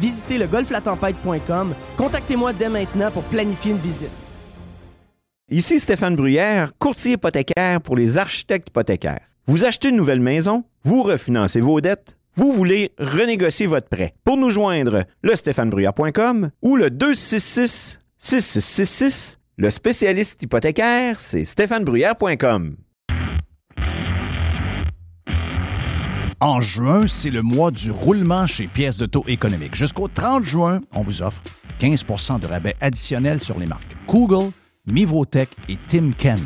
visitez le golflatempête.com. Contactez-moi dès maintenant pour planifier une visite. Ici Stéphane Bruyère, courtier hypothécaire pour les architectes hypothécaires. Vous achetez une nouvelle maison, vous refinancez vos dettes, vous voulez renégocier votre prêt. Pour nous joindre, le stéphanebruyère.com ou le 266 6666. Le spécialiste hypothécaire, c'est stéphanebruyère.com. En juin, c'est le mois du roulement chez Pièces de taux économique. Jusqu'au 30 juin, on vous offre 15% de rabais additionnel sur les marques Google, Mivotech et Timken.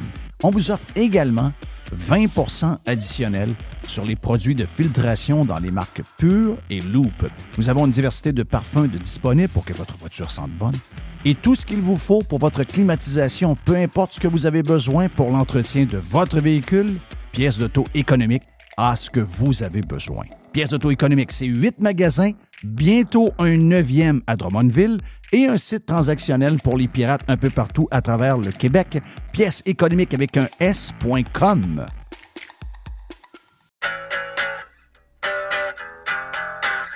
On vous offre également 20% additionnel sur les produits de filtration dans les marques Pure et Loop. Nous avons une diversité de parfums de disponibles pour que votre voiture sente bonne et tout ce qu'il vous faut pour votre climatisation, peu importe ce que vous avez besoin pour l'entretien de votre véhicule, pièces de taux économique à ce que vous avez besoin. Pièces d'auto-économique, c'est huit magasins, bientôt un neuvième à Drummondville et un site transactionnel pour les pirates un peu partout à travers le Québec. Pièces économiques avec un S.com.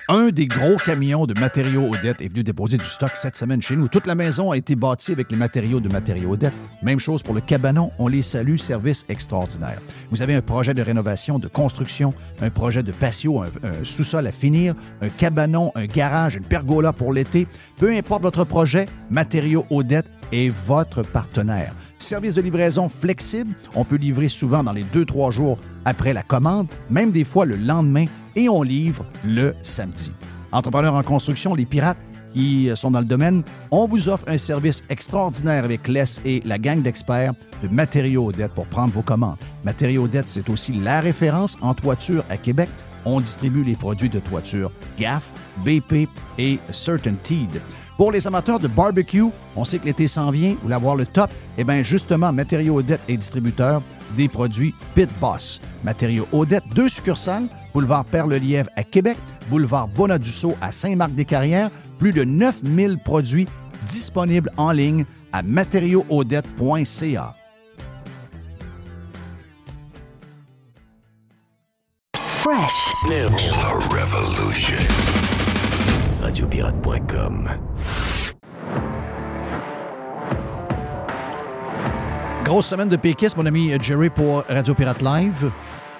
Un des gros camions de matériaux Odette est venu déposer du stock cette semaine chez nous. Toute la maison a été bâtie avec les matériaux de matériaux Odette. Même chose pour le cabanon. On les salue, service extraordinaire. Vous avez un projet de rénovation, de construction, un projet de patio, un, sous-sol à finir, un cabanon, un garage, une pergola pour l'été. Peu importe votre projet, Matériaux Odette est votre partenaire. Service de livraison flexible. On peut livrer souvent dans les 2-3 jours après la commande, même des fois le lendemain, et on livre le samedi. Entrepreneurs en construction, les pirates qui sont dans le domaine, on vous offre un service extraordinaire avec Les et la gang d'experts de Matériaux Dettes pour prendre vos commandes. Matériaux Dettes, c'est aussi la référence en toiture à Québec. On distribue les produits de toiture GAF, BP et CertainTeed. Pour les amateurs de barbecue, on sait que l'été s'en vient, vous voulez avoir le top, eh bien justement, Matériaux Odette est distributeur des produits Pit Boss. Matériaux Odette, deux succursales, boulevard Perle-Lièvre à Québec, boulevard Bonadusseau à Saint-Marc-des-Carrières, plus de 9000 produits disponibles en ligne à matériauxaudette.ca. Fresh. New. revolution. Radiopirate.com. Grosse semaine de péquisme, mon ami Jerry pour Radio Pirate Live.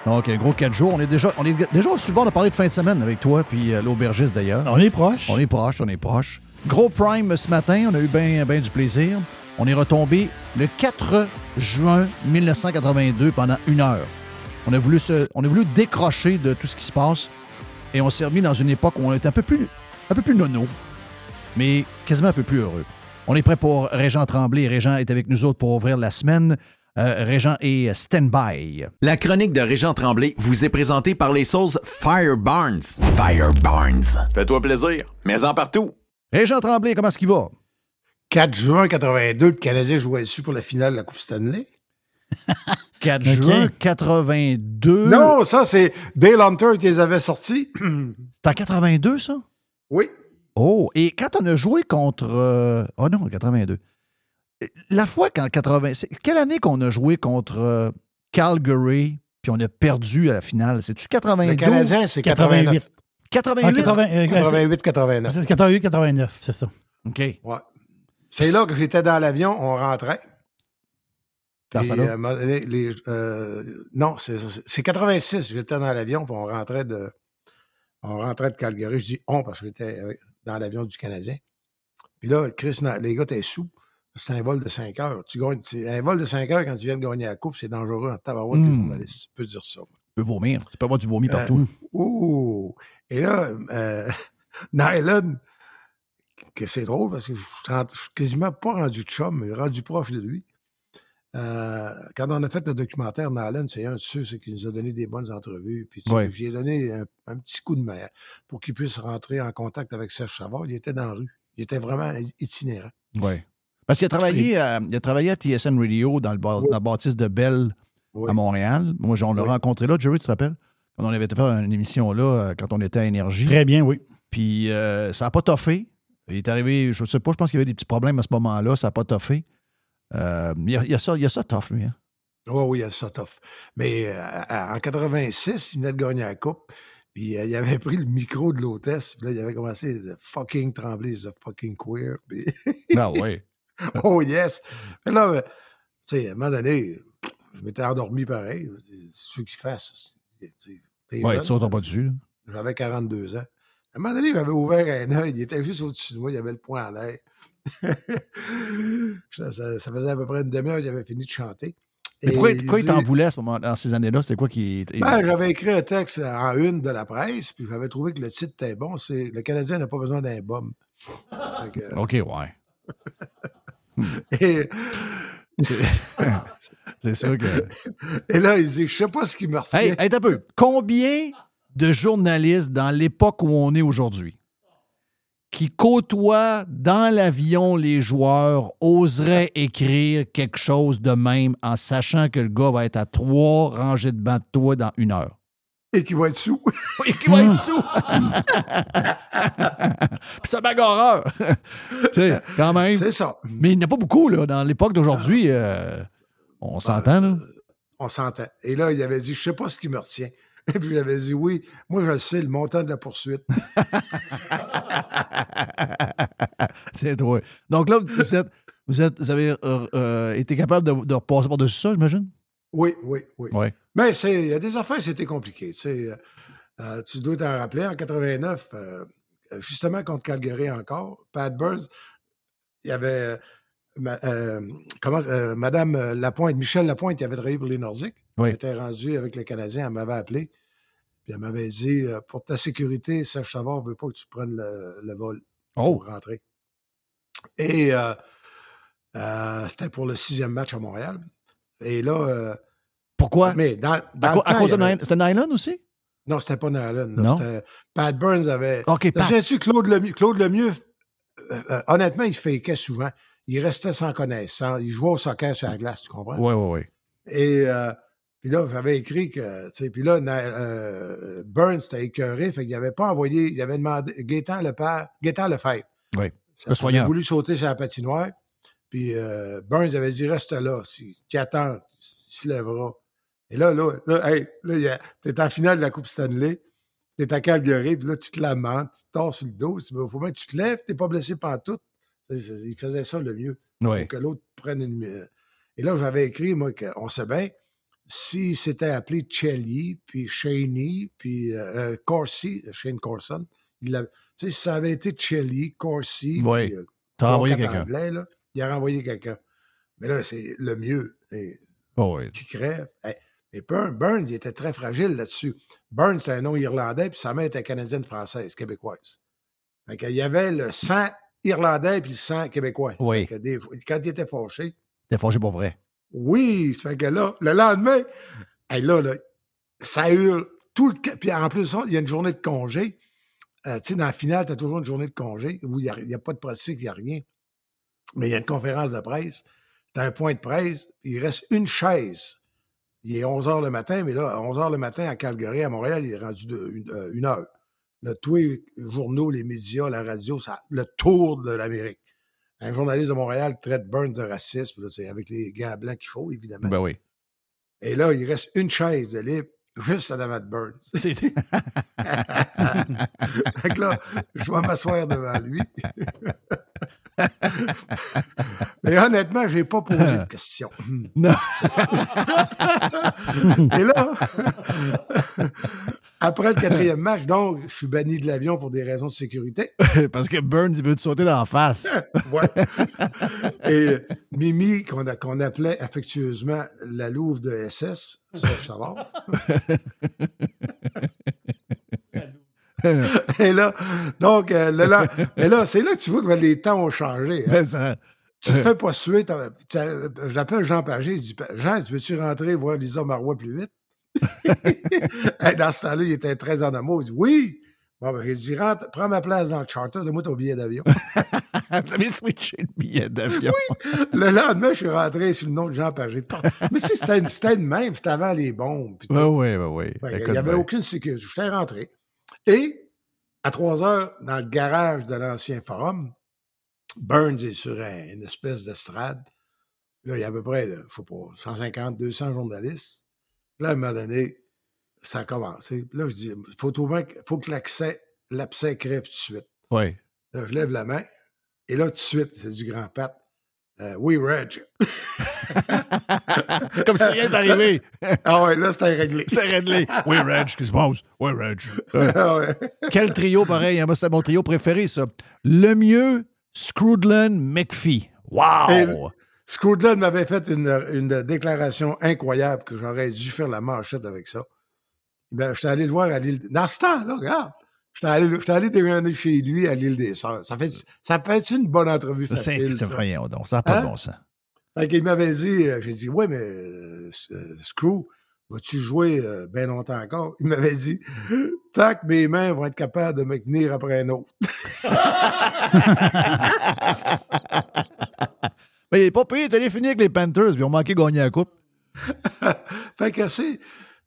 Donc, gros quatre jours. On est déjà, on est déjà sur le bord de parler de fin de semaine avec toi, puis euh, l'aubergiste d'ailleurs. On est proche. On est proche, on est proche. Gros prime ce matin, on a eu bien ben du plaisir. On est retombé le 4 juin 1982 pendant une heure. On a voulu, se, on a voulu décrocher de tout ce qui se passe et on s'est remis dans une époque où on est un peu plus, un peu plus nono, mais quasiment un peu plus heureux. On est prêt pour Régent Tremblay. Régent est avec nous autres pour ouvrir la semaine. Euh, Régent est stand-by. La chronique de Régent Tremblay vous est présentée par les sauces Fire Barnes. Fire Barnes. Fais-toi plaisir, mais en partout. Régent Tremblay, comment est-ce qu'il va? 4 juin 82, le Canadien jouait dessus pour la finale de la Coupe Stanley. 4 juin 82. Non, ça, c'est Dale Hunter qui les avait sortis. C'est en 82, ça? Oui. Oh, et quand on a joué contre. Euh, oh non, 82. La fois qu'en 80. Quelle année qu'on a joué contre euh, Calgary, puis on a perdu à la finale? C'est-tu 92? Le Canadien, c'est 88. 88? 88, 89. C'est 88, 89, c'est ça. OK. Ouais. C'est là que j'étais dans l'avion, on rentrait. Euh, non, c'est 86, j'étais dans l'avion, puis on rentrait de. On rentrait de Calgary. Je dis on parce que j'étais dans l'avion du Canadien. Puis là, Chris, les gars étaient sous. C'est un vol de 5 heures. Tu gagnes, un vol de 5 heures quand tu viens de gagner la coupe, c'est dangereux en tabarouette. Mmh. Tu peux dire ça. Tu peux vomir. Tu peux avoir du vomi partout. Euh, ouh! Et là, euh, Nylon, que c'est drôle parce que je suis quasiment pas rendu chum, mais rendu proche de lui. Euh, quand on a fait le documentaire Nalen, c'est un de ceux qui nous a donné des bonnes entrevues. Puis tu sais, Ouais. j'ai donné un, un petit coup de main pour qu'il puisse rentrer en contact avec Serge Savard. Il était dans la rue. Il était vraiment itinérant. Oui. Parce qu'il a travaillé, à, il a travaillé à TSN Radio dans le, bar- Oui. dans la bâtisse de Belle Oui. à Montréal. Moi, on l'a Oui. rencontré là, Jerry, tu te rappelles? Quand on avait été faire une émission là, euh, quand on était à Énergie. Très bien, oui. Puis euh, ça n'a pas toffé. Il est arrivé, je ne sais pas, je pense qu'il y avait des petits problèmes à ce moment-là, ça n'a pas toffé. Euh, il, y a, il y a ça, il y a ça tough, lui. hein. Oui, oui, il y a ça tough. Mais euh, en 86, il venait de gagner la coupe. Puis euh, il avait pris le micro de l'hôtesse. Puis là, il avait commencé The fucking trembler, a fucking queer. Puis, Ah oui. oh yes! Mais là, euh, tu sais, à un moment donné, je m'étais endormi pareil. C'est ce qu'il fasse. Tu sais, t'es Oui, jeune, ça, t'as pas dessus. J'avais 42 ans. À un moment donné, il m'avait ouvert un œil. Il était juste au-dessus de moi. Il avait le poing en l'air. ça, faisait à peu près une demi-heure qu'il avait fini de chanter. Mais Et pourquoi, pourquoi il dit- t'en voulait à ce moment dans ces années-là? C'était quoi qui. Ben, j'avais écrit un texte en une de la presse, puis j'avais trouvé que le titre était bon. C'est Le Canadien n'a pas besoin d'un bum. Fait que- OK, ouais. et, C'est sûr que. et là, il dit Je sais pas ce qui me retient. Hey, hey, t'as un peu. Combien de journalistes dans l'époque où on est aujourd'hui? Qui côtoient dans l'avion les joueurs oseraient écrire quelque chose de même en sachant que le gars va être à trois rangées de bancs de toi dans une heure? Et qui va être sous. Et qui va être sous! Puis c'est un bagarreur! tu sais, quand même. C'est ça. Mais il n'y en a pas beaucoup, là. Dans l'époque d'aujourd'hui, euh, on s'entend, là. On s'entend. Et là, il avait dit Je sais pas ce qui me retient. Et puis, il avait dit Oui, moi, je sais, le montant de la poursuite. C'est toi. Donc là, vous, êtes, vous, êtes, vous avez euh, euh, été capable de, de repasser par-dessus ça, j'imagine? Oui, oui, oui. Oui. Mais c'est- il y a des affaires, c'était compliqué. Tu, sais, euh, tu dois t'en rappeler, en 89, euh, justement contre Calgary encore, Pat Burns, il y avait ma- comment, Madame Lapointe, Michel Lapointe, qui avait travaillé pour les Nordiques. Oui. Elle était rendue avec les Canadiens, elle m'avait appelé. Puis elle m'avait dit euh, Pour ta sécurité, Serge Savard ne veut pas que tu prennes le, le vol Oh, pour rentrer. Et euh, euh, c'était pour le sixième match à Montréal. Et là, euh, pourquoi? mais dans, dans à, le à cause de avait-? C'était Nylon aussi? Non, c'était pas Nylon. là, Non? C'était Pat Burns avait. OK, Pat. Claude Lemieux, Claude Lemieux honnêtement, il fakeait souvent. Il restait sans connaissance. Il jouait au soccer sur la glace, tu comprends? Oui, oui, oui. Et puis là, j'avais écrit que, tu sais, puis là, euh, Burns était écœuré, fait qu'il n'avait pas envoyé, il avait demandé, Gaétan Lepère, Gaétan Lefebvre. Oui. Il a voulu sauter sur la patinoire, puis euh, Burns avait dit, reste là, si, qui attend, il se lèvera. Et là, là, là, hey, là, t'es en finale de la Coupe Stanley, t'es à Calgary, puis là, tu te lamentes, tu te tords sur le dos, il faut bien que tu te lèves, t'es pas blessé pantoute. Il faisait ça le mieux Oui. pour que l'autre prenne une. euh, Et là, j'avais écrit, moi, qu'on sait bien, si c'était appelé Chelly, puis Shaney, puis euh, euh, Corsi, Shane Corson, il l'a- tu sais, si ça avait été Chelly, Corsi, Oui. puis, euh, T'as envoyé quelqu'un. Il a renvoyé quelqu'un. Mais là, c'est le mieux. Et Oh, oui. qui crève. Hey, mais Burns, Burns, il était très fragile là-dessus. Burns, c'est un nom irlandais, puis sa mère était canadienne-française, québécoise. Fait qu'il y avait le sang irlandais puis le sang québécois. Oui. Des quand il était fâché, T'es fâché pour vrai. Oui, fait que là, le lendemain, là, ça hurle tout le... Puis en plus, il y a une journée de congé. Euh, tu sais, dans la finale, tu as toujours une journée de congé où il n'y a, pas de pratique, il n'y a rien. Mais il y a une conférence de presse. Tu as un point de presse, il reste une chaise. Il est 11 h le matin, mais là, à 11 h le matin à Calgary, à Montréal, il est rendu euh, une heure. Tous les journaux, les médias, la radio, ça, le tour de l'Amérique. Un journaliste de Montréal traite Burns de racisme, là, c'est avec les gants blancs qu'il faut, évidemment. Ben oui. Et là, il reste une chaise de libre juste à devant de Burns. C'est- fait que là, je vais m'asseoir devant lui. Mais honnêtement, je n'ai pas posé de questions. Non. Et là, après le quatrième match, donc, je suis banni de l'avion pour des raisons de sécurité. Parce que Burns, il veut te sauter dans la face. Ouais. Et Mimi, qu'on appelait affectueusement la Louve de SS, Serge Savard. Et là, donc, euh, là, là- mais là, c'est là que tu vois que les temps ont changé. hein. Mais ça- Tu te fais pas suer. t'as- J'appelle Jean Pagé. Je dis Jean, tu veux-tu rentrer voir Lisa Marois plus vite? Dans ce temps-là, il était très en amour. Il dit Oui. Bon, ben, j'ai dit rentre, prends ma place dans le charter, donne-moi ton billet d'avion. Vous avez switché le billet d'avion. le lendemain, je suis rentré sur le nom de Jean Pagé. Mais si c'était une même, c'était avant les bombes. Oui, oui, oui, oui. Il n'y avait bien. aucune sécurité. J'étais rentré. Et à 3 heures, dans le garage de l'ancien forum, Burns est sur un- une espèce d'estrade. Là, il y a à peu près, là, je sais pas, 150, 200 journalistes. Là, à un moment donné, ça a commencé. Là, je dis, faut trouver, faut que l'accès, l'abcès crève tout de suite. Oui. Là, je lève la main. Et là, tout de suite, c'est du grand pat. Euh, oui, Reg. Comme si rien n'est arrivé. Ah ouais, là, c'était réglé. C'est réglé. Oui, Reg, qu'est-ce qui se passe? Oui, Reg. Euh, Ah ouais. Quel trio, pareil. hein, moi, C'est mon trio préféré, ça. Le mieux, Scrudlin McPhee. Wow! Scrooge m'avait fait une, une déclaration incroyable que j'aurais dû faire la manchette avec ça. Ben, j'étais allé le voir à l'île. Dans ce temps-là, regarde. J'étais allé, allé déjeuner chez lui à l'île des Sœurs. Ça fait, ça peut être une bonne entrevue facile. c'est voyons donc, ça n'a pas Hein? de bon sens. Fait qu'il m'avait dit, euh, j'ai dit, ouais, mais euh, Screw, vas-tu jouer euh, bien longtemps encore? Il m'avait dit, tant que mes mains vont être capables de me tenir après un autre. Mais il est pas pire, il est allé finir avec les Panthers, puis ils ont manqué de gagner la coupe. fait que c'est.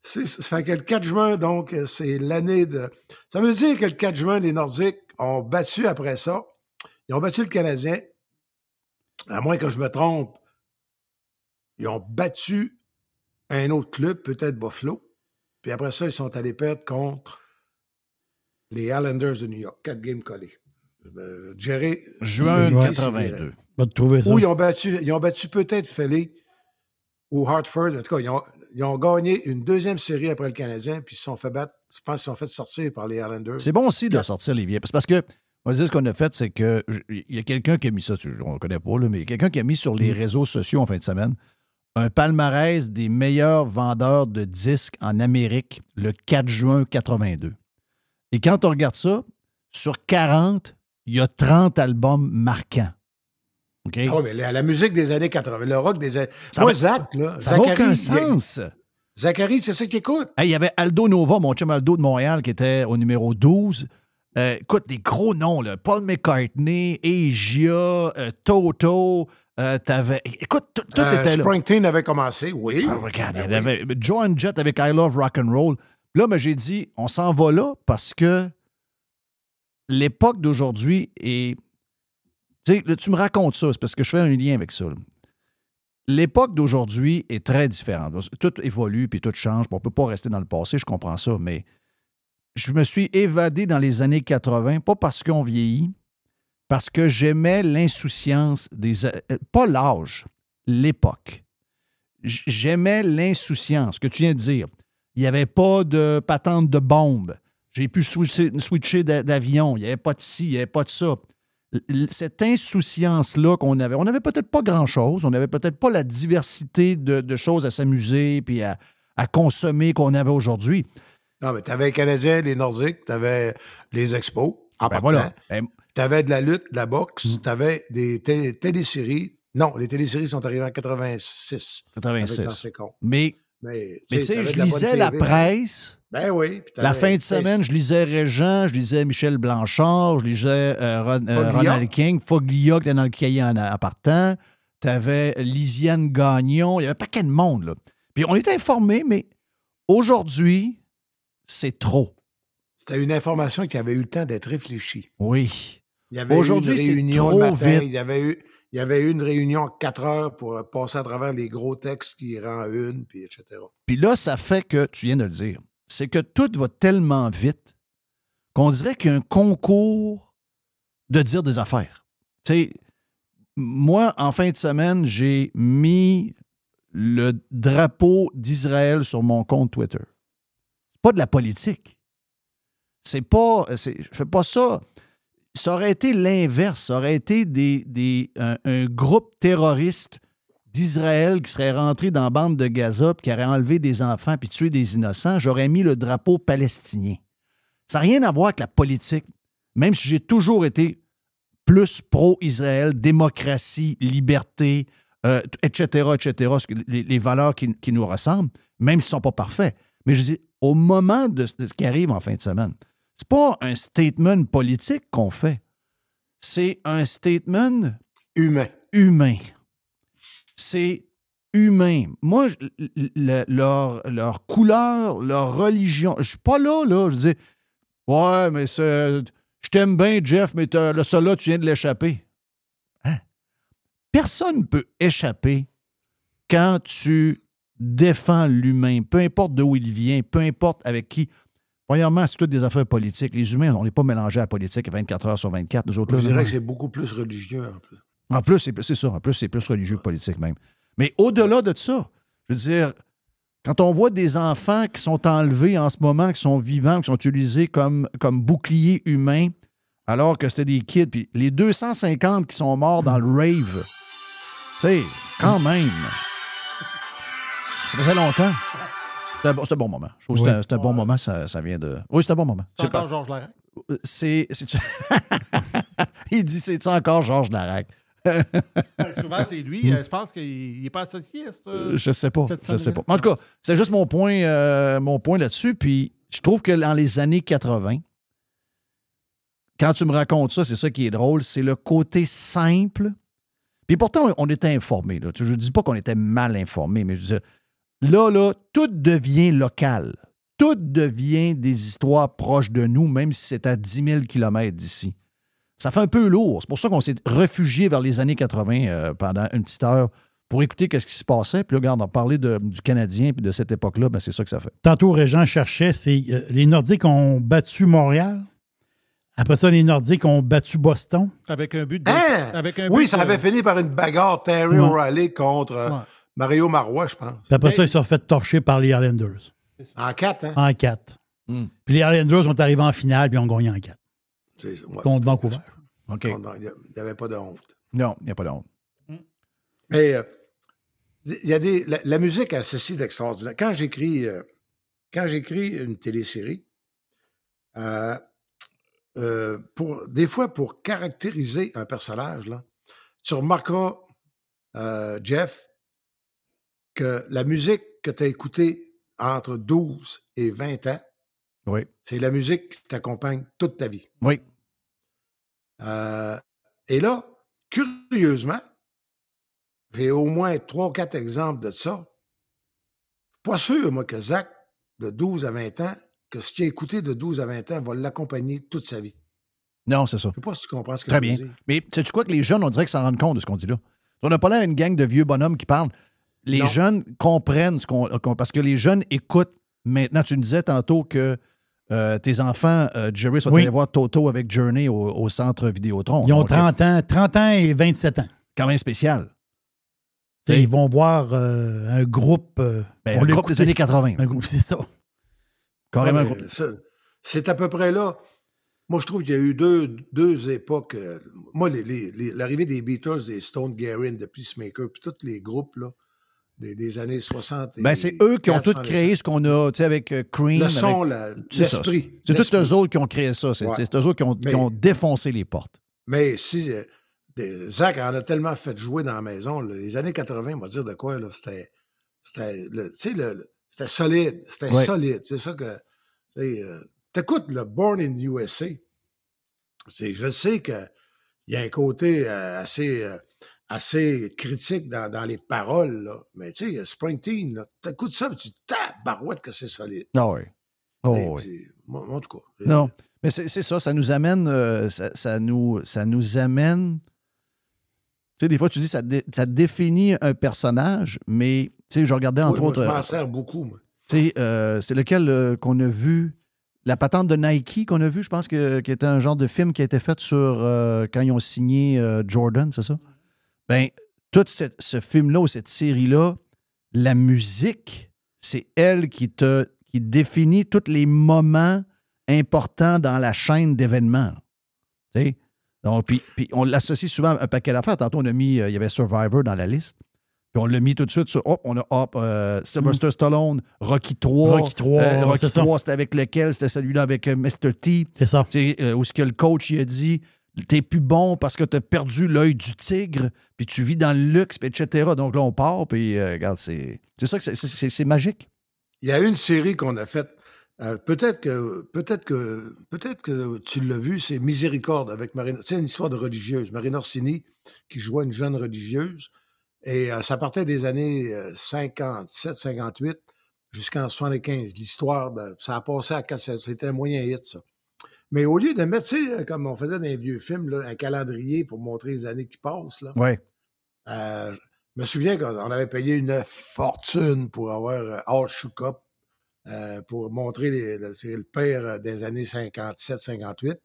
C'est- Ça fait que le 4 juin, donc, euh, c'est l'année de. Ça veut dire que le 4 juin, les Nordiques ont battu après ça. Ils ont battu le Canadien. À moins que je me trompe, ils ont battu un autre club, peut-être Buffalo. Puis après ça, ils sont allés perdre contre les Islanders de New York. Quatre games collés. Euh, Jerry. Juin Ouais. 82. Va te trouver ça. Ou ils ont battu, ils ont battu peut-être Philly ou Hartford. En tout cas, ils ont, ils ont gagné une deuxième série après le Canadien, puis ils se sont fait battre. Je pense qu'ils se sont fait sortir par les Islanders. C'est bon aussi de sortir les vieilles. Parce que, on va dire, ce qu'on a fait, c'est que il y a quelqu'un qui a mis ça, on ne le connaît pas, là, mais il y a quelqu'un qui a mis sur les réseaux sociaux en fin de semaine un palmarès des meilleurs vendeurs de disques en Amérique le 4 juin 82. Et quand on regarde ça, sur 40, il y a 30 albums marquants. Ah mais la, la musique des années 80, le rock des années. Ça Moi, va- Zach, là. Ça n'a aucun il- sens. Zachary, c'est ça qu'il écoute? Hey, il y avait Aldo Nova, mon chum Aldo de Montréal, qui était au numéro 12. Euh, écoute, des gros noms, là. Paul McCartney, Asia, euh, Toto. euh, t'avais... Écoute, tout, tout était là. Springsteen avait commencé, oui. Ah, regarde, il Ben oui. avait Joan Jett avec I Love Rock and Roll. Là, ben, j'ai dit, on s'en va là parce que l'époque d'aujourd'hui est. Tu me racontes ça, c'est parce que je fais un lien avec ça. L'époque d'aujourd'hui est très différente. Tout évolue puis tout change. On ne peut pas rester dans le passé, je comprends ça, mais je me suis évadé dans les années 80, pas parce qu'on vieillit, parce que j'aimais l'insouciance des. euh, Pas l'âge, l'époque. J'aimais l'insouciance, que tu viens de dire. Il n'y avait pas de patente de bombe. J'ai pu switcher, switcher d'a- d'avion. Il n'y avait pas de ci, il n'y avait pas de ça. Cette insouciance-là qu'on avait, on n'avait peut-être pas grand-chose, on n'avait peut-être pas la diversité de, de choses à s'amuser puis à, à consommer qu'on avait aujourd'hui. Non, mais t'avais les Canadiens, les Nordiques, t'avais les Expos. En Ben voilà. Eh, T'avais de la lutte, de la boxe, Mm. t'avais des télé- téléséries. Non, les téléséries sont arrivées en 86. Avec 86. Lancé Con. Mais, Mais, mais tu sais, je lisais la presse. Ben oui. La fin de ben, semaine, je lisais Régent, je lisais Michel Blanchard, je lisais euh, Ron- euh. Ronald King, Foglia qui était dans le cahier en, en partant. Tu avais Lisiane Gagnon, il y avait un paquet de monde. Là. Puis on était informés, mais aujourd'hui, c'est trop. C'était une information qui avait eu le temps d'être réfléchie. Oui. Il y avait eu Aujourd'hui, une c'est réunion trop matin, vite. Il y avait eu, il y avait eu une réunion quatre heures pour euh, passer à travers les gros textes qui rend une, puis etc. Puis là, ça fait que, tu viens de le dire, c'est que tout va tellement vite qu'on dirait qu'il y a un concours de dire des affaires. Tu sais, moi, en fin de semaine, j'ai mis le drapeau d'Israël sur mon compte Twitter. C'est pas de la politique. C'est pas. Je fais pas ça. Ça aurait été l'inverse. Ça aurait été un groupe terroriste d'Israël qui serait rentré dans la bande de Gaza puis qui aurait enlevé des enfants puis tué des innocents. J'aurais mis le drapeau palestinien. Ça n'a rien à voir avec la politique, même si j'ai toujours été plus pro-Israël, démocratie, liberté, euh, etc., etc., ce que- les, les valeurs qui, qui nous ressemblent, même s'ils ne sont pas parfaits. Mais je dis, au moment de, ce de ce qui arrive en fin de semaine, c'est pas un statement politique qu'on fait. C'est un statement Humain. humain. C'est humain. Moi, le- leur, leur couleur, leur religion, je suis pas là, là. Je dis, ouais, mais c'est- je t'aime bien, Jeff, mais le seul là, tu viens de l'échapper. Hein? Personne ne peut échapper quand tu défends l'humain, peu importe d'où il vient, peu importe avec qui. Premièrement, c'est toutes des affaires politiques. Les humains, on n'est pas mélangés à la politique 24 heures sur 24. Nous autres, Je dirais que c'est beaucoup plus religieux en plus. En plus, c'est c'est ça. En plus, c'est plus religieux que politique même. Mais au-delà de ça, je veux dire, quand on voit des enfants qui sont enlevés en ce moment, qui sont vivants, qui sont utilisés comme, comme boucliers humains, alors que c'était des kids, puis les 250 qui sont morts dans le rave, tu sais, quand même. Ça faisait longtemps. C'était un, bon- c'était un bon moment. Je trouve que Oui. c'était un- bon moment, ça, ça vient de. Oui, c'était un bon moment. C'est C'est encore pas- Georges Larac? C'est. c'est- Il dit c'est-tu encore Georges Larac? Souvent, c'est lui. Euh, Je pense qu'il n'est pas associé à ce. Euh, Je sais pas. Je sais pas. En tout cas, c'est juste mon point, euh, mon point là-dessus. Puis je trouve que dans les années 80, quand tu me racontes ça, c'est ça qui est drôle, c'est le côté simple. Puis pourtant, on était informés. Là. Je ne dis pas qu'on était mal informés, mais je veux dire, là, là, tout devient local. Tout devient des histoires proches de nous, même si c'est à 10 000 km d'ici. Ça fait un peu lourd. C'est pour ça qu'on s'est réfugié vers les années 80 euh, pendant une petite heure pour écouter qu'est-ce qui se passait. Puis là, regarde, on parler de- du Canadien puis de cette époque-là, ben c'est ça que ça fait. Tantôt, Régent cherchait, c'est euh, les Nordiques ont battu Montréal. Après ça, les Nordiques ont battu Boston. Avec un but de. Hein? Avec un Oui, but ça de- avait fini par une bagarre Terry Ouais. O'Reilly contre euh, Ouais. Mario Marois, je pense. Puis après Mais- ça, ils se sont fait torcher par les Islanders En quatre, hein? en 4. Hmm. Puis les Islanders sont arrivés en finale puis ont gagné en 4 Ouais. contre Vancouver. OK. Il n'y avait pas de honte. Non, il n'y a pas de honte. Mais euh, il y a des. La, la musique a ceci d'extraordinaire. Quand j'écris euh, quand j'écris une télésérie, euh, euh, pour, des fois pour caractériser un personnage, là, tu remarqueras, euh, Jeff, que la musique que tu as écoutée entre 12 et 20 ans, Oui. c'est la musique qui t'accompagne toute ta vie. Oui. Euh, et là, curieusement, j'ai au moins trois ou quatre exemples de ça. Pas sûr, moi, que Zach, de 12 à 20 ans, que ce qu'il a écouté de 12 à 20 ans va l'accompagner toute sa vie. Non, c'est ça. Je sais pas si tu comprends ce que Très je bien. Mais sais-tu quoi que les jeunes, on dirait qu'ils s'en rendent compte de ce qu'on dit là? On n'a pas l'air d'une gang de vieux bonhommes qui parlent. Les Non. jeunes comprennent ce qu'on. qu'on- parce que les jeunes écoutent maintenant. Tu me disais tantôt que euh, tes enfants, euh, Jerry, sont Oui. allés voir Toto avec Journey au, au centre Vidéotron. Ils ont Donc, 30 ans, 30 ans et 27 ans. Quand même spécial. T'sais. Ils vont voir euh, un groupe. euh, Ben, on un groupe des années 80. Un groupe, c'est ça. Carrément un Ouais, C'est à peu près là. Moi, je trouve qu'il y a eu deux, deux époques. euh, moi, les- les- les- l'arrivée des Beatles, des Stone Garin, de Peacemaker, puis tous les groupes là, des, des années 60. et Ben, c'est eux qui ont tout 70. créé ce qu'on a, tu sais, avec euh, Cream. Le son, l'esprit. C'est tous eux autres qui ont créé ça. C'est Ouais. eux autres qui ont, qui Mais- ont défoncé les portes. Mais si euh, des- Zach en a tellement fait jouer dans la maison, là, les années 80, on va dire de quoi, là, c'était. C'était. solide. C'était Ouais. solide. C'est ça que. tu sais, euh, T'écoutes le Born in USA. C'est, je sais qu'il y a un côté euh, assez. Euh, assez critique dans, dans les paroles, là. mais tu sais, Springsteen, t'écoutes ça, tu tabarouette que c'est solide. Ah oui. Oh, oui. en tout cas. Non. Mais c'est ça, ça nous amène, euh, ça, ça nous, ça nous amène. Tu sais, des fois, tu dis ça, dé- ça définit un personnage, mais tu sais, je regardais Oui, entre moi, autres. je euh, m'en sers beaucoup, moi. tu sais, euh, c'est lequel euh, qu'on a vu? La patente de Nike qu'on a vu, je pense que qui était un genre de film qui a été fait sur euh, quand ils ont signé euh, Jordan, c'est ça? Ben, tout cette- ce film-là ou cette série-là, la musique, c'est elle qui te qui définit tous les moments importants dans la chaîne d'événements. Tu sais? Donc, puis, puis on l'associe souvent à un paquet d'affaires. Tantôt, on a mis, euh, il y avait Survivor dans la liste. Puis on l'a mis tout de suite sur, hop, on a, hop, euh, Sylvester Stallone, Rocky 3. Rocky 3, Euh, Rocky c'est ça. 3, c'était avec lequel? C'était celui-là avec euh, Mr. T. C'est ça. Où ce que le coach il a dit t'es plus bon parce que t'as perdu l'œil du tigre, puis tu vis dans le luxe, etc. Donc là, on part, puis euh, regarde, c'est c'est ça que c'est- magique. Il y a une série qu'on a faite. euh, peut-être que peut-être que peut-être que tu l'as vu, c'est Miséricorde avec Marina. C'est une histoire de religieuse. Marina Orsini qui jouait une jeune religieuse. Et euh, ça partait des années 57-58 jusqu'en 75. L'histoire, ben, ça a passé à c'était un moyen hit, ça. Mais au lieu de mettre, tu sais, comme on faisait dans les vieux films, là, un calendrier pour montrer les années qui passent, là, Ouais. euh, je me souviens qu'on avait payé une fortune pour avoir euh, Al Shukup, euh, pour montrer les, le, père euh, des années 57-58.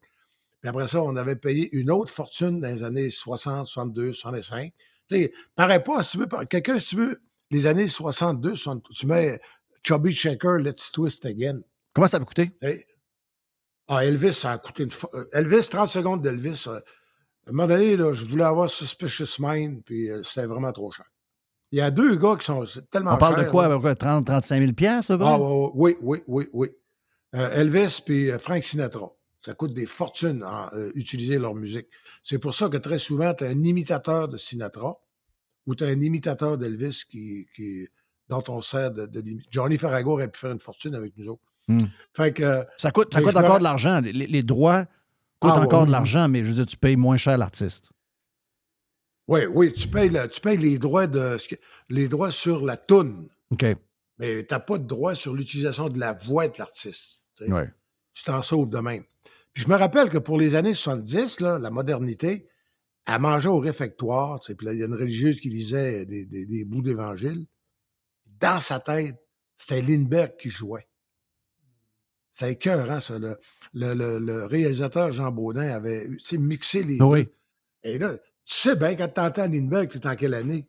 Puis après ça, on avait payé une autre fortune dans les années 60, 62, 65. Tu sais, paraît pas, si tu veux, quelqu'un, si tu veux, les années 62, 60, tu mets Chubby Shaker, Let's Twist Again. Comment ça va coûter? Ah, Elvis, ça a coûté une fo- euh, Elvis, 30 secondes d'Elvis. euh, à un moment donné, là, je voulais avoir Suspicious Mind, puis euh, c'était vraiment trop cher. Il y a deux gars qui sont tellement On parle de quoi? là. à peu près 30, 35 000 piastres, ça va? Ah, oui, oui, oui, oui. Euh, Elvis puis Frank Sinatra. Ça coûte des fortunes à utiliser leur musique. C'est pour ça que très souvent, tu as un imitateur de Sinatra ou tu as un imitateur d'Elvis qui, qui, dont on sert de, de Johnny Farrago aurait pu faire une fortune avec nous autres. Hmm. Fait que. Ça coûte, ça coûte me encore de l'argent. Les, les droits coûtent Ah, encore de l'argent, mais je veux dire, tu payes moins cher l'artiste. Oui, oui, tu payes, le- tu payes les droits de ce que- les droits sur la toune, OK. mais tu n'as pas de droit sur l'utilisation de la voix de l'artiste. Ouais. Tu t'en sauves de même. Puis je me rappelle que pour les années 70, là, la modernité, elle mangeait au réfectoire. Puis là, il y a une religieuse qui lisait des, des- des bouts d'évangile. Dans sa tête, c'était Lindbergh qui jouait. C'était écœurant, ça. Le, le, le- le réalisateur Jean Baudin avait mixé les Oui. Et là, tu sais bien, quand tu entends Lindbergh, tu es en quelle année?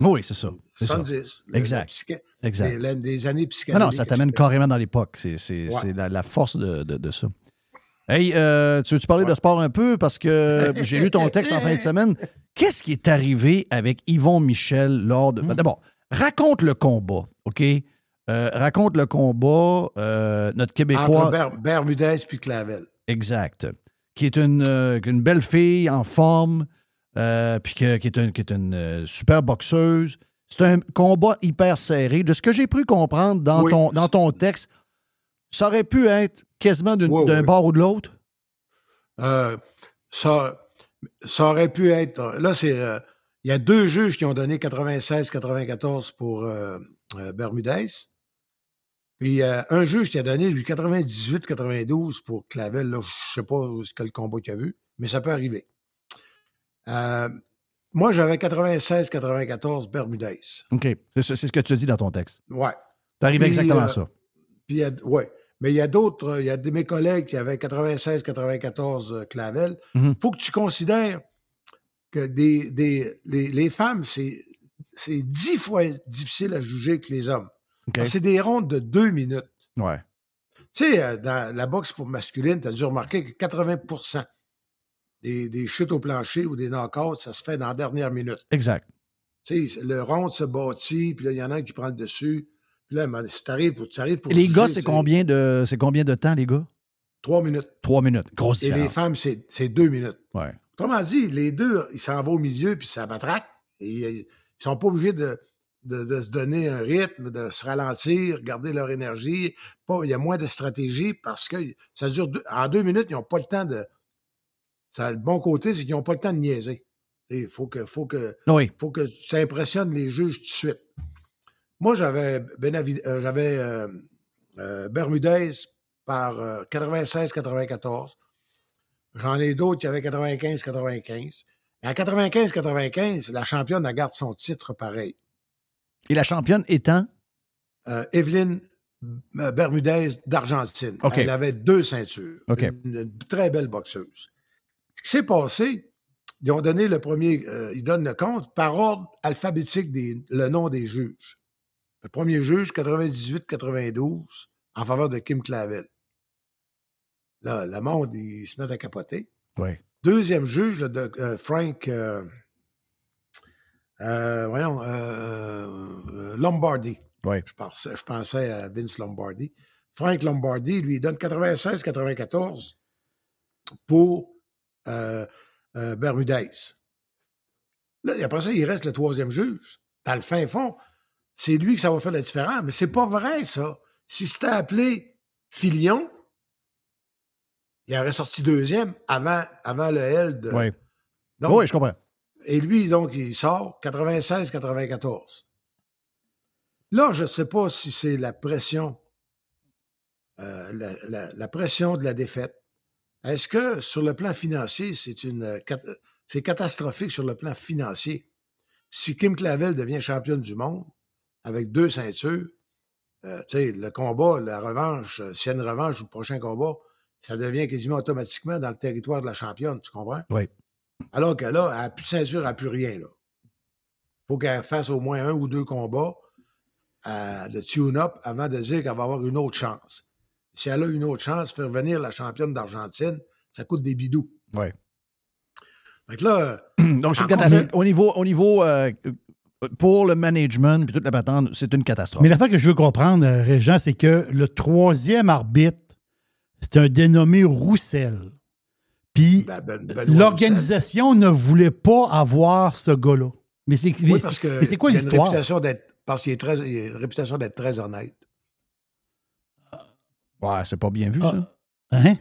Oui, c'est ça. C'est ça. 70. le- Exact. le psyché- Exact. Les, années Non, psychédéliques. non, ça t'amène carrément dans l'époque. C'est Ouais. la, la force de, de- de ça. Hey, euh, tu veux-tu parler de sport un peu? Parce que j'ai lu ton texte en fin de semaine. Qu'est-ce qui est arrivé avec Yvon Michel lors de. Hmm. D'abord, raconte le combat, OK? Euh, raconte le combat, euh, notre Québécois. Entre Ber- Bermudez puis Clavel. Exact. Qui est une, euh, une belle fille en forme, euh, puis qui est, un- qui est une euh, super boxeuse. C'est un combat hyper serré. De ce que j'ai pu comprendre dans, Oui. ton, dans ton texte, ça aurait pu être quasiment Oui, d'un oui. bord ou de l'autre? Euh, ça, ça aurait pu être. Là, c'est. euh, il y a deux juges qui ont donné 96-94 pour euh, euh, Bermudez. Puis euh, un juge qui a donné lui 98-92 pour Clavel. Là, je ne sais pas quel combat qu'il a vu, mais ça peut arriver. Euh, moi, j'avais 96-94 Bermudez. OK. C'est ce que tu as dit dans ton texte. Ouais. C'est arrivé exactement euh, ça. Puis, ouais. Mais il y a d'autres, il y a de mes collègues qui avaient 96-94 euh, Clavel. Il Mhm. faut que tu considères que des, des, les, les femmes, c'est, c'est dix fois difficile à juger que les hommes. Que C'est des rondes de deux minutes. Ouais. Tu sais, euh, dans la boxe pour masculine, tu as dû remarquer que 80 des, des chutes au plancher ou des knockouts, ça se fait dans la dernière minute. Exact. Tu sais, le rond se bâtit, puis là, il y en a un qui prend le dessus. Puis là, si t'arrives pour, t'arrives pour Et les juger, gars, c'est combien, de, c'est combien de temps, les gars? Trois minutes. Trois minutes. Grosse Et les femmes, c'est c'est deux minutes. Ouais. Autrement dit, les deux, ils s'en vont au milieu, puis ça matraque. Et euh, ils sont pas obligés de, de, de se donner un rythme, de se ralentir, garder leur énergie. Pas, il y a moins de stratégie parce que ça dure deux- en deux minutes, ils n'ont pas le temps de. Ça, le bon côté, c'est qu'ils n'ont pas le temps de niaiser. Il faut que, faut que, Oui. faut que ça impressionne les juges tout de suite. Moi, j'avais Benavi- euh, j'avais euh, euh, Bermudez par euh, 96-94. J'en ai d'autres qui avaient 95-95. Mais à 95-95, la championne, elle garde son titre pareil. Et la championne étant? Euh, Evelyne euh, Bermudez d'Argentine. Elle avait deux ceintures. Une, une très belle boxeuse. Ce qui s'est passé, ils ont donné le premier, euh, ils donnent le compte par ordre alphabétique des, le nom des juges. Le premier juge, 98-92, en faveur de Kim Clavel. Là, le monde, ils se mettent à capoter. Oui. Deuxième juge, le doc- euh, Frank, euh, euh, voyons, euh, Lombardi. Oui. Je pensais, je pensais à Vince Lombardi. Frank Lombardi, lui, il donne 96-94 pour euh, euh, Bermudez. Là, après ça, il reste le troisième juge. Dans le fin fond, c'est lui que ça va faire la différence. Mais c'est pas vrai, ça. Si c'était appelé Filion, il aurait sorti deuxième avant, avant le L de. Oui. Donc, oui, je comprends. Et lui, donc, il sort 96-94. Là, je ne sais pas si c'est la pression, euh, la, pression de la défaite. Est-ce que sur le plan financier, euh, cat- c'est catastrophique sur le plan financier? Si Kim Clavel devient championne du monde avec deux ceintures, euh, tu sais, le combat, la revanche, euh, s'il une revanche ou le prochain combat, ça devient quasiment automatiquement dans le territoire de la championne, tu comprends? Oui. Alors que là, elle n'a plus de ceinture, elle n'a plus rien. Il faut qu'elle fasse au moins un ou deux combats euh, de tune-up avant de dire qu'elle va avoir une autre chance. Si elle a une autre chance, faire venir la championne d'Argentine, ça coûte des bidous. Oui. Fait que là, Donc, c'est une Encore catastrophe. mieux. Au niveau, au niveau euh, pour le management puis toute la patente, c'est une catastrophe. Mais l'affaire que je veux comprendre, euh, Régent, c'est que le troisième arbitre, c'est un dénommé Roussel. Puis ben, ben, l'organisation ne voulait pas avoir ce gars-là. Mais c'est Oui, quoi il a une l'histoire? réputation d'être parce qu'il est très, il a une réputation d'être très honnête. Ouais, c'est pas bien vu, Ah. ça. Hein?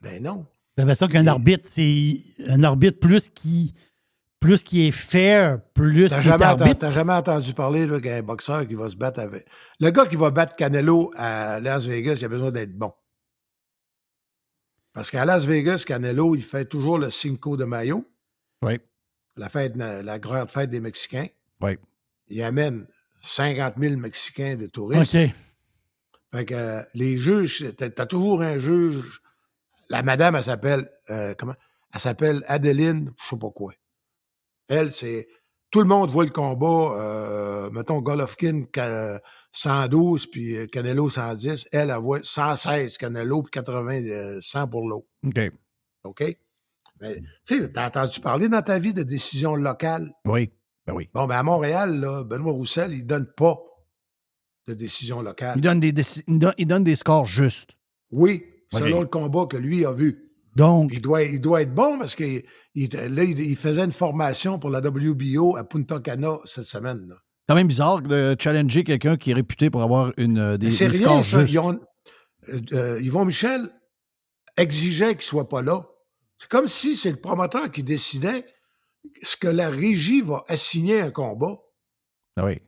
Ben non. J'ai l'impression qu'un Et- arbitre, c'est un arbitre plus qui, plus qui est fair, plus T'as qui est jamais, arbitre. t'as jamais entendu parler qu'un boxeur qui va se battre avec. Le gars qui va battre Canelo à Las Vegas, il a besoin d'être bon. Parce qu'à Las Vegas, Canelo, il fait toujours le Cinco de Mayo, Oui. la, fête, la grande fête des Mexicains. Oui. Il amène 50 000 Mexicains de touristes. OK. Fait que euh, les juges, t'as t'as toujours un juge. La madame, elle s'appelle euh, comment? Elle s'appelle Adeline, je sais pas quoi. Elle, c'est. Tout le monde voit le combat, euh, mettons Golovkin 112 puis euh, Canelo 110. Elle, elle voit 116 Canelo puis 80 euh, 100 pour l'autre. OK. OK? Mais, tu sais, t'as entendu parler dans ta vie de décisions locales? Oui. Ben oui. Bon, ben à Montréal, là, Benoît Roussel, il donne pas de décisions locales. Il donne des, déci- il donne, il donne des scores justes. Oui, selon le combat que lui a vu. Donc, Il doit, il doit être bon parce qu'il il, là, il faisait une formation pour la WBO à Punta Cana cette semaine. là. Quand même bizarre de challenger quelqu'un qui est réputé pour avoir une, euh, des, C'est des rien, ça. justes. Ils ont- euh, euh, Yvon Michel exigeait qu'il soit pas là. C'est comme si c'est le promoteur qui décidait ce que la régie va assigner à un combat. Ah oui.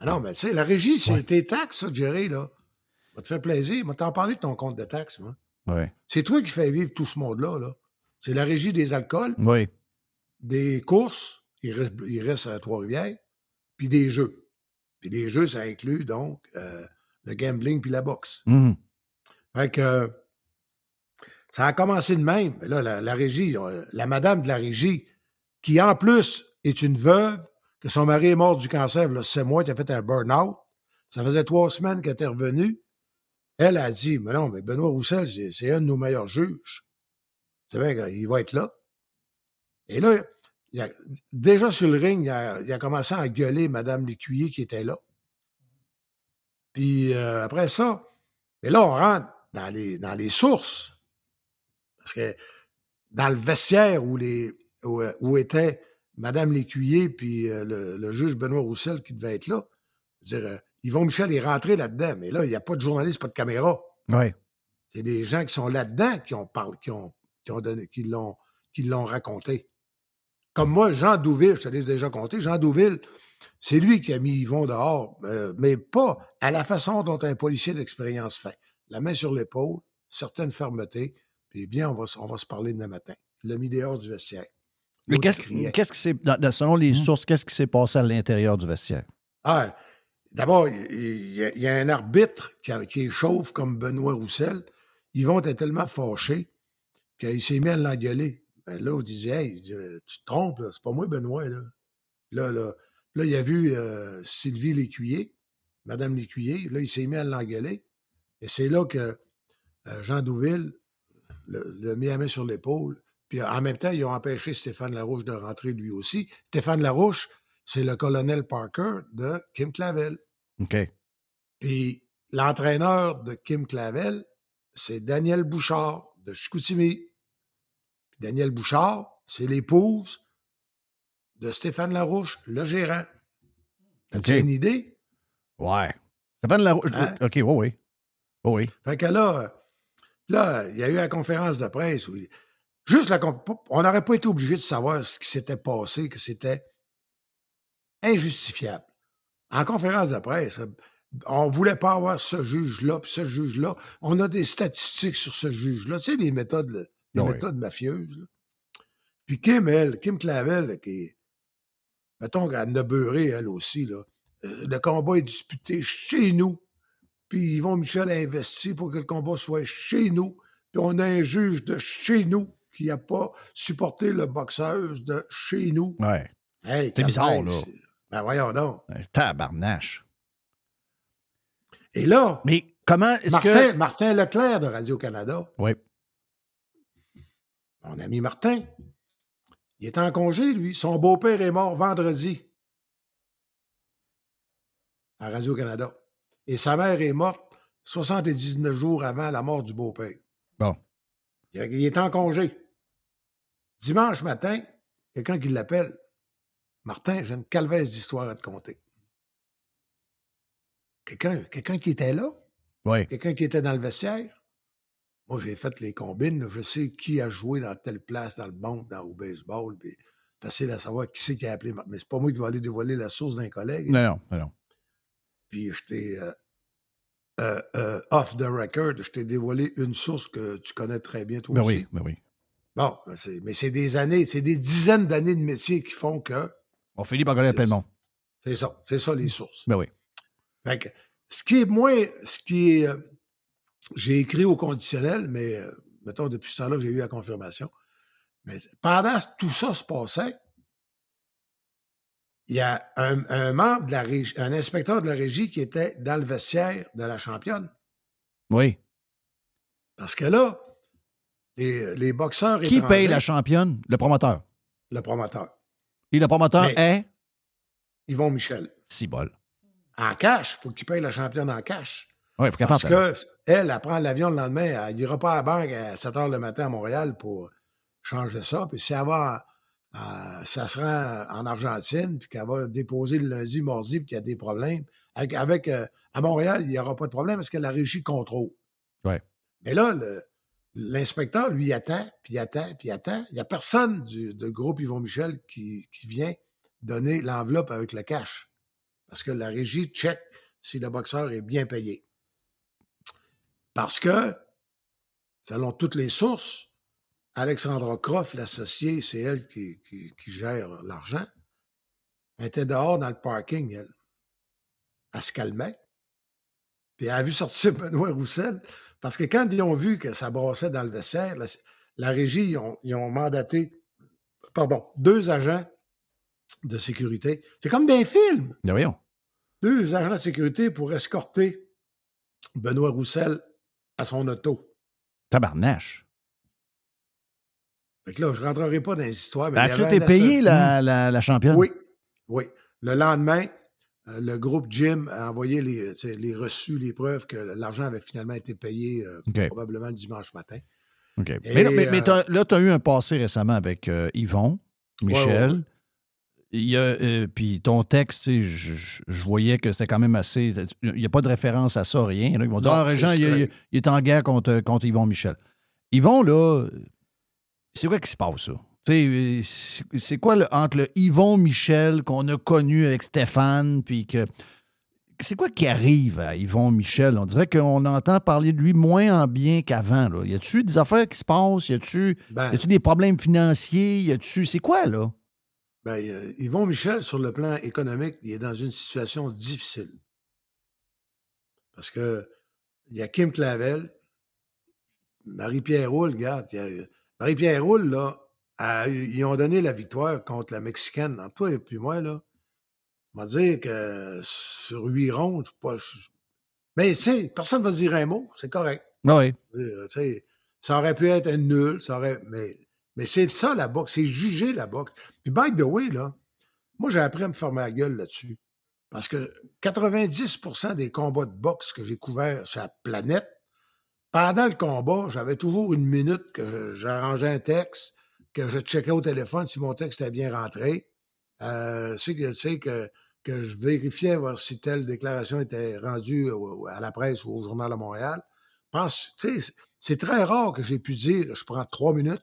Ah non, mais tu sais, la régie, c'est tes taxes, ça, Jerry, là. Ça va te faire plaisir. Va t'en parler de ton compte de taxes, moi. Oui. C'est toi qui fais vivre tout ce monde-là, là. C'est la régie des alcools, Oui. des courses, il reste, il reste à Trois-Rivières, puis des jeux. Puis les jeux, ça inclut donc euh, le gambling puis la boxe. Mhm. Fait que ça a commencé de même. Là, la, la régie, euh, la madame de la régie, qui en plus est une veuve, que son mari est mort du cancer, là, c'est moi qui a fait un burn-out. Ça faisait trois semaines qu'elle était revenue. Elle a dit, mais non, mais Benoît Roussel, c'est c'est un de nos meilleurs juges. C'est vrai qu'il va être là. Et là, il a- déjà sur le ring, il a, il a commencé à gueuler Mme Lécuyer qui était là. Puis euh, après ça, mais là, on rentre dans les, dans les sources. Parce que dans le vestiaire où, les, où, où était Mme Lécuyer puis euh, le, le juge Benoît Roussel qui devait être là, je veux dire, euh, Yvon Michel est rentré là-dedans, mais là, il n'y a pas de journaliste, pas de caméra. Oui. C'est des gens qui sont là-dedans qui ont qui ont, qui ont donné, qui l'ont, qui l'ont raconté. Comme moi, Jean Douville, je te l'ai déjà compté, Jean Douville, c'est lui qui a mis Yvon dehors, euh, mais pas à la façon dont un policier d'expérience fait. La main sur l'épaule, certaine fermeté, puis bien, on va, se- on va se parler demain matin. Il l'a mis dehors du vestiaire. Mais qu'est-ce qu'est-ce qui s'est. Selon les sources, qu'est-ce qui s'est passé à l'intérieur du vestiaire? Ah, d'abord, il y, a- il y a un arbitre qui, a- qui est chauve comme Benoît Roussel. Yvon était tellement fâché qu'il s'est mis à l'engueuler. Ben là, on disait, hey, tu te trompes, c'est pas moi, Benoît. Là, là, là, là il a vu euh, Sylvie Lécuyer, Madame Lécuyer. Là, il s'est mis à l'engueuler. Et c'est là que euh, Jean Douville le, le mis la main sur l'épaule. Puis en même temps, ils ont empêché Stéphane Larouche de rentrer lui aussi. Stéphane Larouche, c'est le colonel Parker de Kim Clavel. OK. Puis l'entraîneur de Kim Clavel, c'est Daniel Bouchard de Chicoutimi. Daniel Bouchard, c'est l'épouse de Stéphane Larouche, le gérant. As-tu une idée? Ouais. Stéphane Larouche. Hein? OK, oui, oui. Fait que là, euh, là, il y a eu la conférence de presse. où juste la on n'aurait pas été obligé de savoir ce qui s'était passé, que c'était injustifiable. En conférence de presse, euh, on voulait pas avoir ce juge-là, puis ce juge-là. On a des statistiques sur ce juge-là. Tu sais, les méthodes, Ah oui. méthodes mafieuses. là. Puis Kim, elle, Kim Clavel, qui est, mettons qu'elle a beurré, elle aussi, là. Euh, le combat est disputé chez nous. Puis Yvon Michel a investi pour que le combat soit chez nous. Puis on a un juge de chez nous qui n'a pas supporté le boxeur de chez nous. Ouais. Hey, C'est bizarre, là. Ben voyons donc. Un Tabarnache. Et là, Mais comment est-ce que. Martin Leclerc de Radio-Canada, Oui. Mon ami Martin, il est en congé, lui. Son beau-père est mort vendredi à Radio-Canada. Et sa mère est morte 79 jours avant la mort du beau-père. Bon. Il est en congé. Dimanche matin, quelqu'un qui l'appelle. Martin, j'ai une calvaise d'histoire à te conter. Quelqu'un quelqu'un qui était là, Oui. quelqu'un qui était dans le vestiaire? Moi, j'ai fait les combines. Je sais qui a joué dans telle place, dans le monde, dans, au baseball. Puis facile à savoir qui c'est qui a appelé. Mais c'est pas moi qui vais aller dévoiler la source d'un collègue. Non, non, non. Puis je t'ai, euh, euh, euh, off the record, je t'ai dévoilé une source que tu connais très bien, toi Ben aussi. oui, ben oui. Bon, ben mais c'est des années, c'est des dizaines d'années de métier qui font que On finit par connaître plein de monde. c'est ça, c'est ça les sources. Ben oui. Fait que, ce qui est moins, ce qui est, euh, j'ai écrit au conditionnel, mais euh, mettons depuis ce temps-là, j'ai eu la confirmation. Mais pendant que tout ça se passait, il y a un, un membre de la régie, un inspecteur de la régie qui était dans le vestiaire de la championne. Oui. Parce que là, les, les boxeurs Qui paye la championne? Le promoteur. Le promoteur. Et le promoteur Mais- est? Yvon Michel. Si bol. En cash, il faut qu'il paye la championne en cash. Oui, qu'elle Parce parte. que elle, elle prend l'avion le lendemain, elle n'ira pas à la banque à 7 h le matin à Montréal pour changer ça. Puis si elle va, ça se rend en Argentine, puis qu'elle va déposer le lundi, mardi, puis qu'il y a des problèmes. Avec, avec, euh, à Montréal, il n'y aura pas de problème parce que la régie contrôle. Ouais. Mais là, l'inspecteur, lui, attend, puis attend, puis attend. Il n'y a personne du, de groupe Yvon Michel qui, qui vient donner l'enveloppe avec le cash. Parce que la régie check si le boxeur est bien payé. Parce que, selon toutes les sources, Alexandra Croft, l'associée, c'est elle qui, qui- qui gère l'argent, était dehors dans le parking, elle. Elle se calmait. Puis elle a vu sortir Benoît Roussel. Parce que quand ils ont vu que ça brassait dans le vestiaire, la, la régie, ils ont, ils ont mandaté, pardon, deux agents de sécurité. C'est comme des films Ben deux agents de sécurité pour escorter Benoît Roussel à son auto. Tabarnache. Fait que là, je ne rentrerai pas dans les histoires. mais y As-tu été payé asso- la, la, la championne? Oui, oui. Le lendemain, euh, le groupe Jim a envoyé les, sais, les reçus, les preuves que l'argent avait finalement été payé euh, probablement le dimanche matin. OK. Et, mais non, mais, mais euh, t'as- là, tu as eu un passé récemment avec euh, Yvon, Michel. ouais, ouais. Il y a, euh, puis ton texte, tu sais, je, je- je voyais que c'était quand même assez. Il n'y a pas de référence à ça, rien. Là, Ils vont dire Non, Ah, Régent, il, il- straight. il est en guerre contre, contre Yvon Michel. Yvon, là, c'est quoi qui se passe, ça? Tu sais, c'est- quoi le- entre le Yvon Michel qu'on a connu avec Stéphane, puis que. C'est quoi qui arrive à Yvon Michel? On dirait qu'on entend parler de lui moins en bien qu'avant. Y a-tu des affaires qui se passent? Y a-tu Ben, y a-tu des problèmes financiers? Y a-tu. C'est quoi, là? Ben, euh, Yvon Michel, sur le plan économique, il est dans une situation difficile. Parce que il y a Kim Clavel, Marie-Pierre Roule, regarde, a- Marie-Pierre Roule, là, ils ont donné la victoire contre la Mexicaine. Entre toi et puis moi, là, on va dire que sur huit rondes, je pas. je- Mais tu sais, personne ne va dire un mot, c'est correct. Oui. Euh, tu sais, ça aurait pu être un nul, ça aurait. Mais, mais c'est ça la boxe, c'est juger la boxe. Puis by the way, là, moi j'ai appris à me fermer la gueule là-dessus. Parce que 90% des combats de boxe que j'ai couverts sur la planète, pendant le combat, j'avais toujours une minute que j'arrangeais un texte, que je checkais au téléphone si mon texte était bien rentré. Euh, tu sais, que, je vérifiais voir si telle déclaration était rendue à la presse ou au Journal de Montréal. Pense, tu sais, c'est très rare que j'ai pu dire je prends trois minutes.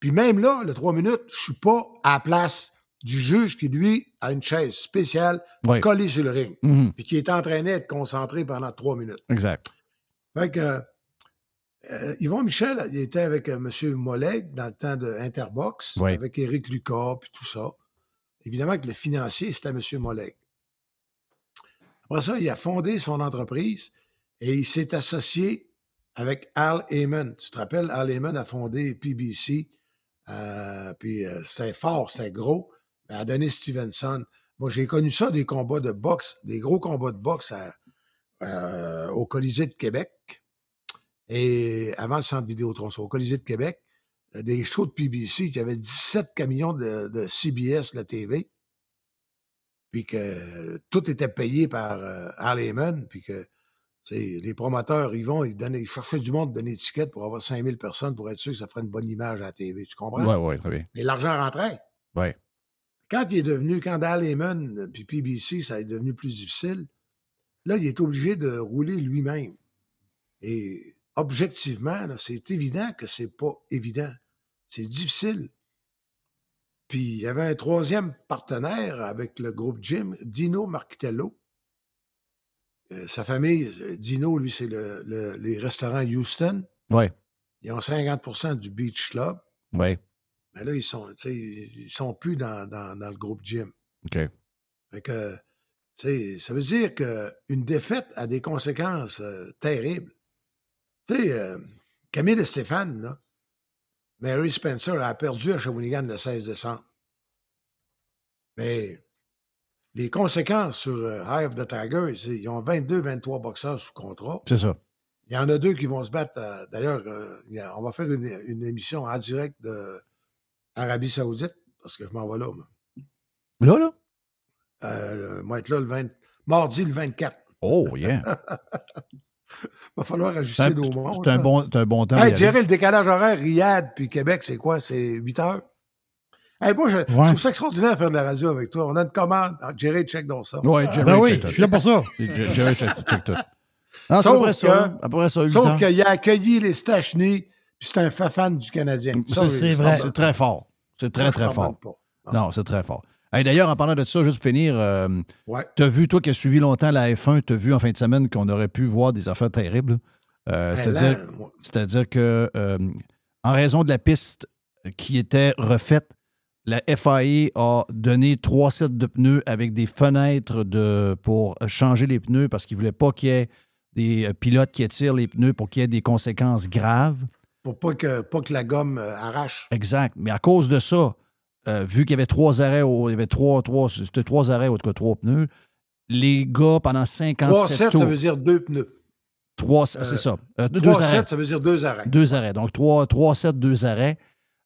Puis même là, le trois minutes, je suis pas à la place du juge qui, lui, a une chaise spéciale Oui. collée sur le ring. Mhm. Puis qui est entraîné à être concentré pendant trois minutes. Exact. Fait que euh, Yvon Michel, il était avec euh, M. Moleg dans le temps de Interbox, Oui. avec Éric Lucas, puis tout ça. Évidemment que le financier, c'était M. Moleg. Après ça, il a fondé son entreprise et il s'est associé avec Al Heyman. Tu te rappelles, Al Heyman a fondé PBC, euh, puis euh, c'était fort, c'était gros. Mais Adonis Stevenson, moi j'ai connu ça des combats de boxe, des gros combats de boxe à- euh, au Colisée de Québec. Et avant le centre Vidéotron, au Colisée de Québec, euh, des shows de PBC qui avaient 17 camions de, de CBS, la TV, puis que euh, tout était payé par Al Heyman, puis que les promoteurs, ils vont, ils, cherchaient du monde de donner étiquette pour avoir 5000 personnes pour être sûr que ça ferait une bonne image à la TV. Tu comprends? Oui, oui, très bien. Mais l'argent rentrait. Oui. Quand il est devenu, quand Al Heyman, puis PBC, ça est devenu plus difficile, là, il est obligé de rouler lui-même. Et objectivement, c'est évident que c'est pas évident. C'est difficile. Puis il y avait un troisième partenaire avec le groupe Jim, Dino Marquitello. Euh, sa famille, Dino, lui, c'est le- le- les restaurants Houston. Oui. Ils ont 50% du Beach Club. Oui. Mais là, ils sont, ils sont plus dans, dans- dans le groupe Jim. OK. Fait que, ça veut dire qu'une défaite a des conséquences euh, terribles. Tu sais, euh, Camille et Stéphane, là, Mary Spencer a perdu à Shawinigan le 16 décembre. Mais les conséquences sur euh, Eye of the Tiger, c'est- ils ont 22-23 boxeurs sous contrat. C'est ça. Il y en a deux qui vont se battre. euh, D'ailleurs, euh, on va faire une, une émission en direct de Arabie Saoudite, parce que je m'en vais là. moi. Là, là? Euh, moi, être là le 20, mardi le 24. Oh, yeah. va falloir ajuster nos montres. c'est un bon, c'est un bon temps. Hey, gérer le décalage horaire, Riyad puis Québec, c'est quoi? C'est 8 heures? Hey, moi, je, je trouve ça extraordinaire de faire de la radio avec toi. On a une commande. Ah, Jerry, check dans ça. Oui, Jerry, Ben oui, check je suis là pour ça. Jerry, check, check tout. Non, c'est Sauf après ça. que- Après ça, 8 Sauf ans. qu'il a accueilli les Stachny, puis c'est un fan du Canadien. C'est vrai. C'est très fort. C'est très, très fort. Non, c'est très fort. Hey, D'ailleurs, en parlant de ça, juste pour finir, euh, Ouais. tu as vu, toi qui as suivi longtemps la F1, tu as vu en fin de semaine qu'on aurait pu voir des affaires terribles. Euh, Ben c'est-à-dire que, euh, en raison de la piste qui était refaite, la FAI a donné trois sets de pneus avec des fenêtres de, pour changer les pneus parce qu'ils ne voulaient pas qu'il y ait des euh, pilotes qui étirent les pneus pour qu'il y ait des conséquences graves. pour pas que, pas que la gomme euh, arrache. Exact. Mais à cause de ça, euh, vu qu'il y avait trois arrêts, au- il y avait trois, trois, c'était trois arrêts, en tout cas trois pneus, les gars, pendant 57 3 sets, tours, ça veut dire deux pneus. trois, c'est ça, euh, deux 3 arrêts. sets, ça veut dire deux arrêts. Deux arrêts. Donc, trois, trois sets, deux arrêts.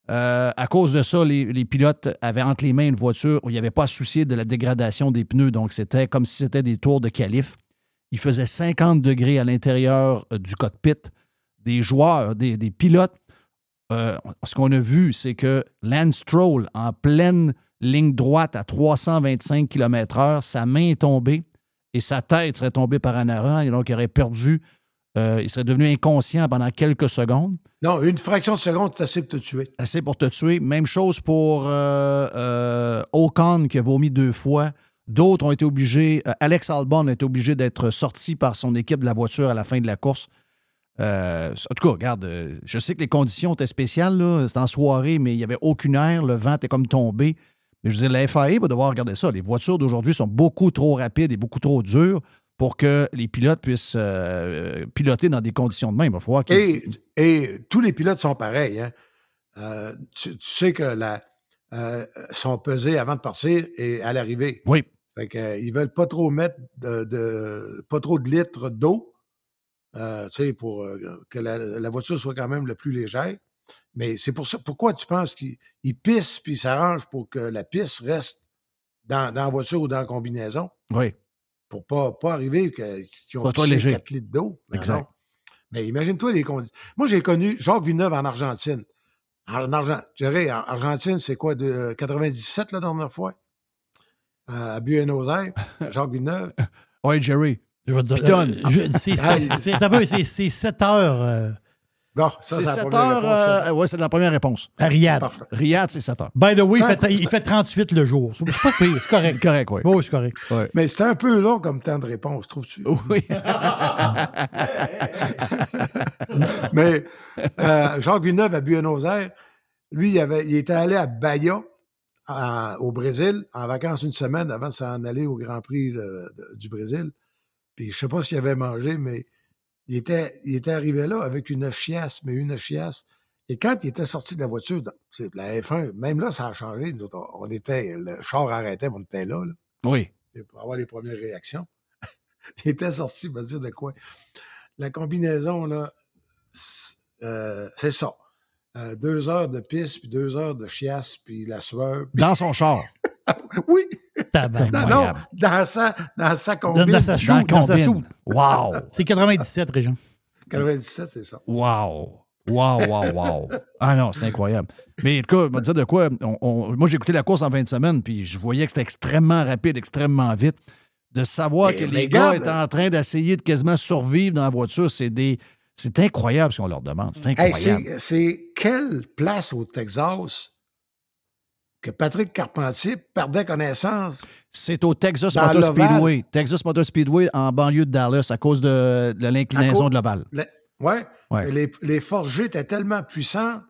Euh, à cause de ça, les, pilotes avaient entre les mains une voiture où il n'y avait pas à soucier de la dégradation des pneus. Donc, c'était comme si c'était des tours de qualif. Il faisait 50 degrés à l'intérieur euh, du cockpit. Des joueurs, des, pilotes, euh, ce qu'on a vu, c'est que Lance Stroll, en pleine ligne droite à 325 km/h, sa main est tombée et sa tête serait tombée par en avant. Et donc, il aurait perdu, euh, il serait devenu inconscient pendant quelques secondes. Non, une fraction de seconde, c'est assez pour te tuer. Assez pour te tuer. Même chose pour euh, euh, Ocon qui a vomi deux fois. D'autres ont été obligés. euh, Alex Albon a été obligé d'être sorti par son équipe de la voiture à la fin de la course. Euh, en tout cas, regarde, euh, je sais que les conditions étaient spéciales. C'était en soirée, mais il n'y avait aucune air. Le vent était comme tombé. Mais je veux dire, la FAA va devoir regarder ça. Les voitures d'aujourd'hui sont beaucoup trop rapides et beaucoup trop dures pour que les pilotes puissent euh, piloter dans des conditions de même. Il va falloir qu'ils. Et, et tous les pilotes sont pareils. Hein. Euh, tu, tu sais que la, euh, sont pesés avant de partir et à l'arrivée. Oui, Fait que, ils veulent pas trop mettre de, de- pas trop de litres d'eau, pour que la, la voiture soit quand même le plus légère. Mais c'est pour ça. Pourquoi tu penses qu'ils ils pissent puis s'arrangent pour que la piste reste dans, dans la voiture ou dans la combinaison? Oui. Pour pas, pas arriver qu'ils ont Pas trop pissé léger. 4 litres d'eau. Exact. non. Mais imagine-toi les conditions. Moi, j'ai connu Jacques Villeneuve en Argentine. En Argent- Jerry, en Argentine, c'est quoi, de euh, 97 la dernière fois? Euh, à Buenos Aires, Jacques Villeneuve. Ouais, Jerry. Je vais te- Pitonne. euh, c'est- c'est- c'est- attends un peu, c'est- c'est 7 heures euh, Bon, ça, C'est c'est la 7 première heures. euh, ouais, c'est la première réponse. à Riyad. Parfait. Riyad, c'est 7 heures. By the way, il fait, il fait 38 le jour. C'est pas pire, c'est correct. C'est correct, oui. Oui, c'est correct. Mais c'était un peu long comme temps de réponse, trouves-tu? Oui. Mais euh, Jacques Villeneuve à Buenos Aires, lui, il, avait, il était allé à Bahia, à- au Brésil, en vacances une semaine avant de s'en aller au Grand Prix de- de- du Brésil. Puis je sais pas ce qu'il avait mangé, mais il était, il était arrivé là avec une chiasse, mais une chiasse. Et quand il était sorti de la voiture, c'est la F1, même là, ça a changé. Nous on était, le char arrêtait, mais on était là, là Oui. c'est pour avoir les premières réactions. il était sorti, il m'a dit de quoi? La combinaison, là, c'est euh, c'est ça. Euh, deux heures de piste, puis deux heures de chiasse, puis la sueur. puis- Dans son char. Oui, non, non, dans sa, dans sa combine. dans sa chou, Dans dans sa soupe. Wow. C'est 97, Régent. 97, c'est ça. Wow. Wow, wow, wow. Ah non, c'est incroyable. Mais en tout cas, je vais te dire de quoi. on- on- moi, j'ai écouté la course en 20 semaines, puis je voyais que c'était extrêmement rapide, extrêmement vite. De savoir que les gars étaient en train d'essayer de quasiment survivre dans la voiture, c'est des. C'est incroyable ce qu'on leur demande. C'est incroyable. c'est quelle place au Texas que Patrick Carpentier perdait connaissance? C'est au Texas Motor. Speedway. Texas Motor Speedway en banlieue de Dallas à cause de, de l'inclinaison de l'ovale. Le- ouais. Les, les forgés étaient tellement puissants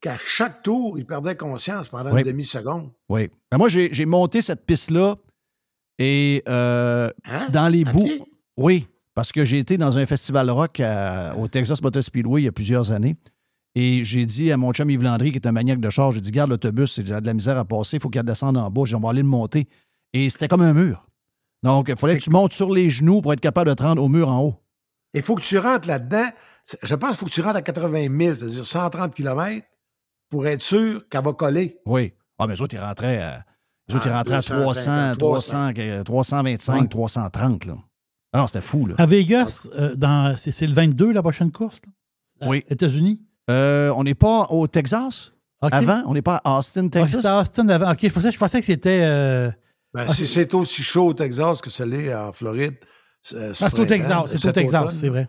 qu'à chaque tour, ils perdaient conscience pendant Oui. une demi-seconde. Oui. Ben, moi, j'ai j'ai monté cette piste-là et euh, Hein? dans les À bouts. pied? Oui, parce que j'ai été dans un festival rock à- au Texas Motor Speedway il y a plusieurs années. Et j'ai dit à mon chum Yves Landry, qui est un maniaque de char, j'ai dit Garde l'autobus, c'est de la misère à passer, il faut qu'il descende en bas. On va aller le monter. Et c'était comme un mur. Donc, il fallait que tu montes sur les genoux pour être capable de te rendre au mur en haut. Il faut que tu rentres là-dedans. Je pense qu'il faut que tu rentres à 80 000, c'est-à-dire 130 km, pour être sûr qu'elle va coller. Oui. Ah, mais les autres, ils rentraient à, les autres, ils Ah, rentraient à 300, 250, 300, euh, 325, Ouais. 330. Là. Ah non, c'était fou. Là. À Vegas, euh, dans- c'est c'est le 22, la prochaine course? là? Oui. États-Unis? Euh, on n'est pas au Texas? Avant? On n'est pas à Austin, Ah, Texas? c'était Austin avant. OK, je pensais, je pensais que c'était. euh, Ben, Ah, si c'est aussi chaud au Texas que ce l'est en Floride. euh, ce Ah, c'est au Texas. C'est au Texas, c'est vrai.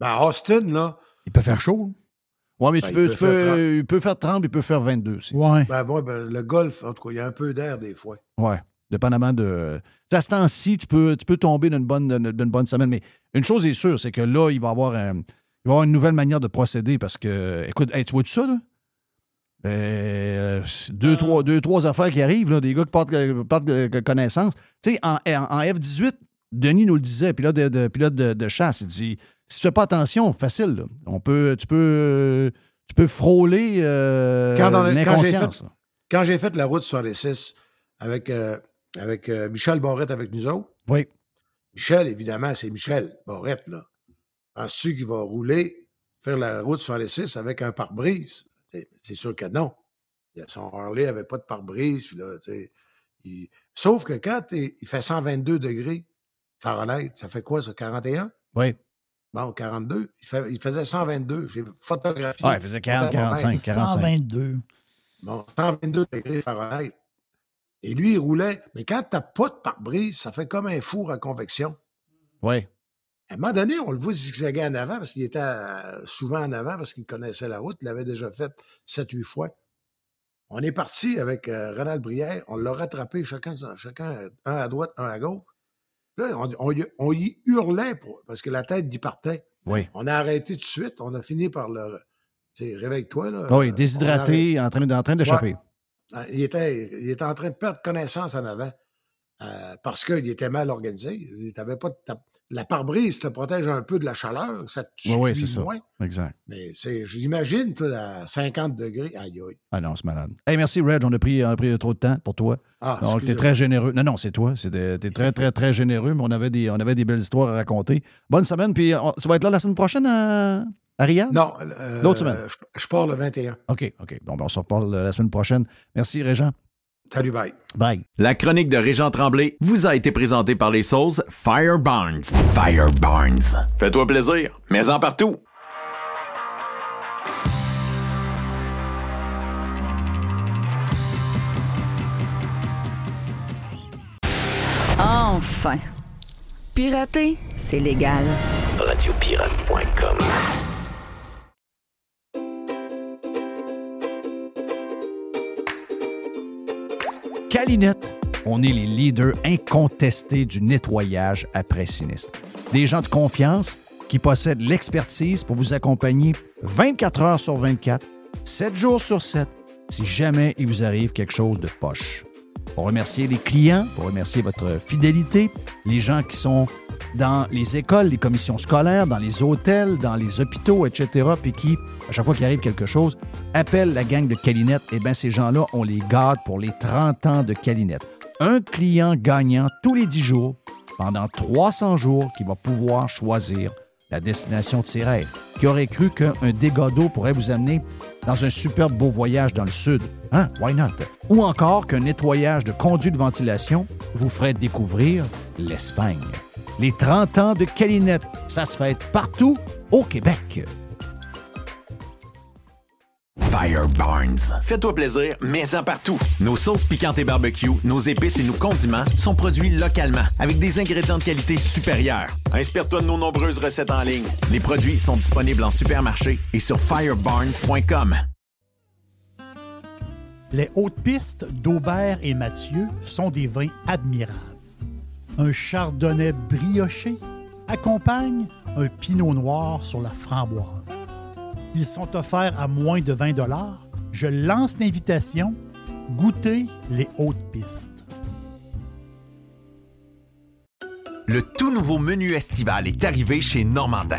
Ben, Austin, là, Il peut faire chaud. Oui, mais Ben, tu il peux, peut tu faire peux, 30. il peut faire 30, il peut faire 22 aussi. Ouais. ben, bon, ben, le golf, en tout cas, il y a un peu d'air des fois. Ouais. Dépendamment de. Tu sais, À ce temps-ci, tu peux, tu peux tomber d'une bonne, d'une bonne semaine. Mais une chose est sûre, c'est que là, il va y avoir, un- il va y avoir une nouvelle manière de procéder parce que. Écoute, hey, tu vois tout ça, là? Euh, deux, trois, deux, trois affaires qui arrivent, là, des gars qui portent, euh, portent, euh, connaissance. Tu sais, en, en- en F-18, Denis nous le disait, pilote de, de- pilote de, de chasse, il dit si tu fais pas attention, facile, là. On peut, tu, peux, tu peux frôler euh, Quand l'inconscience. Quand j'ai fait la route sur les 6 avec, euh, avec euh, Michel Barrette avec nous autres, Oui. Michel, évidemment, c'est Michel Barrette, là. Penses-tu qu'il va rouler, faire la route sur les 6 avec un pare-brise? C'est- sûr que non. Il- Son Harley n'avait pas de pare-brise. puis là, tu sais, il- Sauf que quand t'es- il fait 122 degrés Fahrenheit, ça fait quoi, ça, 41? Oui. Bon, 42. Il, fait- il faisait 122. J'ai photographié. Ouais, il faisait 40, 45, 45. 122. Bon, 122 degrés Fahrenheit. Et lui, il roulait. Mais quand tu n'as pas de pare-brise, ça fait comme un four à convection. Oui. À un moment donné, on le voit zigzaguer en avant parce qu'il était euh, souvent en avant parce qu'il connaissait la route. Il l'avait déjà fait 7-8 fois. On est parti avec euh, Ronald Brière. On l'a rattrapé chacun, chacun, un à droite, un à gauche. Là, on, on y- on y hurlait pour- parce que la tête y partait. Oui. On a arrêté tout de suite. On a fini par le. tu sais, Réveille-toi. Là. Ah Oui, Euh, a déshydraté, en train, en train d'échapper. euh, Il était, il était en train de perdre connaissance en avant euh, parce qu'il était mal organisé. Il t'avait pas de la pare-brise te protège un peu de la chaleur, ça te Oui, oui, cuit c'est ça. moins. Exact. Mais c'est, j'imagine, à 50 degrés, aïe aïe. Ah non, c'est malade. Hey, merci, Reg. On a, pris, on a pris trop de temps pour toi. Ah, Donc, t'es très généreux. Non, non, c'est toi. T'es très, très, très généreux, mais on avait, des, on avait des belles histoires à raconter. Bonne semaine, puis on- tu vas être là la semaine prochaine à, à Riyad? Non, euh, L'autre semaine. Je, je pars le 21. OK, OK. Bon, ben, on se reparle la semaine prochaine. Merci, Régent. Salut, bye. Bye. La chronique de Régent Tremblay vous a été présentée par les sauces Fire Barnes. Fire Barnes. Fais-toi plaisir, mets-en partout. Enfin. Pirater, c'est légal. Radiopirate.com Calinette, on est les leaders incontestés du nettoyage après sinistre. Des gens de confiance qui possèdent l'expertise pour vous accompagner 24 heures sur 24, 7 jours sur 7, si jamais il vous arrive quelque chose de poche. Pour remercier les clients, pour remercier votre fidélité, les gens qui sont dans les écoles, les commissions scolaires, dans les hôtels, dans les hôpitaux, etc., puis qui, à chaque fois qu'il arrive quelque chose, appellent la gang de Calinette, eh bien, ces gens-là, on les garde pour les 30 ans de Calinette. Un client gagnant tous les 10 jours, pendant 300 jours, qui va pouvoir choisir la destination de ses rêves. Qui aurait cru qu'un dégât d'eau pourrait vous amener dans un superbe beau voyage dans le sud? Hein? Why not? Ou encore qu'un nettoyage de conduits de ventilation vous ferait découvrir l'Espagne. Les 30 ans de Calinette, ça se fête partout au Québec. Fire Barnes. Fais-toi plaisir, mais en partout. Nos sauces piquantes et barbecue, nos épices et nos condiments sont produits localement avec des ingrédients de qualité supérieure. Inspire-toi de nos nombreuses recettes en ligne. Les produits sont disponibles en supermarché et sur firebarnes.com. Les hautes pistes d'Aubert et Mathieu sont des vins admirables. Un chardonnay brioché accompagne un pinot noir sur la framboise. Ils sont offerts à moins de 20 Je lance l'invitation. Goûtez les hautes pistes. Le tout nouveau menu estival est arrivé chez Normandin.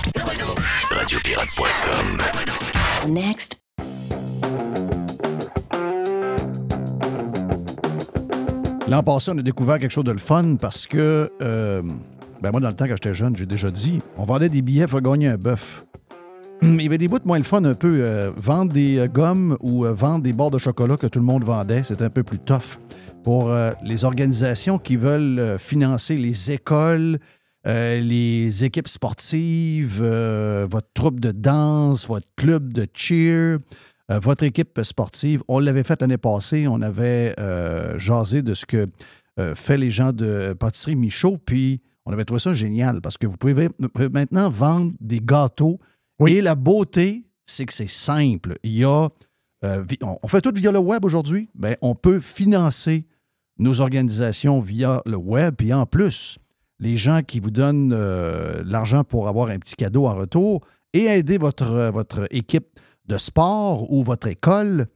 Radiopirate.com. Next. L'an passé, on a découvert quelque chose de le fun parce que, euh, ben moi, dans le temps, quand j'étais jeune, j'ai déjà dit, on vendait des billets pour gagner un bœuf. Il y avait des bouts moins le fun un peu. euh, vendre des euh, gommes ou euh, vendre des barres de chocolat que tout le monde vendait, c'est un peu plus tough. Pour euh, les organisations qui veulent euh, financer les écoles, euh, les équipes sportives, euh, votre troupe de danse, votre club de cheer, euh, votre équipe sportive. On l'avait fait l'année passée. On avait jasé de ce que fait les gens de Pâtisserie Michaud. Puis on avait trouvé ça génial parce que vous pouvez, vous pouvez maintenant vendre des gâteaux. Et la beauté, c'est que c'est simple. Il y a. on fait tout via le web aujourd'hui. Ben, on peut financer nos organisations via le web. Puis en plus, les gens qui vous donnent euh, l'argent pour avoir un petit cadeau en retour et aider votre, euh, votre équipe de sport ou votre école,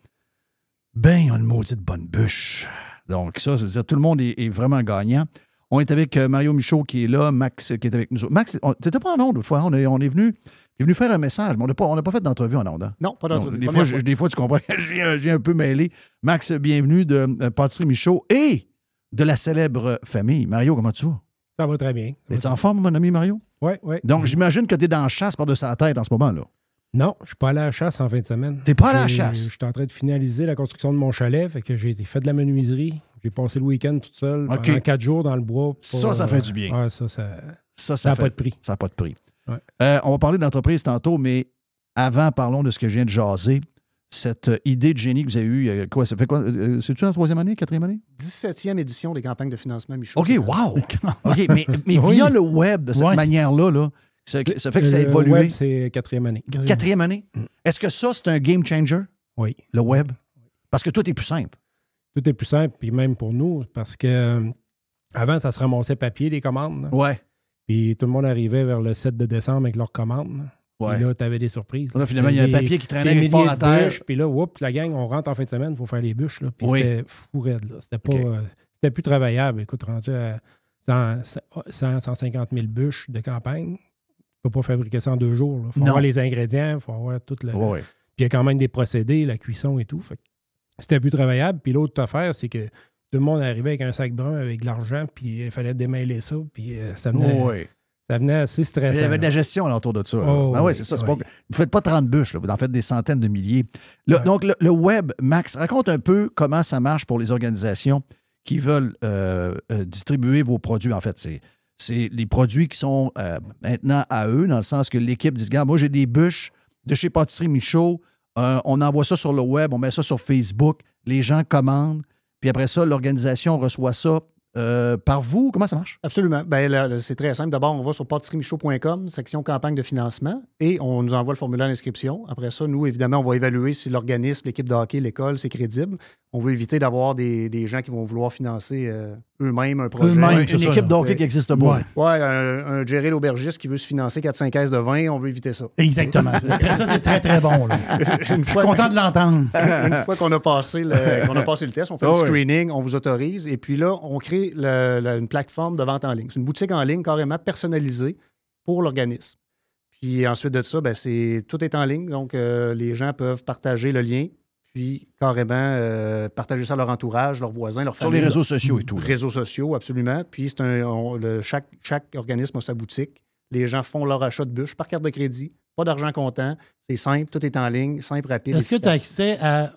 ben, ils ont une maudite bonne bûche. Donc, ça, ça veut dire que tout le monde est, est vraiment gagnant. On est avec euh, Mario Michaud qui est là, Max qui est avec nous. Max, tu n'étais pas en onde fois. On est, on est venu. Tu es venu faire un message, mais on n'a pas, pas fait d'entrevue en onde. hein? Non, pas d'entrevue. Des, fois, je- des fois, tu comprends, viens un peu mêlé. Max, bienvenue de Pâtisserie Michaud et de la célèbre famille. Mario, comment tu vas? Ça va très bien. Es-tu en forme, mon ami Mario? Oui, oui. Donc, j'imagine que tu es dans la chasse par-dessus la tête en ce moment-là. Non, je suis pas allé à la chasse en fin de semaine. T'es pas allé à la chasse? Je suis en train de finaliser la construction de mon chalet, fait que j'ai été fait de la menuiserie. J'ai passé le week-end toute seule OK. pendant quatre jours dans le bois. pour, Ça, ça fait du bien. Ouais, ça, ça, Ça, ça n'a fait- pas de prix. Ça n'a pas de prix. Ouais. Euh, on va parler d'entreprise tantôt, mais avant, parlons de ce que je viens de jaser. Cette euh, idée de génie que vous avez eue, euh, quoi, ça fait quoi? euh, C'est-tu la troisième année, quatrième année? 17e édition des campagnes de financement Michaud. OK, wow! OK, mais, mais Oui. via le web, de cette Ouais. manière-là, là, ça, ça fait que ça a Le évolué. web, c'est quatrième année. Quatrième année? Est-ce que ça, c'est un game changer? Oui. Le web? Parce que tout est plus simple. Tout est plus simple, puis même pour nous, parce que euh, avant, ça se ramassait papier, les commandes. là. Ouais. Puis tout le monde arrivait vers le 7 de décembre avec leurs commandes. là. Ouais. Puis là, tu avais des surprises. Là, finalement, il y a un papier qui traînait quelque part à terre. Puis là, oups, la gang, on rentre en fin de semaine, il faut faire les bûches. Là. Puis Oui. c'était fou raide. C'était pas... Euh, c'était plus travaillable. Écoute, rendu à 100, 100, 150 000 bûches de campagne, tu peux pas fabriquer ça en deux jours. Il faut Non. avoir les ingrédients, il faut avoir tout le... Puis il y a quand même des procédés, la cuisson et tout. Fait c'était plus travaillable. Puis l'autre affaire, c'est que tout le monde arrivait avec un sac brun avec de l'argent, puis il fallait démêler ça, puis euh, ça venait, Ouais. Ça venait assez Il stressant. y avait de la gestion autour de ça. Oh, Ben oui, oui, c'est ça. c'est oui. pas- vous ne faites pas 30 bûches, là, vous en faites des centaines de milliers. Donc, le, le web, Max, raconte un peu comment ça marche pour les organisations qui veulent euh, euh, distribuer vos produits. En fait, c'est, les produits qui sont euh, maintenant à eux, dans le sens que l'équipe dit Regarde, moi, j'ai des bûches de chez Pâtisserie Michaud. On envoie ça sur le web, on met ça sur Facebook. Les gens commandent. Puis après ça, l'organisation reçoit ça euh, par vous. Comment ça marche? Absolument. Ben, c'est très simple. D'abord, on va sur pâtisseriemichaud.com, section campagne de financement, et on nous envoie le formulaire d'inscription. Après ça, nous, évidemment, on va évaluer si l'organisme, l'équipe de hockey, l'école, c'est crédible. On veut éviter d'avoir des, des gens qui vont vouloir financer euh, eux-mêmes un projet. Eux-mêmes, Une ça, équipe là. de hockey qui n'existe pas. Ouais. Ouais, un, un Jerry l'aubergiste qui veut se financer 4-5 caisses de vin, on veut éviter ça. Exactement. C'est très- ça, c'est très, très bon. là. Je suis content de l'entendre. Une fois qu'on a, passé le, qu'on a passé le test, on fait Ah le oui. screening, on vous autorise, et puis là, on crée le- le- une plateforme de vente en ligne. C'est une boutique en ligne carrément personnalisée pour l'organisme. Puis ensuite de ça, ben, c'est, tout est en ligne, donc euh, les gens peuvent partager le lien, puis carrément euh, partager ça à leur entourage, leurs voisins, leurs Sur les familles. réseaux sociaux et tout. là. Réseaux sociaux, absolument. Puis c'est un, on- le- chaque, chaque organisme a sa boutique. Les gens font leur achat de bûches par carte de crédit, pas d'argent comptant. C'est simple, tout est en ligne, simple, rapide. Est-ce que tu as accès à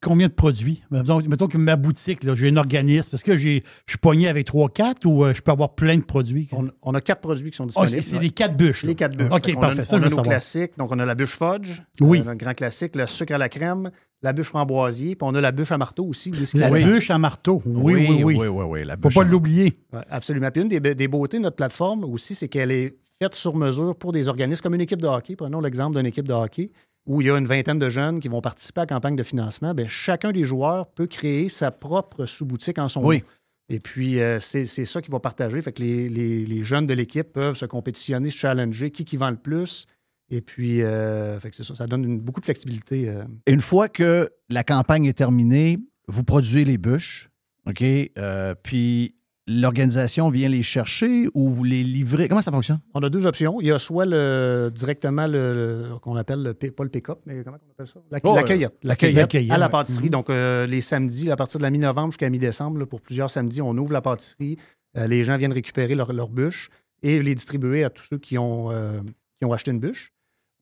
combien de produits? Mettons, mettons que ma boutique, j'ai un organisme. Est-ce que je suis pogné avec 3-4 ou euh, je peux avoir plein de produits? On, on a quatre produits qui sont Ah, disponibles. c'est, c'est les quatre bûches. là. Les quatre bûches. OK, parfait. A, ça, on je a nos savoir. classiques. Donc, on a la bûche fudge, Oui. euh, un grand classique, le sucre à la crème, la bûche framboisier, puis on a la bûche à marteau aussi. La bûche à marteau. Oui, oui, oui. oui, oui, oui, la Faut pas à- l'oublier. Absolument. Puis une des, des beautés de notre plateforme aussi, c'est qu'elle est faite sur mesure pour des organismes comme une équipe de hockey. Prenons l'exemple d'une équipe de hockey où il y a une vingtaine de jeunes qui vont participer à la campagne de financement. Bien, chacun des joueurs peut créer sa propre sous-boutique en son Oui. nom. Et puis, euh, c'est c'est ça qu'ils vont partager. Fait que les, les- les jeunes de l'équipe peuvent se compétitionner, se challenger, qui, qui vend le plus. Et puis, euh, fait que c'est ça, ça donne une- beaucoup de flexibilité. euh. Une fois que la campagne est terminée, vous produisez les bûches, OK? Euh, puis l'organisation vient les chercher ou vous les livrez? Comment ça fonctionne? On a deux options. Il y a soit le, directement le, le- qu'on appelle le, pas le pick-up, mais comment on appelle ça? La, Oh, la cueillette. La la cueillette cueillette, à la pâtisserie. Mhm. Donc, euh, les samedis, à partir de la mi-novembre jusqu'à mi-décembre, là, pour plusieurs samedis, on ouvre la pâtisserie. Euh, les gens viennent récupérer leur, leur bûche et les distribuer à tous ceux qui ont, euh, qui ont acheté une bûche.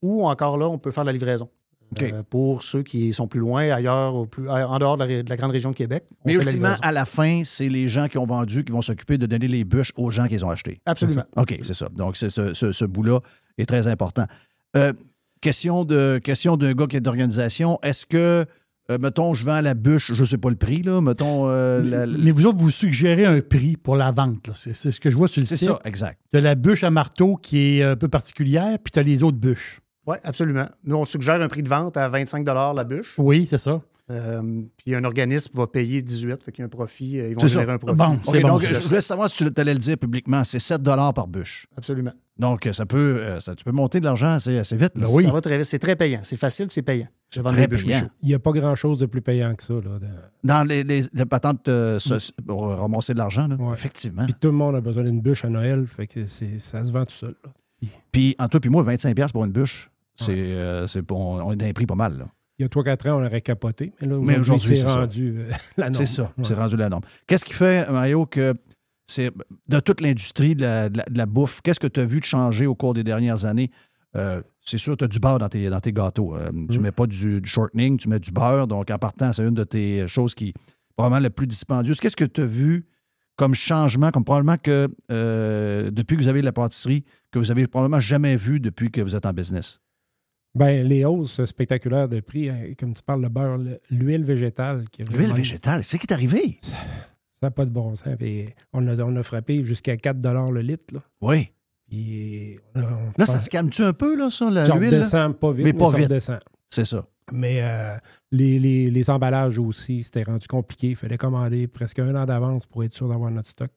Ou encore là, on peut faire de la livraison. Euh, pour ceux qui sont plus loin, ailleurs, plus, en dehors de la, ré- de la grande région de Québec. Mais la ultimement, à la fin, c'est les gens qui ont vendu qui vont s'occuper de donner les bûches aux gens qui les ont achetées. Absolument. OK, c'est ça. Donc, c'est ce, ce- ce bout-là est très important. Euh, question de question d'un gars qui est d'organisation. Est-ce que, euh, mettons, je vends la bûche, je ne sais pas le prix, là, mettons, euh, la- la- Mais vous autres, vous suggérez un prix pour la vente. C'est, c'est ce que je vois sur le c'est site. ça, exact. Tu as la bûche à marteau qui est un peu particulière, puis tu as les autres bûches. Oui, absolument. Nous, on suggère un prix de vente à 25 la bûche. Oui, c'est ça. Euh, puis un organisme va payer 18, fait qu'il y a un profit, euh, ils vont C'est ça. générer un profit. Bon, bon. donc, ça. je voulais savoir si tu allais le dire publiquement. C'est 7 par bûche. Absolument. Donc, ça peut, euh, ça, tu peux monter de l'argent assez, assez vite. là. oui. Ça va très vite. C'est très payant. C'est facile, c'est payant. C'est très des bûches payant. Il n'y a pas grand-chose de plus payant que ça. Là, de- Dans les, les- les patentes euh, so- pour ramasser de l'argent, là. Ouais. effectivement. Puis tout le monde a besoin d'une bûche à Noël, fait que c'est, ça se vend tout seul. là. Puis, en toi puis moi, 25 pour une bûche, c'est, euh, c'est on, on est prix pas mal. là. Il y a 3-4 ans, on aurait capoté. Mais là, Mais aujourd'hui, c'est rendu euh, la norme. C'est ça, Ouais. c'est rendu la norme. Qu'est-ce qui fait, Mario, que c'est de toute l'industrie de la, de la- de la bouffe, qu'est-ce que tu as vu de changer au cours des dernières années? Euh, c'est sûr, tu as du beurre dans tes, dans tes gâteaux. Euh, Tu Mm. mets pas du, du shortening, tu mets du beurre. Donc, en partant, c'est une de tes choses qui est probablement la plus dispendieuse. Qu'est-ce que tu as vu comme changement, comme probablement que euh, depuis que vous avez la pâtisserie, que vous avez probablement jamais vu depuis que vous êtes en business? Ben, les hausses spectaculaires de prix, hein, comme tu parles, le beurre, le- l'huile végétale. L'huile vraiment- végétale, c'est qui est arrivé? Ça n'a pas de bon sens. Puis on, a, on a frappé jusqu'à 4 le litre. Là. Oui. Puis on a- on Là, ça se calme-tu un peu, là, ça, ça l'huile? là? redescend pas vite, Mais pas ça vite. redescend. C'est ça. Mais euh, les, les- les emballages aussi, c'était rendu compliqué. Il fallait commander presque un an d'avance pour être sûr d'avoir notre stock.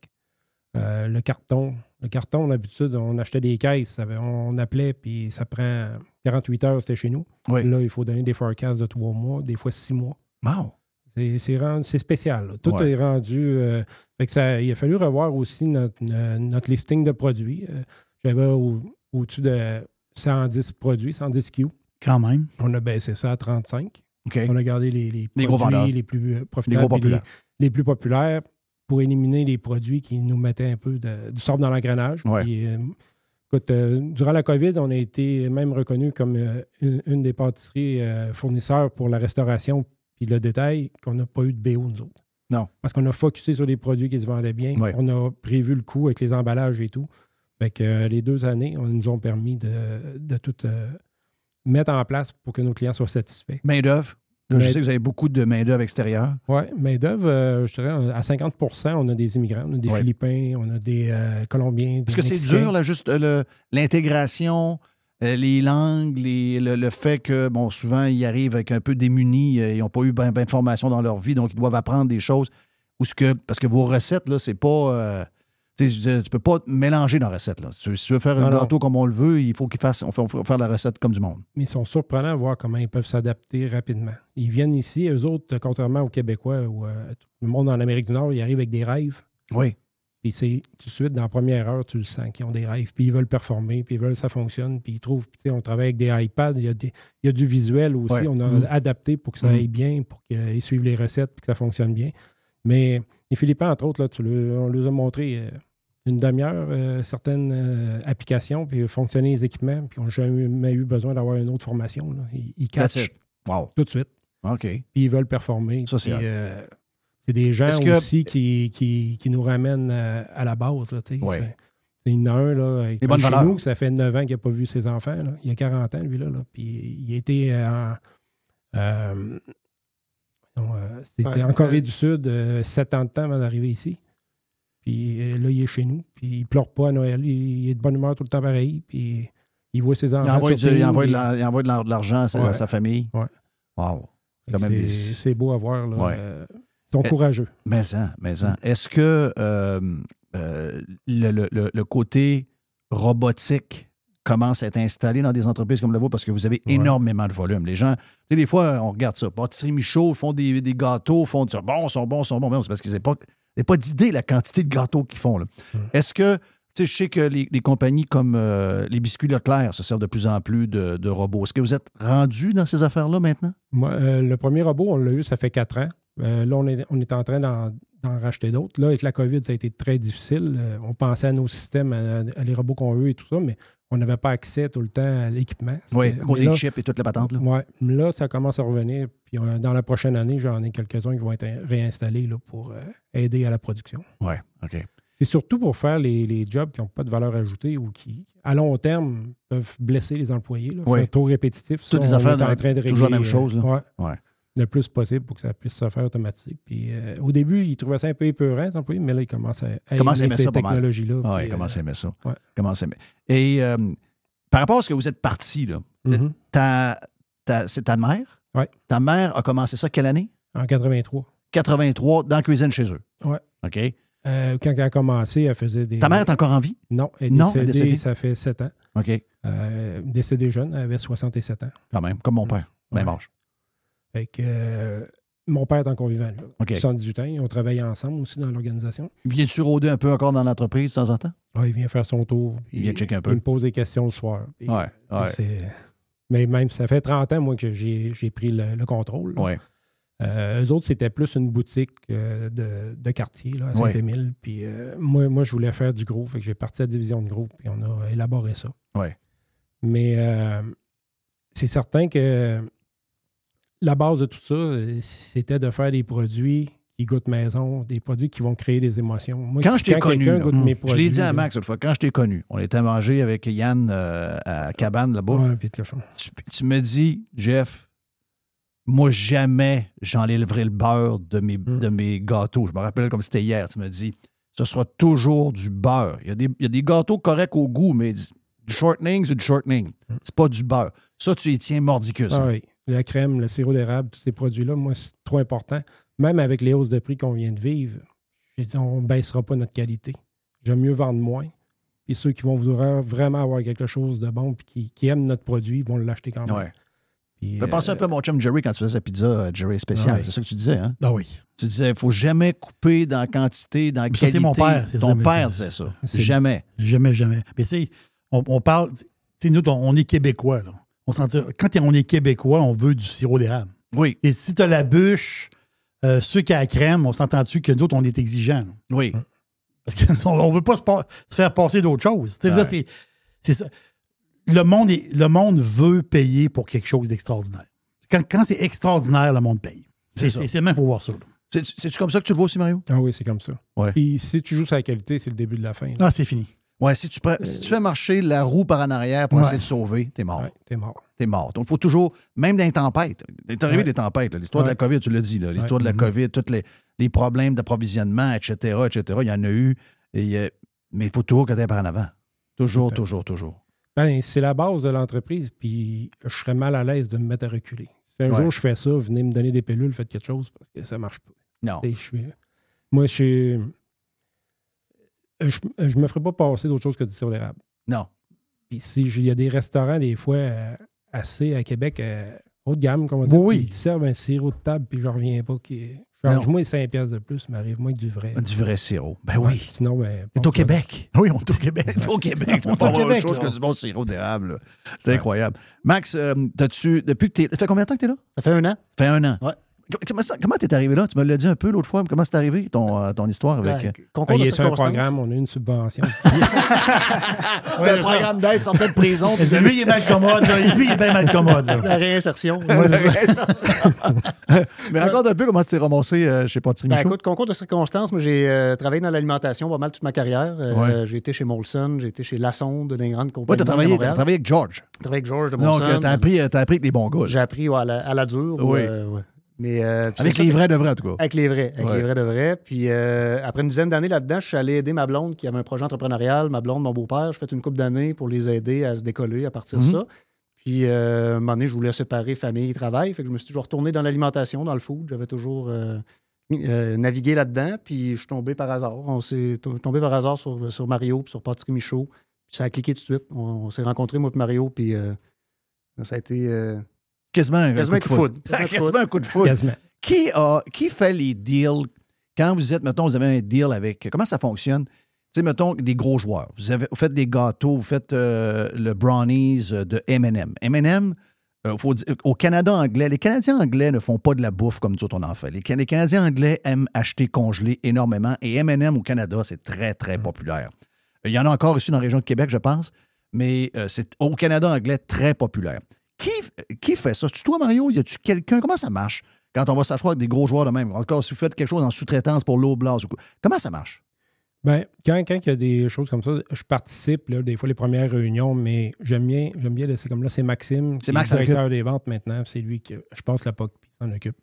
Euh, le carton, le carton, d'habitude, on achetait des caisses, ça on appelait, puis ça prend 48 heures, c'était chez nous. Oui. Là, il faut donner des forecasts de trois mois, des fois six mois. Wow. C'est, spécial. là. Tout Ouais. est rendu. euh, fait que ça, il a fallu revoir aussi notre, euh, notre listing de produits. Euh, j'avais au, au-dessus de 110 produits, 110 Q. Quand même. On a baissé ça à 35. OK. On a gardé les, les produits les plus euh, Les profitables, gros les, les plus populaires pour éliminer les produits qui nous mettaient un peu de- du sable dans l'engrenage. Ouais. Écoute, euh, durant la COVID, on a été même reconnu comme euh, une, une des pâtisseries euh, fournisseurs pour la restauration puis le détail qu'on n'a pas eu de BO, nous autres. Non. Parce qu'on a focusé sur les produits qui se vendaient bien. On a prévu le coût avec les emballages et tout. Fait que les deux années, on nous ont permis de, de tout mettre en place pour que nos clients soient satisfaits. Main-d'œuvre? Là, je sais que vous avez beaucoup de main-d'œuvre extérieure. Oui, main-d'œuvre, euh, je dirais, à 50% on a des immigrants, on a des Ouais. Philippins, on a des euh, Colombiens. Est-ce que c'est dur, là, juste euh, l'intégration, les langues, les- le, le fait que, bon, souvent, ils arrivent avec un peu démunis, ils n'ont pas eu bien de formation dans leur vie, donc ils doivent apprendre des choses. Ou ce que, parce que vos recettes, là, c'est pas. Tu tu peux pas mélanger dans la recette. Là. Si tu veux- si tu veux faire un gâteau comme on le veut, il faut qu'il fasse, on fait, on fait faire la recette comme du monde. Mais ils sont surprenants à voir comment ils peuvent s'adapter rapidement. Ils viennent ici, eux autres, contrairement aux Québécois ou euh, tout le monde en Amérique du Nord, ils arrivent avec des rêves. Oui. Puis c'est tout de suite, dans la première heure, tu le sens qu'ils ont des rêves. Puis ils veulent performer, puis ils veulent que ça fonctionne. Puis ils trouvent, tu sais, on travaille avec des iPads, il y a, des- il y a du visuel aussi. Ouais. On a Mhm. adapté pour que ça Mhm. aille bien, pour qu'ils suivent les recettes, puis que ça fonctionne bien. Mais les Philippins, entre autres, là, tu le- on leur a montré euh, une demi-heure euh, certaines euh, applications, puis fonctionner les équipements, puis on n'a jamais eu besoin d'avoir une autre formation. là. Ils, ils catchent. Wow. tout de suite, OK. puis ils veulent performer. Ça, c'est euh, c'est des gens que- aussi qui, qui, qui nous ramènent euh, à la base. Là, tu sais. Ouais. C'est- une un, là, chez valeurs. nous, ça fait 9 ans qu'il n'a pas vu ses enfants. là. Il a 40 ans, lui, là. là. Puis il était en. euh, euh, C'était Ouais, en Corée ouais. du Sud, 7 ans de temps avant d'arriver ici. Puis euh, là, il est chez nous. Puis il pleure pas à Noël. Il, est de bonne humeur tout le temps pareil. Puis il voit ses enfants. Il envoie, du- il de il- envoie l'argent à, sa- à Ouais. sa famille. Ouais. Wow. C'est des- beau à voir. Là. Ouais. Euh, ils sont Eh, courageux. Mais ça, mais ça. Est-ce que euh, euh, le, le- le- le côté robotique commence à être installé dans des entreprises comme le vôtre parce que vous avez énormément de volume? Les gens, tu sais, des fois, on regarde ça. Pâtisserie Michaud font des, des gâteaux, font du bon, sont bons, sont bons. Mais c'est parce qu'ils n'ont pas, ils ont pas d'idée la quantité de gâteaux qu'ils font. là. Mm. Est-ce que, tu sais, je sais que les, les compagnies comme euh, les biscuits Leclerc se servent de plus en plus de, de robots. Est-ce que vous êtes rendu dans ces affaires-là maintenant? Moi, euh, le premier robot, on l'a eu, ça fait quatre ans. Euh, là, on est, on est en train d'en, racheter d'autres. Là, avec la COVID, ça a été très difficile. On pensait à nos systèmes, à, à les robots qu'on veut et tout ça, mais on n'avait pas accès tout le temps à l'équipement. Oui, à cause des chips et toute la patente. Là. Ouais, là, ça commence à revenir. Puis euh, dans la prochaine année, j'en ai quelques-uns qui vont être réinstallés là, pour euh, aider à la production. Oui, OK. C'est surtout pour faire les, les jobs qui n'ont pas de valeur ajoutée ou qui, à long terme, peuvent blesser les employés. Là, Oui. Faire trop répétitif. Ça, Toutes les affaires en train de toujours la même chose, là. euh, ouais, Ouais. le plus possible pour que ça puisse se faire automatique. Puis, euh, au début, ils trouvaient ça un peu épeurant, les employés, mais là, ils commencent à, à aimer ces technologies-là. Oui, puis, il commence à aimer ça. ouais. Aimer. Et euh, par rapport à ce que vous êtes parti, là, Mhm. ta, ta- c'est ta mère? Oui. Ta mère a commencé ça quelle année? En 83. 83, dans la cuisine chez eux. Ouais. OK. Euh, quand elle a commencé, elle faisait des. Ta mère est encore en vie? Non, elle est Non, elle est décédée, décédée. ça fait 7 ans. OK. Euh, décédée jeune, elle avait 67 ans. Quand même, comme mon père. Même Ouais. âge. Fait que, euh, mon père est encore vivant. Là. OK. 78 ans. Ils ont travaillé ensemble aussi dans l'organisation. Viens-tu rôder un peu encore dans l'entreprise de temps en temps? Ouais, il vient faire son tour. Il vient checker un peu. Il me pose des questions le soir. Ouais, ouais. Mais même, ça fait 30 ans, moi, que j'ai pris le, le contrôle. Ouais. Euh, eux autres, c'était plus une boutique euh, de, de quartier là, à. Saint-Émile. Puis euh, moi, moi, je voulais faire du gros. Fait que j'ai parti la division de gros, puis on a élaboré ça. Ouais. Mais c'est certain que la base de tout ça, c'était de faire des produits qui goûtent maison, des produits qui vont créer des émotions. Moi, Quand si- je t'ai connu, là, goûte mes je produits, l'ai dit à Max cette fois, quand je t'ai connu, on était manger avec Yann euh, à Cabane là-bas. Ouais, tu, tu me dis, Jeff, moi, jamais j'enlèverai le beurre de mes, Mm. de mes gâteaux. Je me rappelle comme c'était hier. Tu me dis, ce sera toujours du beurre. Il y a des, il y a des gâteaux corrects au goût, mais du shortening, c'est du shortening. C'est pas du beurre. Ça, tu y tiens mordicus. Ah hein. oui. La crème, le sirop d'érable, tous ces produits-là, moi, c'est trop important. Même avec les hausses de prix qu'on vient de vivre, on ne baissera pas notre qualité. J'aime mieux vendre moins. Puis ceux qui vont vouloir vraiment avoir quelque chose de bon puis qui, qui aiment notre produit vont l'acheter quand même. Ouais. Puis, penser euh, un peu à mon chum Jerry quand tu faisais sa pizza euh, Jerry spécial. Ouais. C'est ça que tu disais, hein? Ah oui. Tu disais, il faut jamais couper dans la quantité, dans la Ça, qualité. c'est mon père, c'est Ton ça, père c'est- disait ça. c'est- Jamais. Jamais, jamais. Mais tu sais, on, on parle. Tu sais, nous, on, on est Québécois. Là. On s'en tire- Quand on est Québécois, on veut du sirop d'érable. Oui, Et si tu as la bûche, euh, ceux qui a la crème, on s'entend-tu que d'autres, on est exigeants. là? oui. Parce qu'on ne veut pas se, pa- se faire passer d'autres choses. Tu sais, Ouais. c'est- C'est ça. Le monde, est- le monde veut payer pour quelque chose d'extraordinaire. Quand, quand c'est extraordinaire, le monde paye. C'est C'est ça. c'est- c'est même pour voir ça. là. C'est- C'est-tu comme ça que tu le vois aussi, Mario? Ah oui, c'est comme ça. Ouais. Puis si tu joues sur la qualité, c'est le début de la fin. là. Ah, c'est fini. Ouais, si tu, pre- si tu fais marcher la roue par en arrière pour Ouais. essayer de sauver, t'es mort. Ouais, t'es mort. T'es mort. Donc, il faut toujours, même dans les tempêtes, il est arrivé Ouais. des tempêtes, l'histoire de la. COVID, tu l'as dit, l'histoire de la Mhm. COVID, tous les, les problèmes d'approvisionnement, etc., etc., il y en a eu. Et, euh, mais il faut toujours que tu par en avant. Toujours, toujours, toujours. Ben, c'est la base de l'entreprise, puis je serais mal à l'aise de me mettre à reculer. Si un jour je fais ça, venez me donner des pilules, faites quelque chose, parce que ça marche pas. Non. Je suis- Moi, je suis. Je, je me ferais pas passer d'autre chose que du sirop d'érable. Non. Puis si il y a des restaurants, des fois, euh, assez à Québec, euh, haut de gamme, comme on dit, Oui, ils te servent un sirop de table, puis je reviens pas. Qui... Change-moi 5 pièces de plus, mais arrive-moi avec du vrai. Du vrai sirop. Ben Ouais, oui. Sinon, ben. T'es au Québec. Oui, on est au Québec. T'es au Québec. Tu On autre Québec, chose que du bon sirop d'érable. C'est incroyable. Max, euh, t'as-tu, depuis que t'es. Ça fait combien de temps que t'es là? Ça fait un an. Ça fait un an. Ouais. Comment, t'es arrivé là? Tu me l'as dit un peu l'autre fois, mais comment c'est arrivé ton, euh, ton histoire avec. Ben, euh, concours il de est sur un programme, on a une subvention. C'était un programme d'aide, sortait de prison. puis Lui, il est mal commode. là. Lui, il est bien mal commode. là. La réinsertion. Mais raconte un peu comment tu t'es ramassé euh, chez Pâtisserie Ben, Michaud. écoute, concours de circonstances, moi j'ai euh, travaillé dans l'alimentation pas mal toute ma carrière. Euh, Ouais. J'ai été chez Molson, j'ai été chez Lassonde, dans une grande compagnie. Ouais, t'as de travaillé, travaillé avec George. J'ai travaillé avec George de Donc, Molson. euh, t'as appris, t'as appris avec les bons gars. J'ai appris ouais, à, la, à la dure. Oui. Euh. Mais, euh, Avec les vrais de vrais, en tout cas. Avec les vrais, avec Ouais. les vrais de vrais. Puis euh, après une dizaine d'années là-dedans, je suis allé aider ma blonde qui avait un projet entrepreneurial, ma blonde, mon beau-père. J'ai fait une couple d'années pour les aider à se décoller à partir Mhm. de ça. Puis euh, à un moment donné, je voulais séparer famille et travail. Fait que je me suis toujours retourné dans l'alimentation, dans le food. J'avais toujours euh, euh, navigué là-dedans. Puis je suis tombé par hasard. On s'est to- tombé par hasard sur, sur Mario puis sur Pâtisserie Michaud. Puis ça a cliqué tout de suite. On, on s'est rencontrés, moi et Mario. Puis euh, ça a été euh, Quasiment un quasiment coup de foudre. Quasiment un coup de foudre. Qui, a, qui fait les deals quand vous êtes, mettons, vous avez un deal avec. Comment ça fonctionne? Tu sais, mettons, des gros joueurs. Vous, avez, vous faites des gâteaux, vous faites euh, le brownies euh, de MM. MM, euh, faut dire- au Canada anglais, les Canadiens anglais ne font pas de la bouffe comme nous autres on en fait. Les, Can- les Canadiens anglais aiment acheter congelé énormément et M&M au Canada, c'est très, très populaire. Il y en a encore ici dans la région de Québec, je pense, mais euh, c'est au Canada anglais très populaire. Qui, qui fait ça? C'est toi, Mario? Y a-tu quelqu'un? Comment ça marche quand on va s'asseoir avec des gros joueurs de même? Encore, si vous faites quelque chose en sous-traitance pour l'eau blanche ou quoi. Comment ça marche? Ben, quand, quand il y a des choses comme ça, je participe, là, des fois, les premières réunions, mais j'aime bien, j'aime bien laisser comme là, c'est Maxime, C'est Max qui directeur des ventes maintenant. C'est lui qui, je passe la POC, puis il s'en occupe.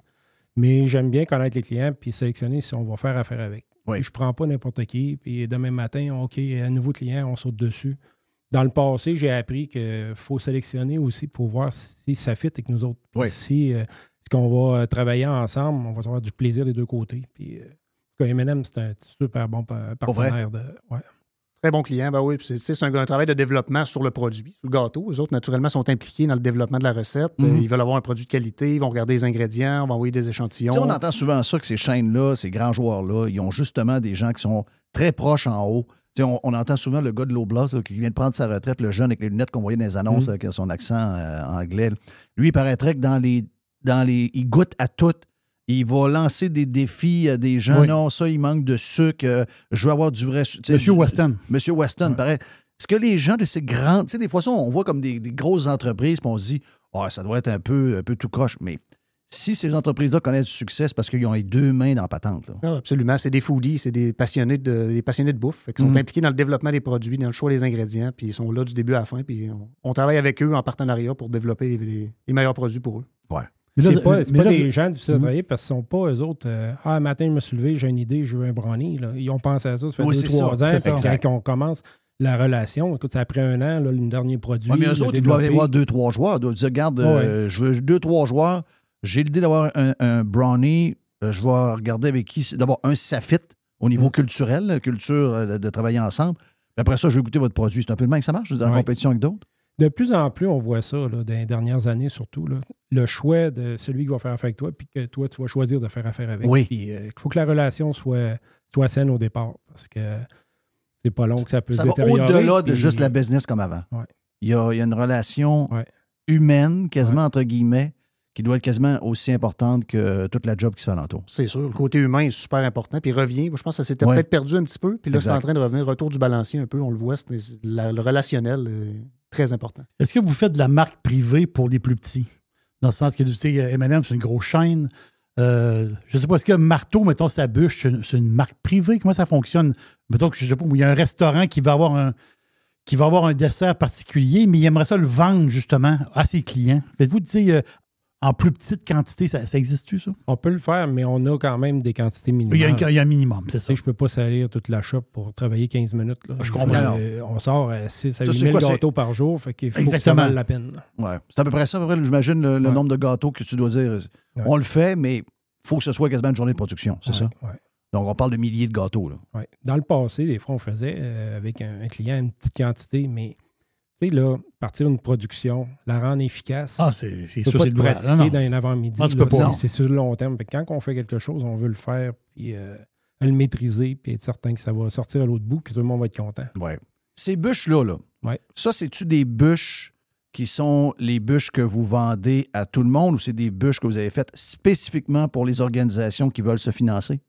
Mais j'aime bien connaître les clients, puis sélectionner si on va faire affaire avec. Oui. Je prends pas n'importe qui, puis demain matin, OK, un nouveau client, on saute dessus. Dans le passé, j'ai appris qu'il faut sélectionner aussi pour voir si ça fit avec nous autres. Oui. Si, euh, si qu'on va euh, travailler ensemble, on va avoir du plaisir des deux côtés. Puis, euh, en tout cas, M&M, c'est un super bon partenaire. De, ouais. Très bon client, ben oui. puis C'est, un, un travail de développement sur le produit, sur le gâteau. Les autres, naturellement, sont impliqués dans le développement de la recette. Mhm. Ils veulent avoir un produit de qualité, ils vont regarder les ingrédients, on va envoyer des échantillons. Tu sais, on entend souvent ça que ces chaînes-là, ces grands joueurs-là, ils ont justement des gens qui sont très proches en haut. On, on entend souvent le gars de l'Oblast qui vient de prendre sa retraite, le jeune avec les lunettes qu'on voyait dans les annonces Mhm. avec son accent euh, anglais. Lui, il paraîtrait que dans les, dans les. Il goûte à tout. Il va lancer des défis à des gens. Oui. Non, ça, il manque de sucre. euh, je veux avoir du vrai sucre. Monsieur Weston. Monsieur Weston, pareil. Est-ce que les gens de ces grandes. Tu sais, des fois, ça, on voit comme des, des grosses entreprises, puis on se dit, Ah, ça doit être un peu, un peu tout croche. Mais si ces entreprises-là connaissent du succès, c'est parce qu'ils ont les deux mains dans la patente. là. Ah, absolument. C'est des foodies, c'est des passionnés de, des passionnés de bouffe. Ils sont Mhm. impliqués dans le développement des produits, dans le choix des ingrédients, puis ils sont là du début à la fin. Puis on, on travaille avec eux en partenariat pour développer les, les- les meilleurs produits pour eux. Mais là, C'est pas, c'est mais pas là, des gens difficiles à Mhm. travailler parce qu'ils sont pas eux autres. euh, ah, un matin, je me suis levé, j'ai une idée, je veux un brownie. là. Ils ont pensé à ça, ça fait Oui, deux, trois ça, ans. c'est. Quand on commence la relation, écoute, ça a pris un an, là, le dernier produit. Ouais, mais eux autres, ils doivent aller voir deux, trois joueurs. Ils doivent dire, regarde, euh, je veux deux, trois joueurs. J'ai l'idée d'avoir un, un brownie. Euh, je vais regarder avec qui. D'abord, un, si ça fit au niveau culturel, la culture euh, de, de travailler ensemble. Puis après ça, je vais goûter votre produit. C'est un peu le même que ça marche dans la compétition avec d'autres? De plus en plus, on voit ça là, dans les dernières années surtout. là. le choix de celui qui va faire affaire avec toi, puis que toi, tu vas choisir de faire affaire avec. Oui. Puis euh, il faut que la relation soit, soit saine au départ parce que c'est pas long que ça peut Ça se va détériorer. au-delà de puis- juste la business comme avant. Ouais. Il, y a, il y a une relation Ouais. humaine, quasiment entre guillemets, qui doit être quasiment aussi importante que toute la job qui se fait alentour. C'est sûr. Le côté humain est super important. Puis il revient. Moi, je pense que ça s'était Ouais. peut-être perdu un petit peu. Puis là, c'est en train de revenir. Retour du balancier un peu. On le voit. c'est- c'est la- le relationnel est très important. Est-ce que vous faites de la marque privée pour les plus petits? Dans le sens que tu sais, M&M, c'est une grosse chaîne. Euh, je ne sais pas, est-ce que Marteau, mettons, sa bûche, c'est une, marque privée? Comment ça fonctionne? Mettons que je sais pas, il y a un restaurant qui va avoir un qui va avoir un dessert particulier, mais il aimerait ça le vendre justement à ses clients. Faites-vous, tu sais, euh, en plus petite quantité, ça, ça existe-tu, ça? On peut le faire, mais on a quand même des quantités minimales. Il y a, un- il y a un minimum, c'est ça. je peux pas salir toute la shop pour travailler 15 minutes. là. Je comprends. Euh, on sort à 6 à Ça, 8 c'est 000 quoi, c'est- gâteaux par jour, fait qu'il faut que ça Exactement. vaille la peine. Ouais. C'est à peu près ça, j'imagine, le, le Ouais. nombre de gâteaux que tu dois dire. On le fait, mais il faut que ce soit quasiment une journée de production, c'est ça? ouais. Donc, on parle de milliers de gâteaux. Là. Dans le passé, des fois, on faisait euh, avec un, un client une petite quantité, mais sais, là, partir une production, la rendre efficace. Ah, c'est sûr, pas c'est le pratiquer Non, non. dans un avant-midi. Ah, tu là, peux pas. c'est- C'est sur le long terme. Fait que quand on fait quelque chose, on veut le faire, puis euh, le maîtriser, puis être certain que ça va sortir à l'autre bout, que tout le monde va être content. Ouais. Ces bûches-là, là, Ouais. ça, c'est-tu des bûches qui sont les bûches que vous vendez à tout le monde ou c'est des bûches que vous avez faites spécifiquement pour les organisations qui veulent se financer?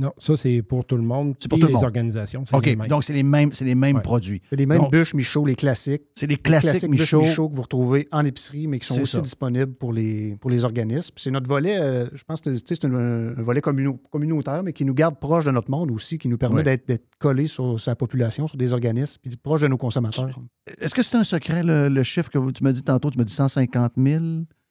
Non, ça, c'est pour tout le monde. C'est pour puis tout le les monde. organisations. c'est OK, les mêmes. donc c'est les mêmes, c'est les mêmes Ouais. produits. C'est les mêmes Donc, bûches Michaud, les classiques. C'est des Les classiques, bûches Michaud. Michaud que vous retrouvez en épicerie, mais qui sont C'est aussi ça. disponibles pour les, pour les organismes. Puis C'est notre volet, euh, je pense que tu sais, c'est un, un volet communo- communautaire, mais qui nous garde proche de notre monde aussi, qui nous permet Ouais. d'être d'être collés sur sa population, sur des organismes, puis proche de nos consommateurs. Est-ce que c'est un secret, le, le chiffre que vous- tu m'as dit tantôt? Tu m'as dit 150 000.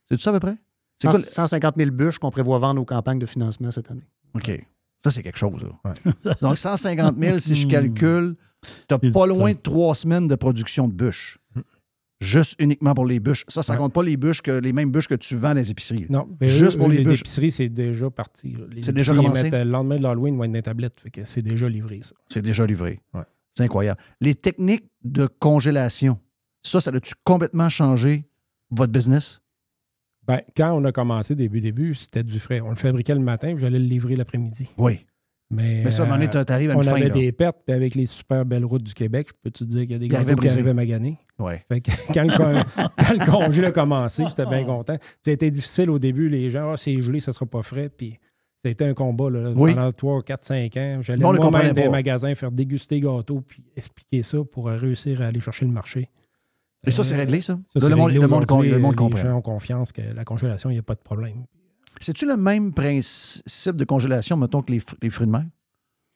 C'est tout ça à peu près? C'est quoi le- 150 000 bûches qu'on prévoit vendre aux campagnes de financement cette année. OK. Ça, c'est quelque chose. Là. Donc, 150 000, si je calcule, tu C'est pas loin de trois semaines de production de bûches. Juste uniquement pour les bûches. Ça, ça Ouais. compte pas les bûches que les mêmes bûches que tu vends dans les épiceries. Non, mais Juste eux, pour eux, les bûches. épiceries, c'est déjà parti. Les C'est déjà ils commencé? mettent, euh, le lendemain de l'Halloween, ils vont être dans les tablettes. C'est déjà livré, ça. C'est déjà livré. Ouais. C'est incroyable. Les techniques de congélation, ça, ça a-tu complètement changé votre business? Ben, quand on a commencé, début, début, c'était du frais. On le fabriquait le matin, puis j'allais le livrer l'après-midi. Oui. Mais, Mais ça, euh, t'arrives à on une fin. avait là. des pertes, puis avec les super belles routes du Québec, je peux te dire qu'il y a des gâteaux qui arrivaient maganés. Ouais. Fait que quand, le, con- quand le congé a commencé, j'étais bien content. Ça a été difficile au début, les gens, ah, c'est gelé, ça sera pas frais. Puis ça a été un combat là, Oui. pendant 3, 4, 5 ans. J'allais on moi-même dans les magasins faire déguster gâteaux puis expliquer ça pour euh, réussir à aller chercher le marché. Et ça, Euh, c'est réglé, ça? Ça, le, monde, le monde le monde Les comprend. gens ont confiance que la congélation, il n'y a pas de problème. C'est-tu le même principe de congélation, mettons, que les, fr- les fruits de mer?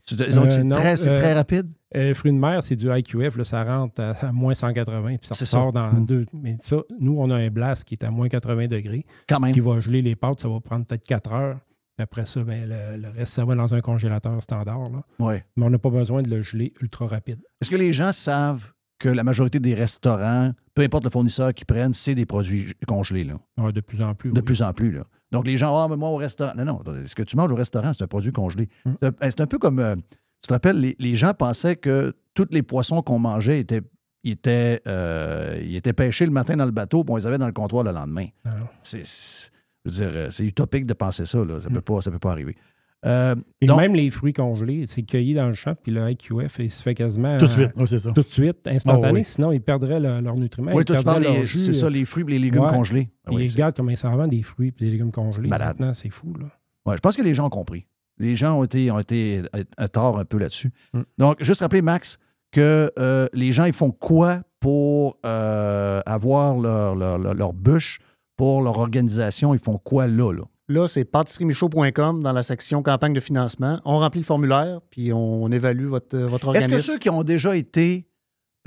C'est Euh, très, c'est euh, très rapide? Euh, fruits de mer, c'est du IQF, là, ça rentre à, à moins 180, puis ça ressort ça. dans Mm. deux. Mais ça, nous, on a un blast qui est à moins 80 degrés, Quand même. qui va geler les pâtes, ça va prendre peut-être 4 heures. Puis Après ça, ben, le, le reste, ça va dans un congélateur standard. là. Ouais. Mais on n'a pas besoin de le geler ultra rapide. Est-ce que les gens savent que la majorité des restaurants, peu importe le fournisseur qu'ils prennent, c'est des produits congelés, là? Ouais, de plus en plus. De oui. plus en plus, là. Donc, les gens, ah, mais moi, au restaurant. Non, non, ce que tu manges au restaurant, c'est un produit congelé. Mm. C'est un- C'est un peu comme. euh, tu te rappelles, les, les gens pensaient que tous les poissons qu'on mangeait étaient, étaient, euh, ils étaient pêchés le matin dans le bateau, puis on les avait dans le comptoir le lendemain. Alors, C'est. c'est- je veux dire, euh, c'est utopique de penser ça, là. Ça ne Mm. peut, pas- ça peut pas arriver. Euh, Et donc, même les fruits congelés, c'est cueilli dans le champ, puis le IQF, il se fait quasiment. Tout de euh, suite, oui, c'est ça. Tout de suite, instantané, Ah oui. sinon ils perdraient le- leurs nutriments. oui, toi, tu parles, c'est ça, euh, les fruits et les légumes ouais. congelés. Ah oui, ils regardent comment ils s'en vendent des fruits et des légumes congelés. Malade. Maintenant, c'est fou. Là. Ouais, je pense que les gens ont compris. Les gens ont été, ont été à, tort un peu là-dessus. Mm. Donc, juste rappeler, Max, que euh, les gens, ils font quoi pour euh, avoir leur, leur, leur- leur bûche? Pour leur organisation? Ils font quoi là? là? Là, c'est pâtisseriemichaud.com dans la section campagne de financement. On remplit le formulaire, puis on, évalue votre, votre Est-ce organisme. que ceux qui ont déjà été.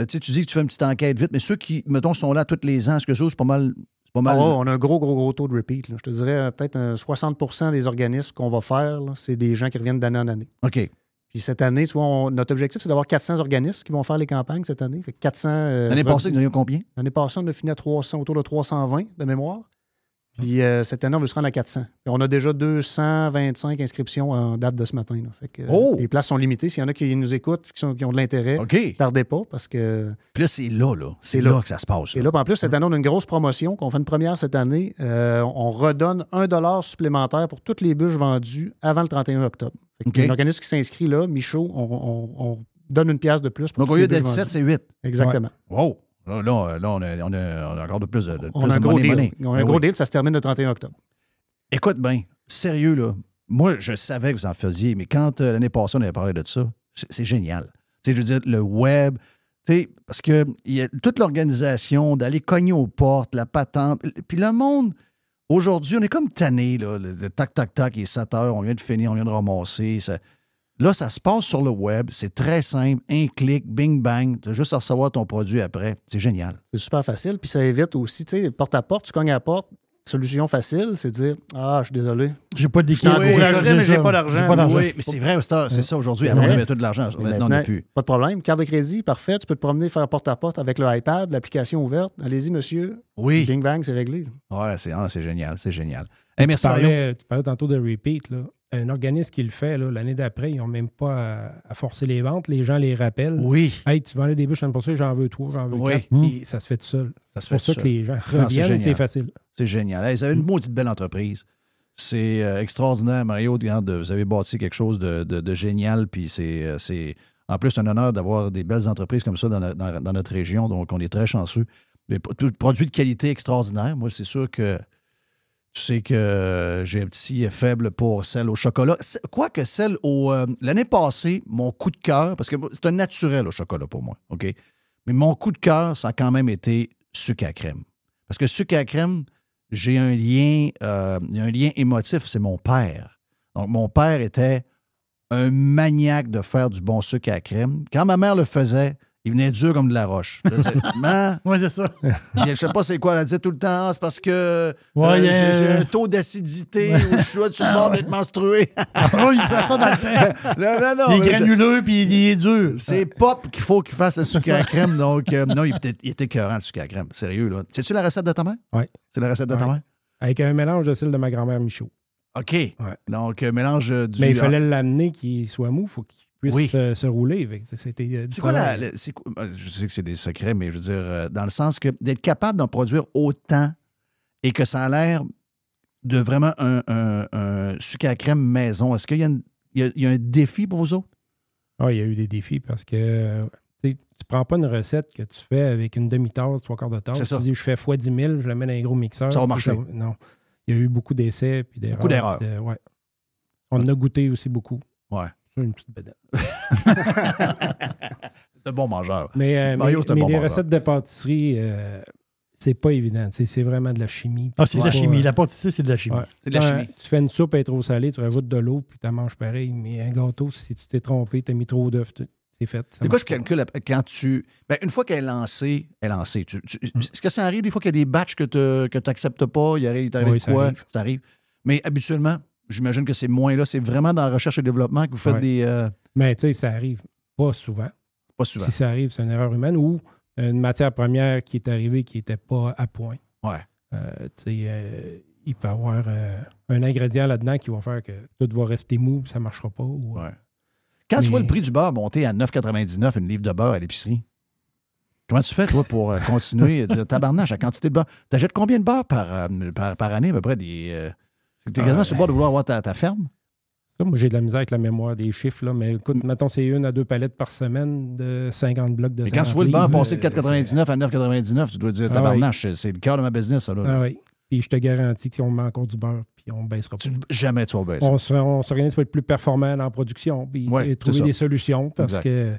euh, tu sais, tu dis que tu fais une petite enquête vite, mais ceux qui, mettons, sont là tous les ans, est-ce que ça, c'est pas mal. Pas Ah mal. ouais, on a un gros, gros, gros taux de repeat. là. Je te dirais euh, peut-être un 60% des organismes qu'on va faire, c'est des gens qui reviennent d'année en année. OK. Puis cette année, tu vois, on- notre objectif, c'est d'avoir 400 organismes qui vont faire les campagnes cette année. Fait que 400. euh, L'année passée, en avez combien? L'année passée, on a fini à 300, autour de 320 de mémoire. Puis euh, cette année, on veut se rendre à 400. Puis on a déjà 225 inscriptions en date de ce matin. là. Fait que, euh, Oh! Les places sont limitées. S'il y en a qui nous écoutent, qui, sont- qui ont de l'intérêt, OK. tardez pas parce que Puis là, c'est là, là. C'est là. là. que ça se passe. et là. puis en plus, cette année, on a une grosse promotion qu'on fait une première cette année. Euh, on redonne un dollar supplémentaire pour toutes les bûches vendues avant le 31 octobre. Fait. Un organisme qui s'inscrit là, Michaud, on, on- on donne une pièce de plus. Pour Donc, au lieu les bûches d'être 7, vendues. c'est 8. Exactement. Wow! Là, là, là, on, a, on, a, on a encore de plus de, de, On plus a un de gros money, deal. money. On a un Ben gros oui. deal, ça se termine le 31 octobre. Écoute bien, sérieux, là. Moi, je savais que vous en faisiez, mais quand euh, l'année passée, on avait parlé de ça, c'est génial. Tu sais, je veux dire, le web, tu sais, parce que y a toute l'organisation, d'aller cogner aux portes, la patente. Puis le monde, aujourd'hui, on est comme tanné, là. Le, le tac, tac, tac, il est 7 heures, on vient de finir, on vient de ramasser. ça- Là, ça se passe sur le web, c'est très simple, un clic, bing, bang, tu as juste à recevoir ton produit après. C'est génial. C'est super facile. Puis ça évite aussi, tu sais, porte à porte, tu cognes à la porte. Solution facile, c'est de dire Ah, je suis désolé. J'ai pas Je d'équipe. t'encourage, Oui, c'est vrai, mais j'ai pas d'argent. Oui, mais c'est vrai, c'est ça aujourd'hui. Avant, on avait tout de l'argent. Maintenant, on n'a plus. Pas de problème. Carte de crédit, parfait. Tu peux te promener, faire porte à porte avec le iPad, l'application ouverte. Allez-y, monsieur. Oui. Bing bang, c'est réglé. Ouais, c'est ah, génial, c'est génial. Hey, tu, merci, parlais, tu parlais tantôt de repeat. Là. Un organisme qui le fait, l'année d'après, ils n'ont même pas à, à forcer les ventes. Les gens les rappellent. Oui. Hey, tu vendais des bûches l'année passée, j'en veux trois, j'en veux Oui. quatre. Puis ça se fait tout seul. Ça se C'est pour fait ça tout que les gens reviennent, c'est facile. C'est génial. Hey, vous avez une maudite belle entreprise. C'est euh, extraordinaire, Mario. Regarde, vous avez bâti quelque chose de, de- de génial. Puis c'est, euh, c'est en plus un honneur d'avoir des belles entreprises comme ça dans, no- dans- dans notre région. Donc, on est très chanceux. Mais produits de qualité extraordinaire. Moi, c'est sûr que tu sais que j'ai un petit faible pour celle au chocolat. Quoique celle au. euh, L'année passée, mon coup de cœur, parce que c'est un naturel au chocolat pour moi, OK? Mais mon coup de cœur, ça a quand même été sucre à crème. Parce que sucre à crème, j'ai un lien, euh, un lien émotif, c'est mon père. Donc, mon père était un maniaque de faire du bon sucre à crème. Quand ma mère le faisait, il venait dur comme de la roche. Maman, Oui, c'est ça. je sais pas c'est quoi, elle disait tout le temps, Ah, c'est parce que Ouais, euh, j'ai un taux d'acidité ou je suis sur le bord d'être menstrué. Ah il fait ça dans le temps. non, non, non. Il est granuleux puis il est dur. c'est Pop qu'il faut qu'il fasse le sucre à crème. Donc, euh, non, il était, il était écœurant, le sucre à crème. Sérieux, là. C'est-tu la recette de ta mère? Oui. C'est la recette de ta mère? Avec un mélange de celle de ma grand-mère Michaud. OK. Donc, euh, mélange du. Mais il fallait l'amener qu'il soit mou, il faut qu'il puisse Oui. se, se rouler. C'était euh, C'est quoi la. euh, je sais que c'est des secrets, mais je veux dire, euh, dans le sens que d'être capable d'en produire autant et que ça a l'air de vraiment un, un- un sucre à crème maison, est-ce qu'il y, y a- il y a un défi pour vous autres? Ah, il y a eu des défis parce que euh, tu prends pas une recette que tu fais avec une demi-tasse, trois quarts de tasse. Tu dis, je fais x 10 000, je la mets dans un gros mixeur. Ça va marcher. non. Il y a eu beaucoup d'essais. Beaucoup d'erreurs. ouais. On en a goûté aussi beaucoup. Ouais. C'est une petite. C'est un bon mangeur. Mais, euh, Mario, mais, c'est un mais bon les mangeur. recettes de pâtisserie, euh, c'est pas évident. C'est vraiment de la chimie. Ah, c'est de la chimie. La pâtisserie, c'est de la chimie. Ouais. C'est de la chimie. Tu fais une soupe, elle est trop salée, tu rajoutes de l'eau, puis tu manges pareil. Mais un gâteau, si tu t'es trompé, tu as mis trop d'œufs, c'est fait. C'est quoi je calcule quand tu. Ben, une fois qu'elle est lancée, elle est lancée. Tu- tu- Est-ce que ça arrive des fois qu'il y a des batchs que tu n'acceptes pas? Il arrive, Oui, de ça quoi? arrive. Ça arrive. Mais habituellement, j'imagine que c'est moins là. C'est vraiment dans la recherche et développement que vous faites Ouais. des. euh, Mais tu sais, ça arrive pas souvent. pas souvent. Si ça arrive, c'est une erreur humaine ou une matière première qui est arrivée qui n'était pas à point. Ouais. Euh, tu sais, euh, il peut y avoir un ingrédient là-dedans qui va faire que tout va rester mou, ça ne marchera pas. ou- Ouais. Quand tu vois le prix du beurre monter à 9,99 une livre de beurre à l'épicerie, comment tu fais, toi, pour continuer? À dire tabarnache, la quantité de beurre? T'achètes combien de beurre par, par, par année, à peu près? Des, T'es quasiment Ah, sur le bord de vouloir avoir ta, ta ferme? Ça, moi, j'ai de la misère avec la mémoire des chiffres, là, mais écoute, mettons, c'est une à deux palettes par semaine de 50 blocs de Mais quand tu 50 vois le beurre livres, passer de euh, 4,99 à 9,99, tu dois dire Ah tabarnache, c'est- c'est le cœur de ma business, ça. Là. Ah oui. Puis je te garantis que si on met encore du beurre, puis on ne baissera pas. Tu- jamais tu vas baisser. On se- on s'organise pour être plus performant la production, puis Ouais, trouver des solutions parce Exact. que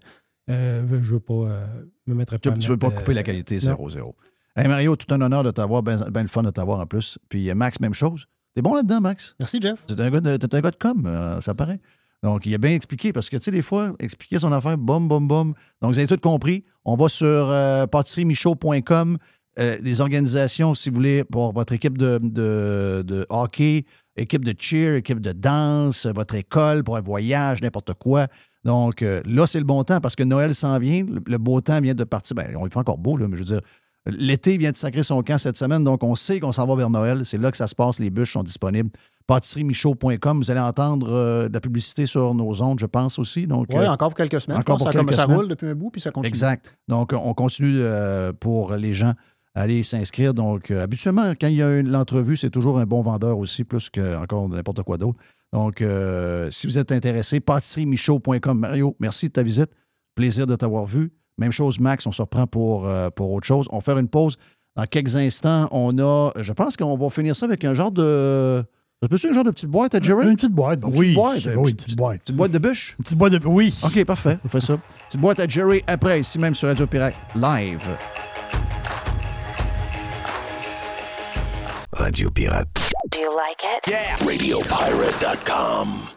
euh, je veux pas euh, me mettre à Tu pas ne veux pas couper la euh, qualité non. 0-0. Hey Mario, tout un honneur de t'avoir, ben, ben le fun de t'avoir en plus. Puis Max, même chose. T'es bon là-dedans, Max? Merci, Jeff. T'es un gars de, t'es un gars de com, euh, ça paraît. Donc, il a bien expliqué, parce que, tu sais, des fois, expliquer son affaire, boum, boum, boum. Donc, vous avez tout compris. On va sur euh, pâtisseriemichaud.com. Euh, les organisations, si vous voulez, pour votre équipe de, de, de hockey, équipe de cheer, équipe de danse, votre école, pour un voyage, n'importe quoi. Donc, euh, là, c'est le bon temps parce que Noël s'en vient. Le, le beau temps vient de partir. Ben, on il fait encore beau, là, mais je veux dire, l'été vient de sacrer son camp cette semaine. Donc, on sait qu'on s'en va vers Noël. C'est là que ça se passe. Les bûches sont disponibles. Pâtisseriemichaud.com. Vous allez entendre euh, de la publicité sur nos ondes, je pense aussi. Donc, Oui, euh, encore pour quelques semaines. encore pour ça, quelques ça semaines. roule depuis un bout, puis ça continue. Exact. Donc, on continue euh, pour les gens à aller s'inscrire. Donc, habituellement, quand il y a une- l'entrevue, c'est toujours un bon vendeur aussi, plus que encore n'importe quoi d'autre. Donc, si vous êtes intéressé, pâtisseriemichaud.com. Mario, merci de ta visite. Plaisir de t'avoir vu. Même chose, Max, on se reprend pour, euh, pour autre chose. On va faire une pause. Dans quelques instants, on a. Je pense qu'on va finir ça avec un genre de. Ça peut-être un genre de petite boîte à Jerry? Une petite boîte, Une oui. petite boîte, oui, une petite- petite boîte. Petite boîte de bûche? Une petite boîte de. Oui. OK, parfait. On fait ça. Petite boîte à Jerry après, ici même sur Radio Pirate Live. Radio Pirate. Do you like it? RadioPirate.com.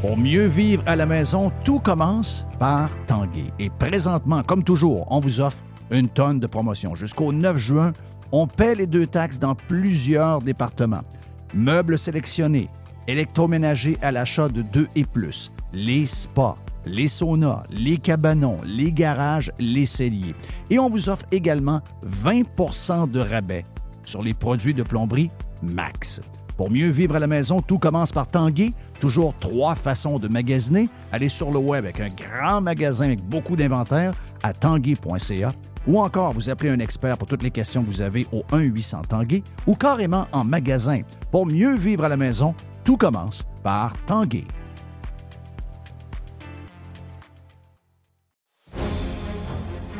Pour mieux vivre à la maison, tout commence par Tanguay. Et présentement, comme toujours, on vous offre une tonne de promotions. Jusqu'au 9 juin, on paie les deux taxes dans plusieurs départements. Meubles sélectionnés, électroménagers à l'achat de 2 et plus, les spas, les saunas, les cabanons, les garages, les celliers. Et on vous offre également 20% de rabais sur les produits de plomberie Max. Pour mieux vivre à la maison, tout commence par Tanguay. Toujours trois façons de magasiner. Allez sur le web avec un grand magasin avec beaucoup d'inventaire à tanguay.ca ou encore vous appelez un expert pour toutes les questions que vous avez au 1-800 Tanguay ou carrément en magasin. Pour mieux vivre à la maison, tout commence par Tanguay.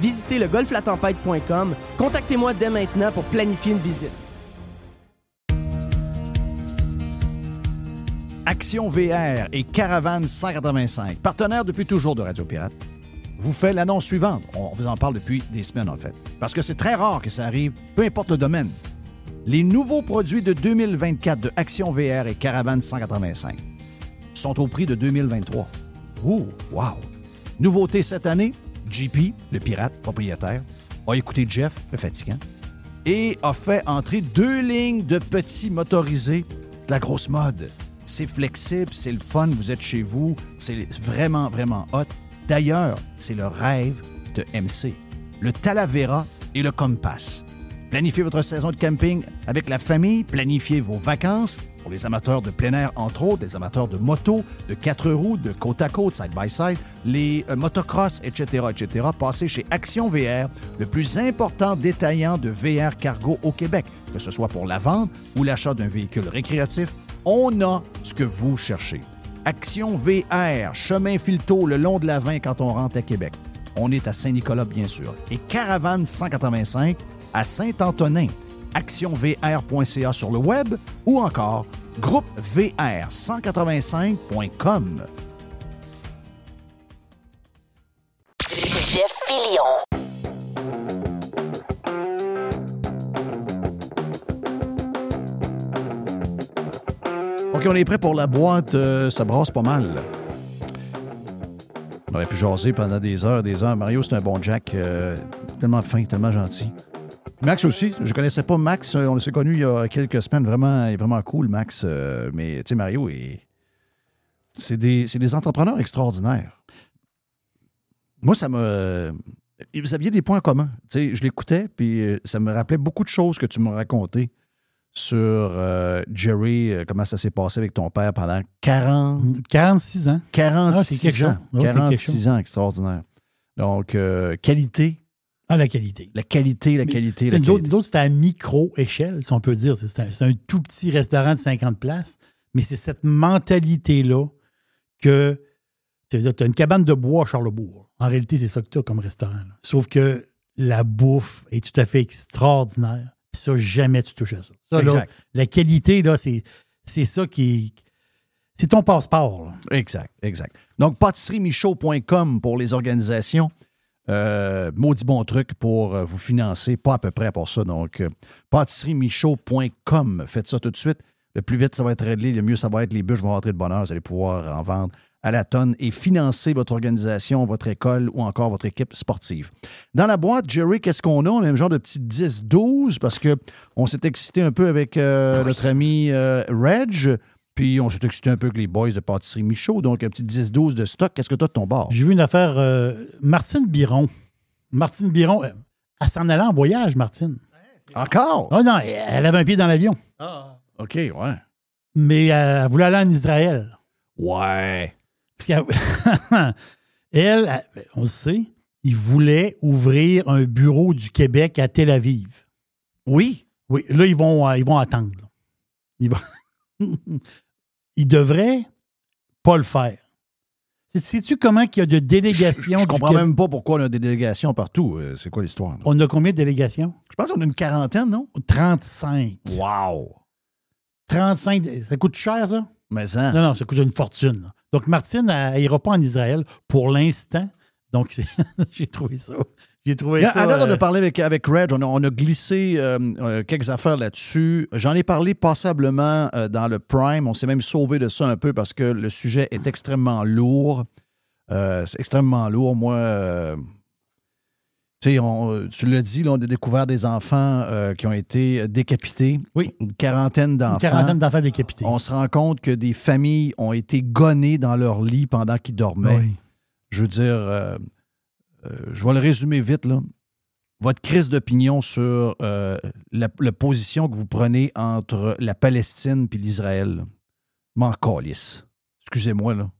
Visitez le golflatempête.com. Contactez-moi dès maintenant pour planifier une visite. Action VR et Caravane 185, partenaires depuis toujours de Radio Pirate, vous fait l'annonce suivante. On vous en parle depuis des semaines, en fait. Parce que c'est très rare que ça arrive, peu importe le domaine. Les nouveaux produits de 2024 de Action VR et Caravane 185 sont au prix de 2023. Ouh, wow! Nouveauté cette année, JP, le pirate propriétaire, a écouté Jeff, le fatigant, et a fait entrer deux lignes de petits motorisés de la grosse mode. C'est flexible, c'est le fun, vous êtes chez vous, c'est vraiment, vraiment hot. D'ailleurs, c'est le rêve de MC. Le Talavera et le Compass. Planifiez votre saison de camping avec la famille, planifiez vos vacances pour les amateurs de plein air, entre autres, les amateurs de moto, de quatre roues, de côte à côte, side by side, les euh, motocross, etc., etc. Passez chez Action VR, le plus important détaillant de VR cargo au Québec, que ce soit pour la vente ou l'achat d'un véhicule récréatif. On a ce que vous cherchez. Action VR, chemin Filto le long de la 20 quand on rentre à Québec. On est à Saint-Nicolas, bien sûr. Et Caravane 185 à Saint-Antonin. actionvr.ca sur le web ou encore groupevr185.com. Jeff Fillion. OK, on est prêt pour la boîte. euh, ça brasse pas mal. On aurait pu jaser pendant des heures, des heures. Mario, c'est un bon Jack. euh, tellement fin, tellement gentil. Max aussi. Je connaissais pas Max. euh, On s'est connu il y a quelques semaines. Vraiment, il est vraiment cool, Max. euh, mais, tu sais, Mario, c'est des, c'est des entrepreneurs extraordinaires. Moi, ça me. Vous aviez des points communs. Tu sais, je l'écoutais, puis euh, ça me rappelait beaucoup de choses que tu m'as racontées sur euh, Jerry, euh, comment ça s'est passé avec ton père pendant 40, 46 ans. 46 Ah, quelque ans. chose. Ah, c'est quelque 46 chose. ans, extraordinaire. Donc, euh, qualité. Ah, la qualité. La qualité, la Mais, qualité, T'sais, la nous autres- qualité. nous autres, c'était à micro-échelle, si on peut dire. C'est un, tout petit restaurant de 50 places, mais c'est cette mentalité-là que tu as une cabane de bois à Charlebourg. En réalité, c'est ça que tu as comme restaurant. là. Sauf que la bouffe est tout à fait extraordinaire. Puis ça, jamais tu touches à ça. Ça, là, Exact. la qualité, là, c'est c'est ça qui. C'est ton passeport. là. Exact, exact. Donc, pâtisseriemichaud.com pour les organisations. Euh, maudit bon truc pour euh, vous financer, pas à peu près pour ça. Donc, euh, pâtisseriemichaud.com. Faites ça tout de suite. Le plus vite ça va être réglé, le mieux ça va être. Les bûches vont rentrer de bonne heure. Vous allez pouvoir en vendre à la tonne et financer votre organisation, votre école ou encore votre équipe sportive. Dans la boîte, Jerry, qu'est-ce qu'on a? On a un genre de petit 10-12 parce qu'on s'est excité un peu avec euh, notre ami euh, Reg. Puis on s'est excité un peu avec les boys de Pâtisserie Michaud. Donc, un petit 10-12 de stock. Qu'est-ce que tu as de ton bord? J'ai vu une affaire. euh, Martine Biron. Martine Biron, euh, elle s'en allait en voyage, Martine. Encore? Oh non, elle avait un pied dans l'avion. OK, ouais. Mais euh, elle voulait aller en Israël. Ouais. Parce qu'elle, elle, elle, on le sait, il voulait ouvrir un bureau du Québec à Tel Aviv. Oui. Oui, là, ils vont, euh, ils vont attendre. là. Ils, vont- ils devraient pas le faire. Sais- Sais-tu comment il y a de délégations Je du comprends Québec? même pas pourquoi on a des délégations partout. Euh, C'est quoi l'histoire? On a combien de délégations? Je pense qu'on a une quarantaine, non? 35. Wow. 35. Ça coûte cher, ça? Mais ça. Non, non, ça coûte une fortune. là. Donc, Martine, elle n'ira pas en Israël pour l'instant. Donc, j'ai trouvé ça. J'ai trouvé Yeah, ça. à date, on euh, a parlé avec, avec Reg, on a, on a glissé euh, euh, quelques affaires là-dessus. J'en ai parlé passablement euh, dans le Prime. On s'est même sauvé de ça un peu parce que le sujet est extrêmement lourd. Euh, c'est extrêmement lourd. Moi, euh, tu sais, on- euh, tu l'as dit, là, on a découvert des enfants euh, qui ont été décapités. Oui. Une quarantaine d'enfants. Une quarantaine d'enfants décapités. On se rend compte que des familles ont été gonnées dans leur lit pendant qu'ils dormaient. Oui. Je veux dire, euh, je vais le résumer vite, là. Votre crise d'opinion sur euh, la, position que vous prenez entre la Palestine et l'Israël. M'en calisse. Excusez-moi, là.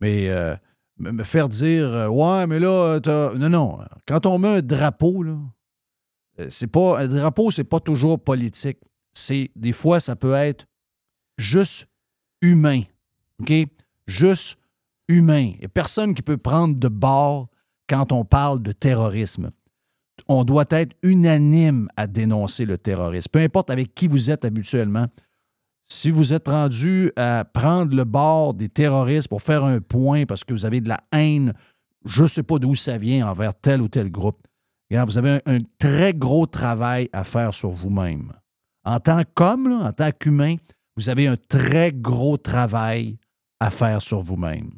Mais euh, me faire dire Ouais, mais là. Non, non. Quand on met un drapeau, là, c'est pas. Un drapeau, c'est pas toujours politique. C'est des fois, ça peut être juste humain. OK? Juste humain. Il personne qui peut prendre de bord quand on parle de terrorisme. On doit être unanime à dénoncer le terrorisme. Peu importe avec qui vous êtes habituellement. Si vous êtes rendu à prendre le bord des terroristes pour faire un point parce que vous avez de la haine, je ne sais pas d'où ça vient envers tel ou tel groupe, vous avez un, un très gros travail à faire sur vous-même. En tant qu'homme, en tant qu'humain, vous avez un très gros travail à faire sur vous-même.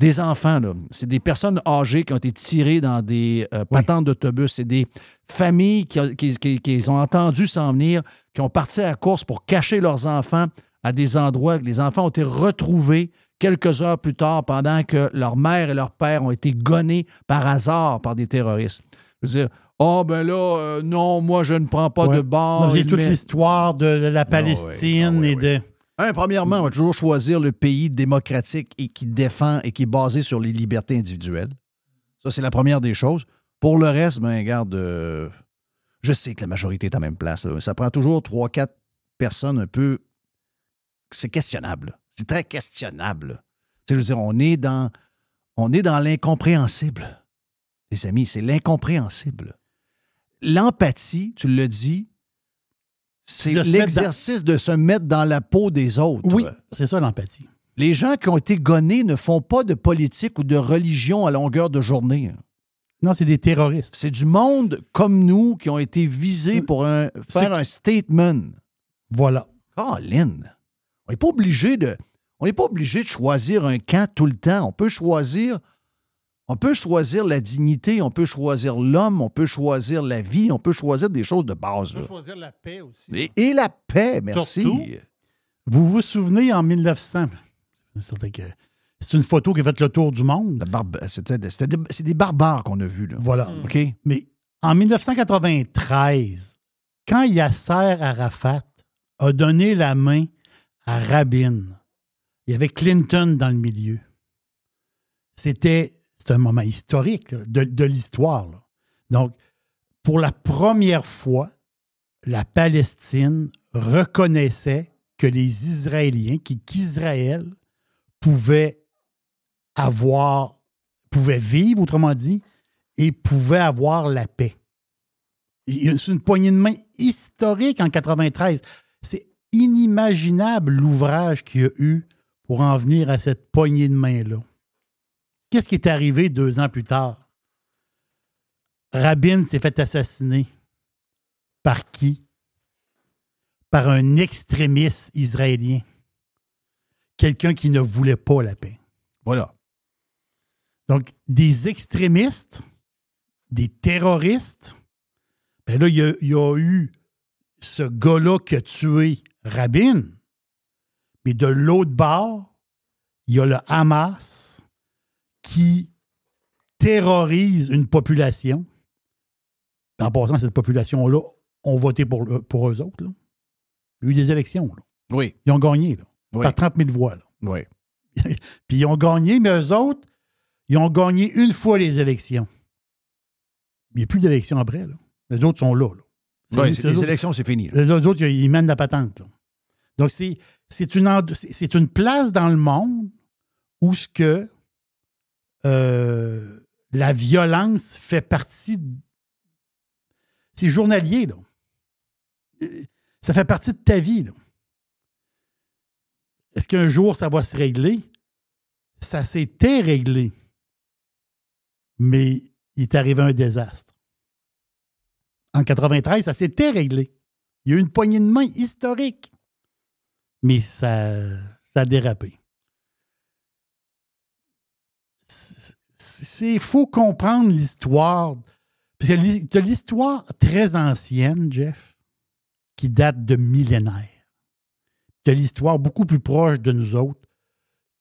Des enfants, là, c'est des personnes âgées qui ont été tirées dans des euh, patentes d'autobus. C'est des familles qui, qui- qui- qui ont entendu s'en venir, qui ont parti à la course pour cacher leurs enfants à des endroits. Les enfants ont été retrouvés quelques heures plus tard pendant que leur mère et leur père ont été gonnés par hasard par des terroristes. Je veux dire, oh ben là, euh, non, moi je ne prends pas Ouais. de bord. J'ai Il toute l'histoire de la Palestine et de. Un, premièrement, on va toujours choisir le pays démocratique et qui défend et qui est basé sur les libertés individuelles. Ça, c'est la première des choses. Pour le reste, ben, regarde, euh, je sais que la majorité est à la même place. là. Ça prend toujours trois, quatre personnes un peu. C'est questionnable. C'est très questionnable. Tu sais, je veux dire, on est dans, on est dans l'incompréhensible. Les amis, c'est l'incompréhensible. L'empathie, tu le dis, c'est dans- l'exercice de se mettre dans la peau des autres. Oui, c'est ça l'empathie. Les gens qui ont été gonnés ne font pas de politique ou de religion à longueur de journée. Non, c'est des terroristes. C'est du monde comme nous qui ont été visés pour un- faire un statement. Voilà. Caroline, on n'est pas obligé de. On n'est pas obligé de choisir un camp tout le temps. On peut choisir. On peut choisir la dignité, on peut choisir l'homme, on peut choisir la vie, on peut choisir des choses de base. On peut là. choisir la paix aussi. Et, et la paix, merci. Surtout, Vous vous souvenez en 1900? C'est une photo qui a fait le tour du monde. Des- C'est des barbares qu'on a vus. Là. Voilà. OK? Mais en 1993, quand Yasser Arafat a donné la main à Rabin, il y avait Clinton dans le milieu. C'était c'est un moment historique de, de l'histoire. Donc, pour la première fois, la Palestine reconnaissait que les Israéliens, qui- qu'Israël pouvait avoir, pouvait vivre, autrement dit, et pouvait avoir la paix. C'est une poignée de main historique en 93. C'est inimaginable l'ouvrage qu'il y a eu pour en venir à cette poignée de main-là. Qu'est-ce qui est arrivé deux ans plus tard? Rabin s'est fait assassiner. Par qui? Par un extrémiste israélien. Quelqu'un qui ne voulait pas la paix. Voilà. Donc, des extrémistes, des terroristes, ben là, il y y a eu ce gars-là qui a tué Rabin, mais de l'autre bord, il y a le Hamas qui terrorise une population. En passant, cette population-là ont voté pour, pour eux autres. là. Il y a eu des élections. là. Oui. Ils ont gagné là, Oui. par 30 000 voix. là. Oui. Puis ils ont gagné, mais eux autres, ils ont gagné une fois les élections. Il n'y a plus d'élections après. Là. Les autres sont là. Oui, les autres- élections, c'est fini. là. les autres, ils mènent la patente. là. Donc, c'est, c'est, une, une place dans le monde où ce que euh, la violence fait partie. de- C'est journalier, là. Euh, Ça fait partie de ta vie, là. Est-ce qu'un jour, ça va se régler? Ça s'était réglé. Mais il est arrivé un désastre. En 93, ça s'était réglé. Il y a eu une poignée de main historique. Mais ça, ça a dérapé. Il faut comprendre l'histoire. Parce que tu as l'histoire très ancienne, Jeff, qui date de millénaires. Tu as l'histoire beaucoup plus proche de nous autres,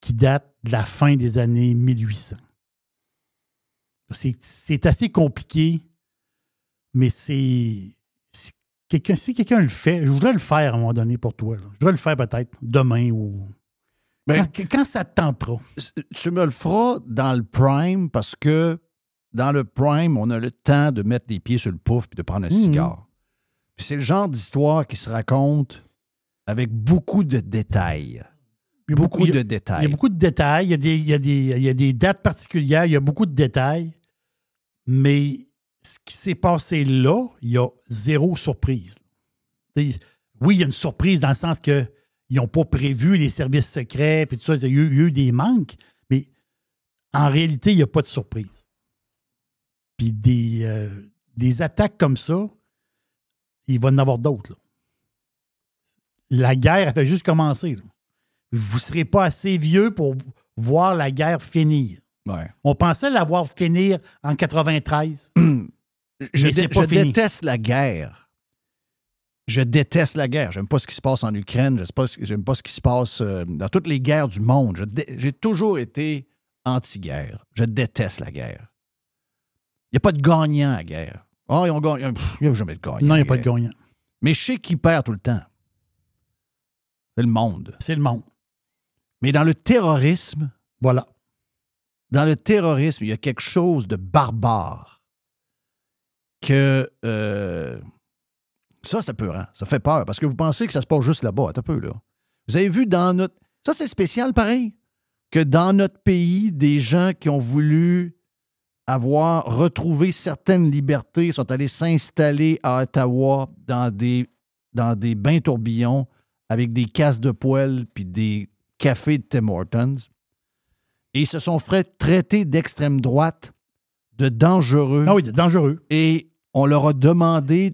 qui date de la fin des années 1800. C'est- C'est assez compliqué, mais c'est. si Quelqu'un, le fait, je voudrais le faire à un moment donné pour toi. Je voudrais le faire peut-être demain ou. Ben- quand, quand ça te tentera. Tu me le feras dans le prime parce que dans le prime, on a le temps de mettre les pieds sur le pouf et de prendre un Mhm. cigare. C'est le genre d'histoire qui se raconte avec beaucoup de détails. Il y a beaucoup il y a- de Il y détails. a beaucoup de détails, il y a des, il y a des, il y a des dates particulières, il y a beaucoup de détails, mais ce qui s'est passé là, il y a zéro surprise. Oui, il y a une surprise dans le sens que ils n'ont pas prévu les services secrets, puis tout ça, il y, a eu, il y a eu des manques, mais en réalité, il n'y a pas de surprise. Puis des, euh, des attaques comme ça, il va y en avoir d'autres. La guerre, elle fait juste commencer. là vous ne serez pas assez vieux pour voir la guerre finir. Ouais. On pensait l'avoir finir en 93. Je, Mais dé- c'est pas je fini. déteste la guerre. Je déteste la guerre. J'aime pas ce qui se passe en Ukraine. J'aime pas, ce- j'aime pas ce qui se passe euh, dans toutes les guerres du monde. J'ai toujours été anti-guerre. Je déteste la guerre. Il n'y a pas de gagnant à la guerre. Ah, ils ont gagné. Il n'y a jamais de gagnant. Non, il n'y a pas de gagnant. Mais je sais qui perd tout le temps. C'est le monde. C'est le monde. Mais dans le terrorisme, Voilà. dans le terrorisme, il y a quelque chose de barbare que euh, ça, ça peut rendre. Ça fait peur parce que vous pensez que ça se passe juste là-bas. Un peu, là. Vous avez vu dans notre. Ça, c'est spécial, pareil, que dans notre pays, des gens qui ont voulu avoir retrouvé certaines libertés sont allés s'installer à Ottawa dans des, dans des bains tourbillons avec des casses de poêle puis des cafés de Tim Hortons et ils se sont fait traiter d'extrême droite, de dangereux. Ah oui, de dangereux. Et on leur a demandé.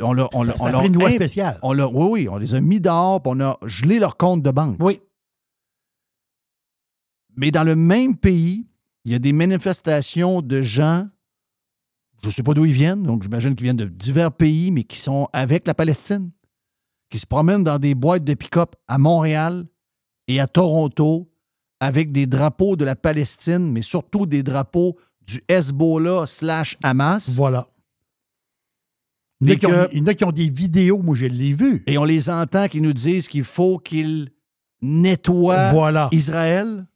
On leur, on, Ça- ça a pris une loi spéciale. on leur- oui, oui, on les a mis dehors, puis on a gelé leur compte de banque. Oui. Mais dans le même pays, il y a des manifestations de gens, je ne sais pas d'où ils viennent, donc j'imagine qu'ils viennent de divers pays, mais qui sont avec la Palestine, qui se promènent dans des boîtes de pick-up à Montréal et à Toronto avec des drapeaux de la Palestine, mais surtout des drapeaux du Hezbollah slash Hamas. Voilà. Il y, en a qui ont, des vidéos, moi je l'ai vu. Et on les entend qui nous disent qu'il faut qu'ils nettoient Voilà. Israël.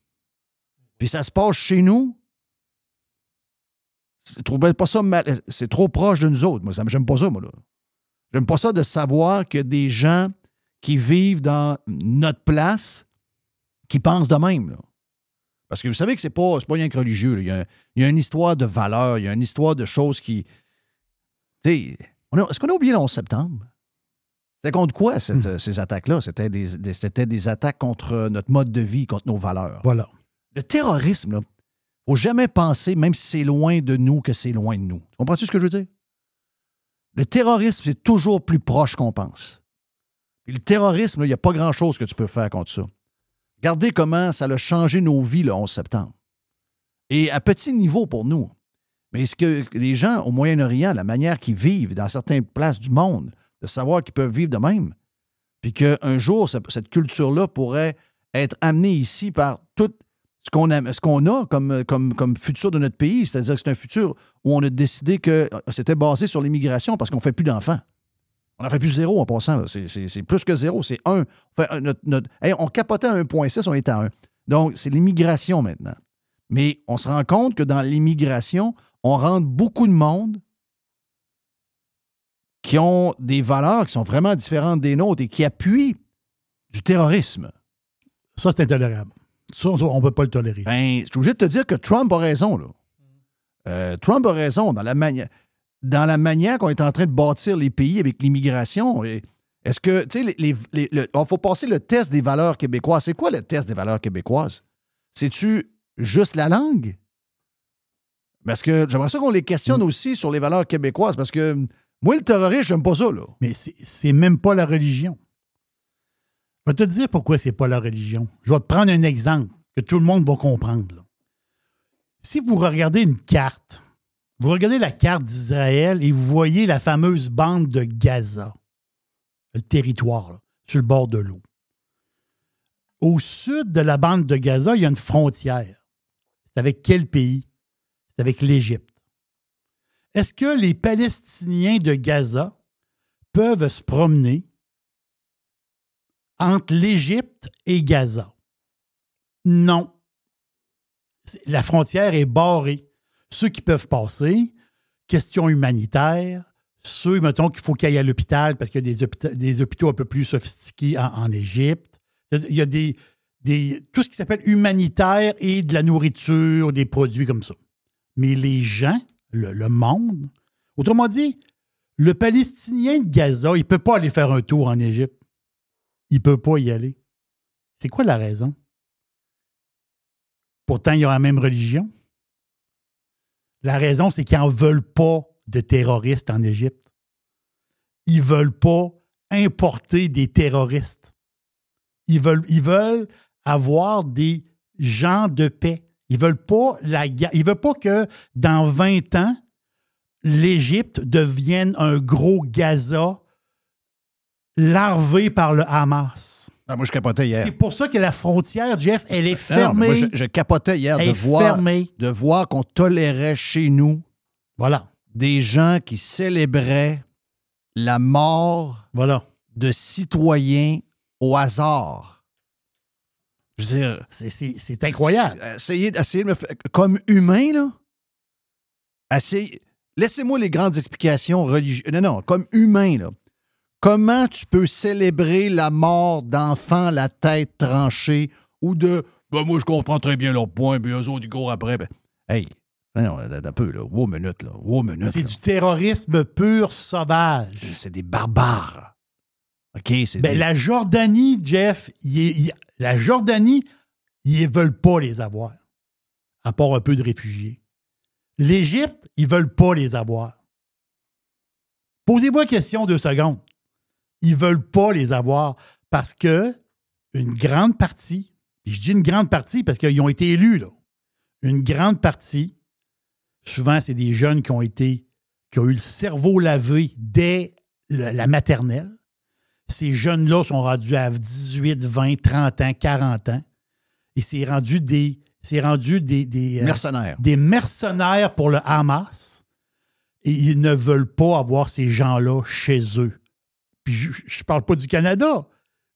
Puis ça se passe chez nous. C'est trop- ben, pas ça mal- c'est trop proche de nous autres. Moi, ça, j'aime pas ça, moi. Là. J'aime pas ça de savoir que des gens qui vivent dans notre place qui pensent de même. là. Parce que vous savez que c'est pas, c'est pas rien que religieux. Il y, a, il y a une histoire de valeurs, il y a une histoire de choses qui. Tu sais, est-ce qu'on a oublié le 11 septembre? C'était contre quoi, cette- ces attaques-là? C'était des, des- c'était des attaques contre notre mode de vie, contre nos valeurs. Voilà. Le terrorisme, il ne faut jamais penser, même si c'est loin de nous, que c'est loin de nous. Tu Comprends-tu ce que je veux dire? Le terrorisme, c'est toujours plus proche qu'on pense. Puis le terrorisme, il n'y a pas grand-chose que tu peux faire contre ça. Regardez comment ça a changé nos vies le 11 septembre. Et à petit niveau pour nous. Mais est-ce que les gens au Moyen-Orient, la manière qu'ils vivent dans certaines places du monde, de savoir qu'ils peuvent vivre de même, puis qu'un jour, ce- cette culture-là pourrait être amenée ici par tout ce qu'on a, comme, comme, comme futur de notre pays, c'est-à-dire que c'est un futur où on a décidé que euh, c'était basé sur l'immigration parce qu'on ne fait plus d'enfants. On n'en fait plus zéro en passant. C'est, plus que zéro, c'est un. Enfin, un- notre- on capotait à 1,6, on est à 1. Donc, c'est l'immigration maintenant. Mais on se rend compte que dans l'immigration, on rentre beaucoup de monde qui ont des valeurs qui sont vraiment différentes des nôtres et qui appuient du terrorisme. Ça, c'est intolérable. Ça, on ne peut pas le tolérer. Ben, je suis obligé de te dire que Trump a raison, là. Euh, Trump a raison dans la manière dans la manière qu'on est en train de bâtir les pays avec l'immigration. Est-ce que, tu sais, les, les- les- le- il faut passer le test des valeurs québécoises. C'est quoi le test des valeurs québécoises? C'est-tu juste la langue? Parce que j'aimerais ça qu'on les questionne aussi sur les valeurs québécoises, parce que moi, le terrorisme, j'aime pas ça, là. Mais c'est- même pas la religion. Je vais te dire pourquoi c'est pas la religion. Je vais te prendre un exemple que tout le monde va comprendre. là. Si vous regardez une carte, vous regardez la carte d'Israël et vous voyez la fameuse bande de Gaza, le territoire, là, sur le bord de l'eau. Au sud de la bande de Gaza, il y a une frontière. C'est avec quel pays? Avec l'Égypte. Est-ce que les Palestiniens de Gaza peuvent se promener entre l'Égypte et Gaza? Non. La frontière est barrée. Ceux qui peuvent passer, question humanitaire, ceux, mettons, qu'il faut qu'ils aillent à l'hôpital parce qu'il y a des hôpitaux un peu plus sophistiqués en, en Égypte. Il y a des, des, tout ce qui s'appelle humanitaire et de la nourriture, des produits comme ça. Mais les gens, le, monde, autrement dit, le Palestinien de Gaza, il ne peut pas aller faire un tour en Égypte. Il ne peut pas y aller. C'est quoi la raison? Pourtant, ils ont la même religion. La raison, c'est qu'ils n'en veulent pas de terroristes en Égypte. Ils ne veulent pas importer des terroristes. Ils veulent avoir des gens de paix. Ils veulent pas la guerre. Ils veulent pas que dans 20 ans, l'Égypte devienne un gros Gaza larvé par le Hamas. Ah, moi, je capotais hier. C'est pour ça que la frontière, Jeff, elle est non, fermée. moi, je, je capotais hier Elle de est voir, fermée. de voir qu'on tolérait chez nous voilà. des gens qui célébraient la mort voilà. de citoyens au hasard. Je veux dire, C'est- incroyable. Essayez, essayez de me faire. Comme humain, là. Essayez. Laissez-moi les grandes explications religieuses. Non, non, comme humain, là. Comment tu peux célébrer la mort d'enfants la tête tranchée ou de. Ben, moi, je comprends très bien leur point, puis eux autres, ils courent après. Ben, hey, non, non, un peu, là. Wow, minute, là. Wow, minute. C'est du terrorisme pur sauvage. C'est des barbares. OK, c'est Ben, des- la Jordanie, Jeff, il est- la Jordanie, ils ne veulent pas les avoir, à part un peu de réfugiés. L'Égypte, ils ne veulent pas les avoir. Posez-vous la question deux secondes. Ils ne veulent pas les avoir parce que une grande partie, puis je dis une grande partie parce qu'ils ont été élus, là. Une grande partie, souvent, c'est des jeunes qui ont été, qui ont eu le cerveau lavé dès la maternelle. Ces jeunes-là sont rendus à 18, 20, 30 ans, 40 ans. Et c'est rendu des. C'est rendu des. des euh, Mercenaires. Des mercenaires pour le Hamas. Et ils ne veulent pas avoir ces gens-là chez eux. Puis je ne parle pas du Canada.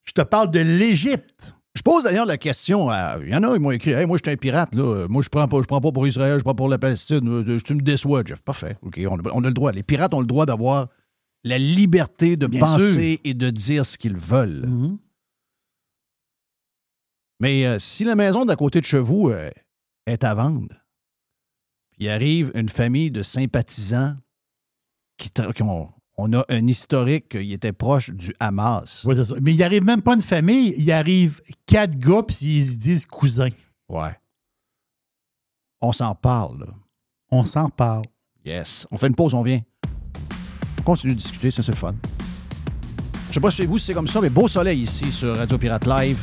Je te parle de l'Égypte. Je pose d'ailleurs la question à. Il y en a, ils m'ont écrit Hey, moi, je suis un pirate, là. Moi, je prends pas, je prends pas pour Israël, je prends pour la Palestine. Euh, Tu me déçois, Jeff. Parfait. OK, on a, on a le droit. Les pirates ont le droit d'avoir la liberté de Bien penser et de dire ce qu'ils veulent. Mhm. Mais euh, si la maison d'à côté de chez vous euh, est à vendre, puis arrive une famille de sympathisants qui, qui ont, On a un historique qu'il était proche du Hamas. Ouais, c'est ça. Mais il arrive même pas une famille, il arrive quatre gars, puis ils se disent cousins. Ouais. On s'en parle. là. On s'en parle. Yes. On fait une pause, on vient. On continue de discuter, ça c'est le fun. Je sais pas chez vous si c'est comme ça, mais beau soleil ici sur Radio Pirate Live.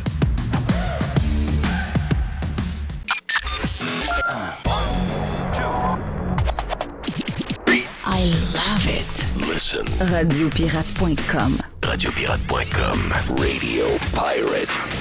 I love it. Listen. Radiopirate.com. Radiopirate.com. Radio Pirate.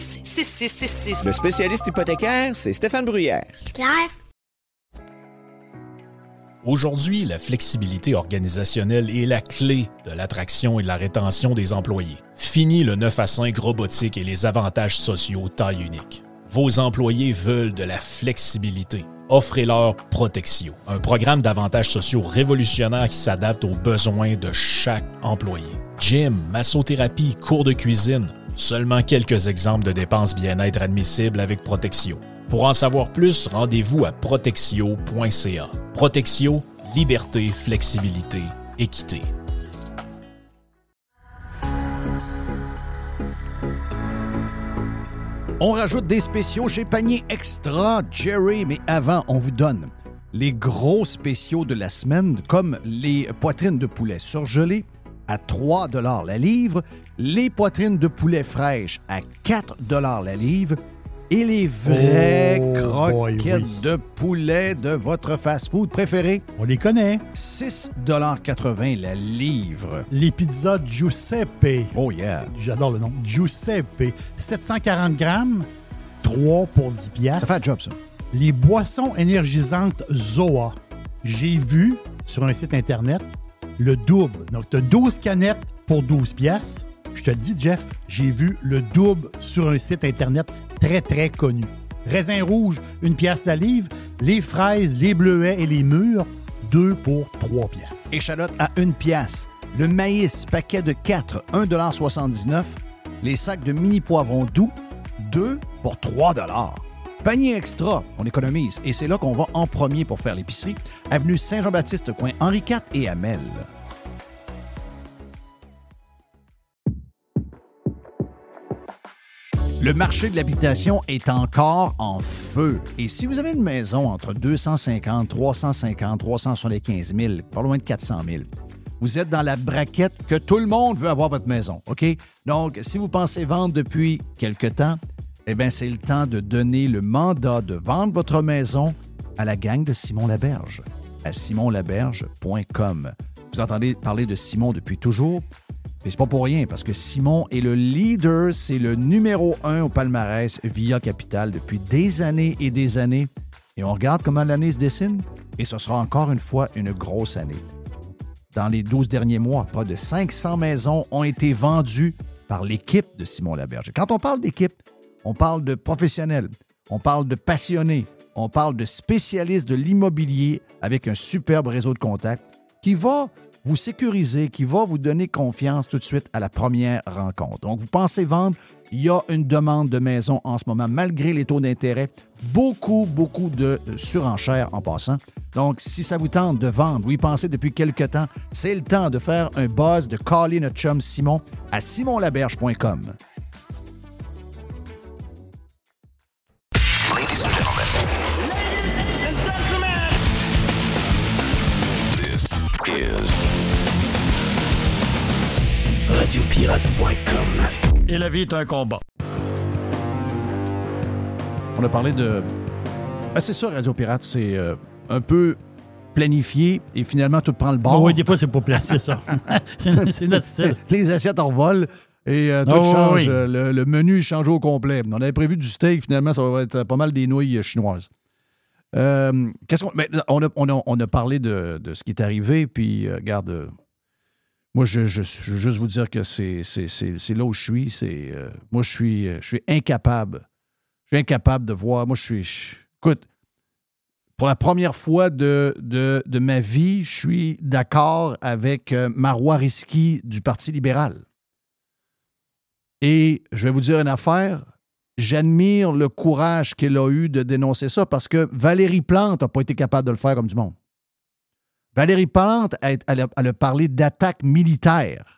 266-6666. Le spécialiste hypothécaire, c'est Stéphane Bruyère. Aujourd'hui, la flexibilité organisationnelle est la clé de l'attraction et de la rétention des employés. Fini le 9 à 5 robotique et les avantages sociaux taille unique. Vos employés veulent de la flexibilité. Offrez-leur Protexio, un programme d'avantages sociaux révolutionnaire qui s'adapte aux besoins de chaque employé. Gym, massothérapie, cours de cuisine, seulement quelques exemples de dépenses bien-être admissibles avec Protexio. Pour en savoir plus, rendez-vous à protexio.ca. Protexio, liberté, flexibilité, équité. On rajoute des spéciaux chez Panier Extra, Jerry, mais avant, on vous donne les gros spéciaux de la semaine, comme les poitrines de poulet surgelées à 3 la livre, les poitrines de poulet fraîches à 4 la livre et les vraies Oh, boy, croquettes oui. de poulet de votre fast-food préféré. On les connaît. 6,80 la livre. Les pizzas Giuseppe. Oh yeah. J'adore le nom. Giuseppe. 740 grammes, 3 pour 10 piastres. Ça fait un job, ça. Les boissons énergisantes Zoa. J'ai vu sur un site Internet le double. Donc, tu as 12 canettes pour 12 piastres. Je te dis, Jeff, j'ai vu le double sur un site Internet très, très connu. Raisin rouge, une pièce la livre. Les fraises, les bleuets et les mûres, 2 pour 3 piastres. Échalote à une pièce. Le maïs, paquet de 4, 1,79 Les sacs de mini poivrons doux, 2 pour 3 Panier extra, on économise. Et c'est là qu'on va en premier pour faire l'épicerie. Avenue Saint-Jean-Baptiste, coin Henri IV et Amel. Le marché de l'habitation est encore en feu. Et si vous avez une maison entre 250, 350, 375 000, pas loin de 400 000, vous êtes dans la braquette que tout le monde veut avoir votre maison, OK? Donc, si vous pensez vendre depuis quelque temps, eh bien, c'est le temps de donner le mandat de vendre votre maison à la gang de Simon Laberge, à simonlaberge.com. Vous entendez parler de Simon depuis toujours, c'est pas pour rien, parce que Simon est le leader, c'est le numéro un au palmarès via Capital depuis des années et des années. Et on regarde comment l'année se dessine, et ce sera encore une fois une grosse année. Dans les 12 derniers mois, pas de 500 maisons ont été vendues par l'équipe de Simon Laberge. Quand on parle d'équipe, on parle de professionnels, on parle de passionnés, on parle de spécialistes de l'immobilier avec un superbe réseau de contacts qui va vous sécuriser, qui va vous donner confiance tout de suite à la première rencontre. Donc, vous pensez vendre, il y a une demande de maison en ce moment, malgré les taux d'intérêt. Beaucoup, beaucoup de surenchères en passant. Donc, si ça vous tente de vendre, vous y pensez depuis quelque temps, c'est le temps de faire un buzz, de caller notre chum Simon à simonlaberge.com. Radiopirate.com. Et la vie est un combat. On a parlé de. Ben, c'est ça, Radio Pirate, c'est euh, un peu planifié et finalement tout prend le bord. oui, des fois, c'est pas plat, c'est ça. c'est notre style. Les assiettes en volent et euh, tout Oh, change. oui. Le, le menu change au complet. On avait prévu du steak, finalement, ça va être pas mal des nouilles chinoises. Euh, qu'est-ce qu'on, mais on, a, on, a, on a parlé de, de ce qui est arrivé, puis euh, regarde, euh, moi, je, je, je veux juste vous dire que c'est, là où je suis. Euh, moi, je suis, je suis incapable. Je suis incapable de voir. Moi, je suis. écoute, pour la première fois de, de, de ma vie, je suis d'accord avec euh, Marois Risky du Parti libéral. Et je vais vous dire une affaire. J'admire le courage qu'elle a eu de dénoncer ça parce que Valérie Plante n'a pas été capable de le faire comme du monde. Valérie Plante, elle, elle a, elle a parlé d'attaque militaire.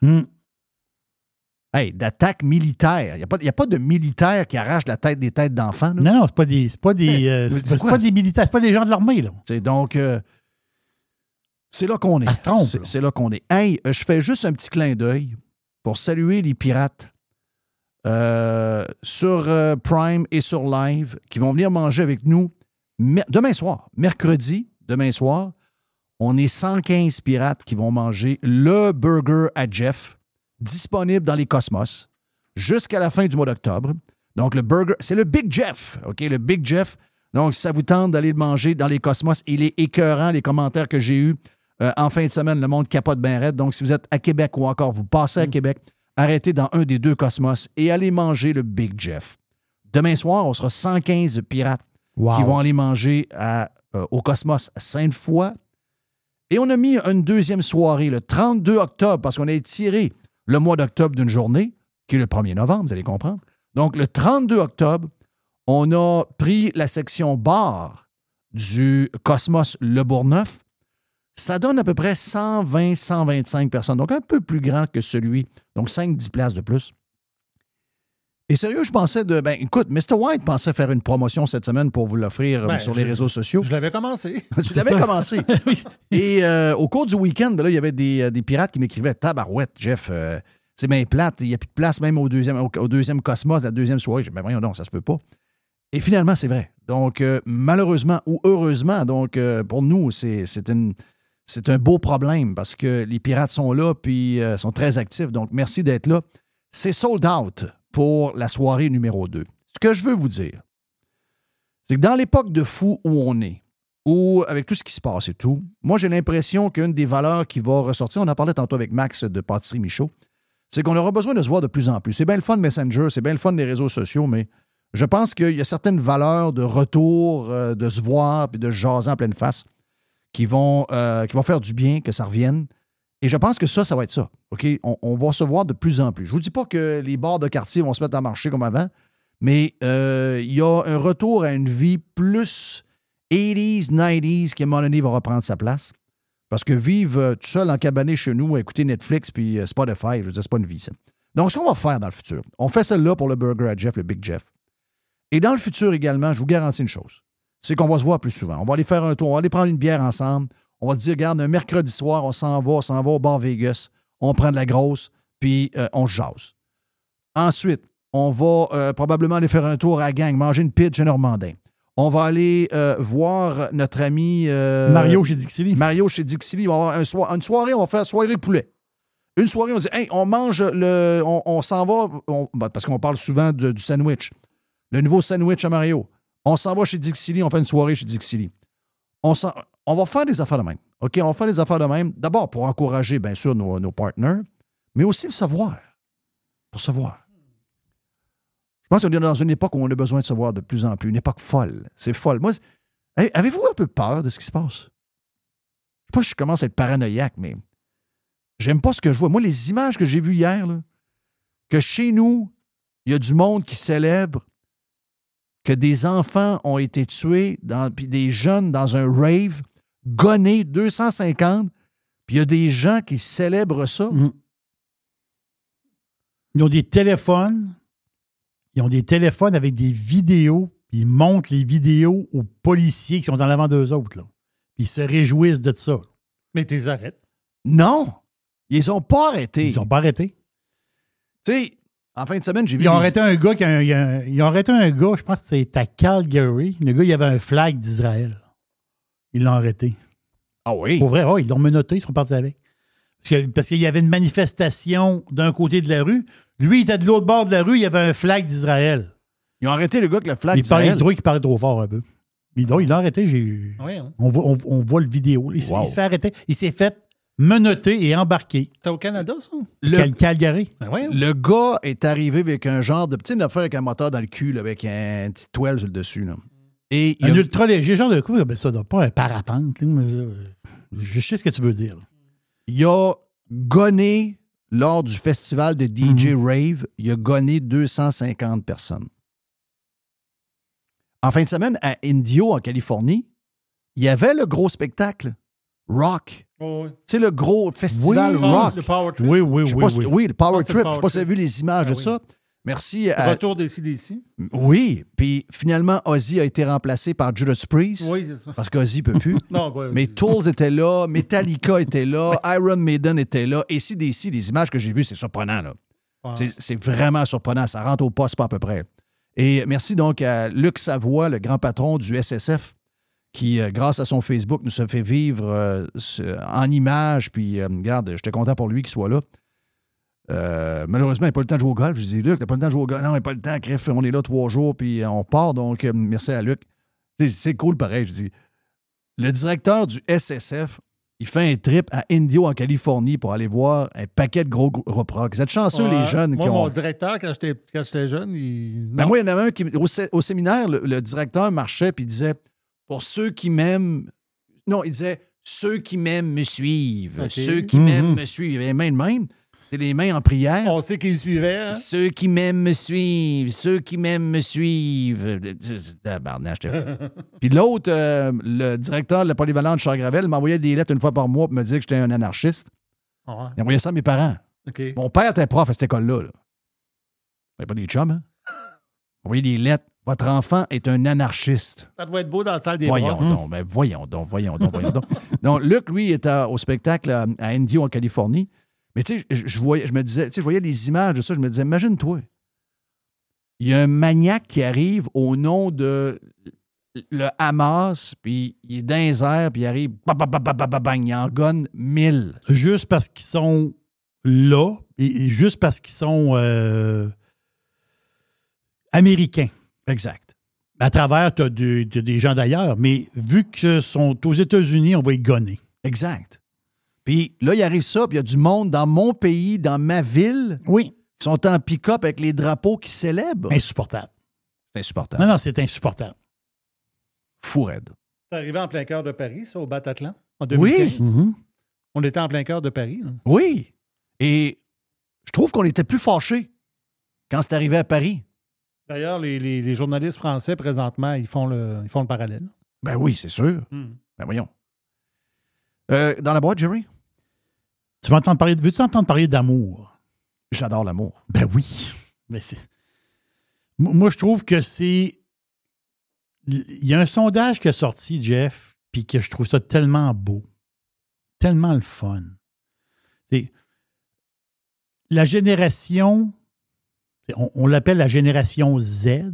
Hey, d'attaque militaire. Il n'y a, pas- il y a pas de militaire qui arrache la tête des têtes d'enfants. Non, non, c'est pas des, c'est pas des, euh, c'est c'est pas, des militaires, c'est pas des gens de l'armée, donc, euh, c'est là qu'on est. Elle se trompe, C'est- là. Qu'on est. Hey, euh, je fais juste un petit clin d'œil pour saluer les pirates euh, sur euh, Prime et sur Live qui vont venir manger avec nous demain soir, mercredi, demain soir. On est 115 pirates qui vont manger le burger à Jeff, disponible dans les Cosmos, jusqu'à la fin du mois d'octobre. Donc, le burger, c'est le Big Jeff, OK? Le Big Jeff. Donc, si ça vous tente d'aller le manger dans les Cosmos, il est écœurant, les commentaires que j'ai eus euh, en fin de semaine, le monde capote bien raide. Donc, si vous êtes à Québec ou encore vous passez à Québec, arrêtez dans un des deux Cosmos et allez manger le Big Jeff. Demain soir, on sera 115 pirates Wow. qui vont aller manger à, euh, au Cosmos Sainte-Foy. Et on a mis une deuxième soirée le 32 octobre parce qu'on a étiré le mois d'octobre d'une journée, qui est le 1er novembre, vous allez comprendre. Donc, le 32 octobre, on a pris la section bar du Cosmos Le Bourgneuf. Ça donne à peu près 120-125 personnes, donc un peu plus grand que celui, donc 5-10 places de plus. Et sérieux, je pensais de. Ben, écoute, Mr. White pensait faire une promotion cette semaine pour vous l'offrir euh, Ben, sur les je- réseaux sociaux. Je l'avais commencé. Tu l'avais commencé. Et euh, au cours du week-end, ben là, il y avait des, euh, des pirates qui m'écrivaient Tabarouette, Jeff, euh, c'est bien plate, il n'y a plus de place même au deuxième, au, au deuxième Cosmos, la deuxième soirée. J'ai dit, ben voyons donc, ça se peut pas. Et finalement, c'est vrai. Donc, euh, malheureusement ou heureusement, donc euh, pour nous, c'est un beau problème parce que les pirates sont là puis euh, sont très actifs. Donc, merci d'être là. C'est sold out pour la soirée numéro 2. Ce que je veux vous dire, c'est que dans l'époque de fou où on est, où avec tout ce qui se passe et tout, moi j'ai l'impression qu'une des valeurs qui va ressortir, on en parlait tantôt avec Max de Pâtisserie Michaud, c'est qu'on aura besoin de se voir de plus en plus. C'est bien le fun de Messenger, c'est bien le fun des réseaux sociaux, mais je pense qu'il y a certaines valeurs de retour, euh, de se voir puis de se jaser en pleine face qui vont, euh, qui vont faire du bien, que ça revienne. Et je pense que ça, ça va être ça. On, va se voir de plus en plus. Je ne vous dis pas que les bars de quartier vont se mettre à marcher comme avant, mais euh, il y a un retour à une vie plus 80s, 90s qui, à un moment donné, va reprendre sa place. Parce que vivre euh, tout seul en cabané chez nous, écouter Netflix puis euh, Spotify, je veux dire, c'est pas une vie. Donc, ce qu'on va faire dans le futur, on fait celle-là pour le burger à Jeff, le Big Jeff. Et dans le futur également, je vous garantis une chose, c'est qu'on va se voir plus souvent. On va aller faire un tour, on va aller prendre une bière ensemble. On va se dire, regarde, un mercredi soir, on s'en va, on s'en va au bar Vegas, on prend de la grosse, puis euh, on se jase. Ensuite, on va euh, probablement aller faire un tour à la gang, manger une pizza chez Normandin. On va aller euh, voir notre ami euh, Mario chez Dixili. Mario chez Dixili. On va avoir un une soirée, on va faire soirée poulet. Une soirée, on dit, hey, on mange le. On, on s'en va, on- ben, parce qu'on parle souvent de- du sandwich. Le nouveau sandwich à Mario. On s'en va chez Dixili, on fait une soirée chez Dixili. On, s'en- on va faire des affaires de même. OK, on va faire des affaires de même. D'abord, pour encourager, bien sûr, nos, nos partenaires, mais aussi le savoir. Pour savoir. Je pense qu'on est dans une époque où on a besoin de se voir de plus en plus. Une époque folle. C'est folle. Moi, avez-vous un peu peur de ce qui se passe? Je sais pas si je commence à être paranoïaque, mais j'aime pas ce que je vois. Moi, les images que j'ai vues hier, que chez nous, il y a du monde qui célèbre que des enfants ont été tués, dans, puis des jeunes dans un rave, gonnés 250, puis il y a des gens qui célèbrent ça. Ils ont des téléphones. Ils ont des téléphones avec des vidéos. puis Ils montrent les vidéos aux policiers qui sont en avant d'eux autres. Là. Puis ils se réjouissent de ça. Mais tu les arrêtes. Non! Ils ont pas arrêté. Ils ont pas arrêté. Tu sais, en fin de semaine, j'ai vu. Ils ont arrêté un gars qui a un- il y a un- ils ont arrêté un gars, je pense que c'était à Calgary. Le gars, il avait un flag d'Israël. Ils l'ont arrêté. Ah oui? Pour vrai, ils l'ont menotté, ils sont partis avec. Parce qu'il y avait une manifestation d'un côté de la rue. Lui, il était de l'autre bord de la rue, il y avait un flag d'Israël. Ils ont arrêté le gars avec le flag Il parlait d'Israël. trop, il parlait trop fort un peu. Mais donc, il l'a arrêté. J'ai eu. Oui, hein. On, voit, on, on voit le vidéo. Il, s'est- Wow. il se fait arrêter. Il s'est fait menotter et embarquer. T'es au Canada, ça? Le, Cal- Calgary. Ben ouais. le gars est arrivé avec un genre de petite affaire avec un moteur dans le cul, là, avec un petit toile sur le dessus. Là. Et Un a- ultra léger, genre de quoi? Ben ça doit pas un parapente. euh, Je sais ce que tu veux dire. il a gonné lors du festival de DJ Rave, il a gonné 250 personnes. En fin de semaine, à Indio, en Californie, il y avait le gros spectacle Rock. Oh, oui. Tu sais, le gros festival Oui. Rock. Le Power Trip. Oui, oui, oui. si- oui. oui, le Power Ah, Trip. Je Power sais pas si vous avez vu les images Ah de oui. ça. Merci. à- Retour des CDC. Oui, puis finalement, Ozzy a été remplacé par Judas Priest. Oui, c'est ça. Parce qu'Ozzy peut plus. Non, ouais, Mais Tools était là, Metallica était là, Iron Maiden était là. Et des les images que j'ai vues, c'est surprenant. Là. C'est- vraiment surprenant. Ça rentre au poste pas à peu près. Et merci donc à Luc Savoie, le grand patron du SSF, qui, euh, grâce à son Facebook, nous a fait vivre euh, en images. Puis, euh, regarde, j'étais content pour lui qu'il soit là. Euh, malheureusement, il n'a pas le temps de jouer au golf. Je dis, Luc, t'as pas le temps de jouer au golf. Non, il n'a pas le temps. Cref, on est là trois jours, puis euh, on part. Donc, euh, merci à Luc. C'est- cool, pareil. Je dis, le directeur du SSF, il fait un trip à Indio, en Californie, pour aller voir un paquet de gros groupes rock. Vous êtes chanceux, Ouais. les jeunes Moi, qui ont. mon directeur, quand j'étais petit- quand j'étais jeune, il. Ben moi, il y en avait un qui, au, sé- au séminaire, le, le directeur marchait puis il disait Pour ceux qui m'aiment. Non, il disait Ceux qui m'aiment me suivent. Ceux qui Mhm. m'aiment me suivent. Il avait les mains de même. Les mains en prière. On sait qu'il suivait. hein? Ceux qui m'aiment me suivent. Ceux qui m'aiment me suivent. Tabarnak, fou. Puis l'autre, euh, le directeur de la polyvalente Charles Gravel, m'envoyait des lettres une fois par mois pour me dire que j'étais un anarchiste. Ouais. Il envoyait ça à mes parents. Mon père était prof à cette école-là. Là. Il pas des chums, hein? Envoyez des lettres. Votre enfant est un anarchiste. Ça doit être beau dans la salle des Voyons profs. donc, ben voyons donc, voyons donc, voyons donc. Donc, Luc, lui, était au spectacle à, à Indio, en Californie. Mais tu sais, je, je voyais, je me disais, tu sais, je voyais les images de ça, je me disais, imagine-toi. Il y a un maniaque qui arrive au nom de le Hamas, puis il est dans les airs, puis il arrive, ba, ba, ba, ba, ba, ba, bang, il en gonne mille. Juste parce qu'ils sont là et, juste parce qu'ils sont euh, américains. Exact. À travers, tu as, des gens d'ailleurs, mais vu qu'ils sont aux États-Unis, on va y gonner. Exact. Puis là, il arrive ça, puis il y a du monde dans mon pays, dans ma ville, Oui. qui sont en pick-up avec les drapeaux qui célèbrent. Insupportable. C'est insupportable. Non, non, c'est insupportable. Fou raide. C'est arrivé en plein cœur de Paris, ça, au Bataclan, en Oui. 2015. On était en plein cœur de Paris. là. Oui. Et je trouve qu'on était plus fâchés quand c'est arrivé à Paris. D'ailleurs, les, les- les journalistes français, présentement, ils font le, ils font le parallèle. Ben oui, c'est sûr. Hmm. Ben voyons. Euh, dans la boîte, Jerry? Tu vas entendre parler, veux-tu entendre parler d'amour? J'adore l'amour. Ben oui. Mais c'est. Moi, je trouve que c'est. Il y a un sondage qui est sorti, Jeff, puis que je trouve ça tellement beau. Tellement le fun. C'est. La génération. On, on l'appelle la génération Z.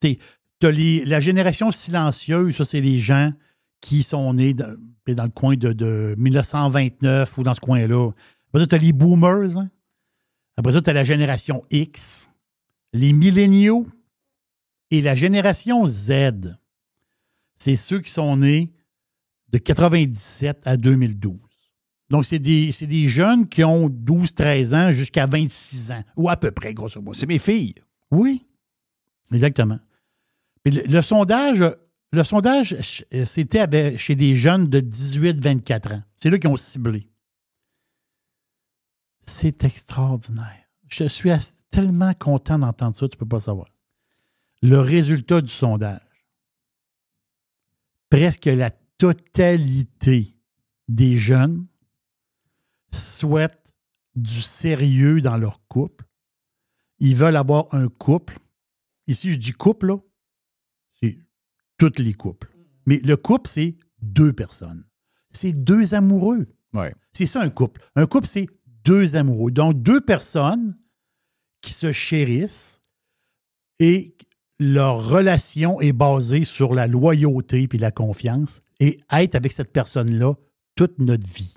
Tu as la génération silencieuse, ça, c'est les gens qui sont nés dans, dans le coin de, de 1929 ou dans ce coin-là. Après ça, tu as les boomers. hein. Après ça, tu as la génération X, les milléniaux et la génération Z. C'est ceux qui sont nés de 97 à 2012. Donc, c'est des, des jeunes qui ont 12-13 ans jusqu'à 26 ans, ou à peu près, grosso modo. C'est mes filles. Oui, exactement. Le, le sondage, le sondage, ch- c'était chez des jeunes de 18-24 ans. C'est là qu'ils ont ciblé. C'est extraordinaire. Je suis tellement content d'entendre ça, tu ne peux pas savoir. Le résultat du sondage. Presque la totalité des jeunes souhaitent du sérieux dans leur couple. Ils veulent avoir un couple. Ici, je dis couple, là, tous les couples. Mais le couple, c'est deux personnes. C'est deux amoureux. Ouais. C'est ça un couple. Un couple, c'est deux amoureux. Donc, deux personnes qui se chérissent et leur relation est basée sur la loyauté puis la confiance et être avec cette personne-là toute notre vie.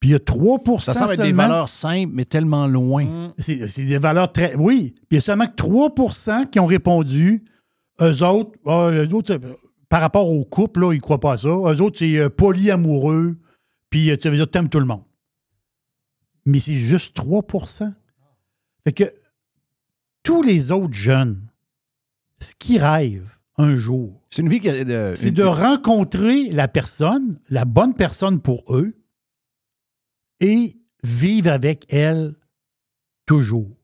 Puis il y a 3% Ça semble être des valeurs simples, mais tellement loin. c'est des valeurs très. Oui. Puis il y a seulement que 3 qui ont répondu Eux autres, eux autres, euh, par rapport au couple, là, ils croient pas à ça. Eux autres, c'est euh, polyamoureux, puis euh, ça veut dire t'aimes tout le monde. Mais c'est juste 3% Fait que tous les autres jeunes, ce qu'ils rêvent un jour, C'est de- une- de rencontrer la personne, la bonne personne pour eux, et vivre avec elle toujours.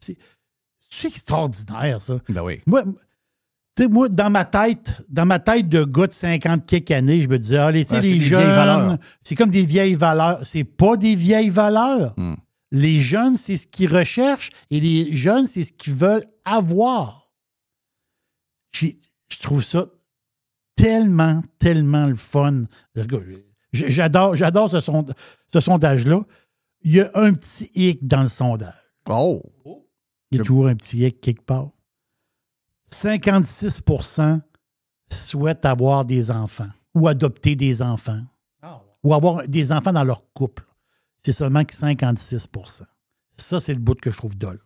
C'est c'est extraordinaire, ça. Ben oui. Moi, tu sais, moi, dans ma tête, dans ma tête de gars de 50 quelques années, je me disais, ah, les, tu sais, Ouais, les des vieilles jeunes, valeurs. c'est comme des vieilles valeurs. C'est pas des vieilles valeurs. Hmm. Les jeunes, c'est ce qu'ils recherchent et les jeunes, c'est ce qu'ils veulent avoir. Je trouve ça tellement, tellement le fun. J'adore, j'adore ce, ce sondage-là. Il y a un petit hic dans le sondage. Oh! Il y a toujours un petit hic quelque part. 56% souhaitent avoir des enfants ou adopter des enfants ou avoir des enfants dans leur couple. C'est seulement que 56% Ça, c'est le bout que je trouve dole.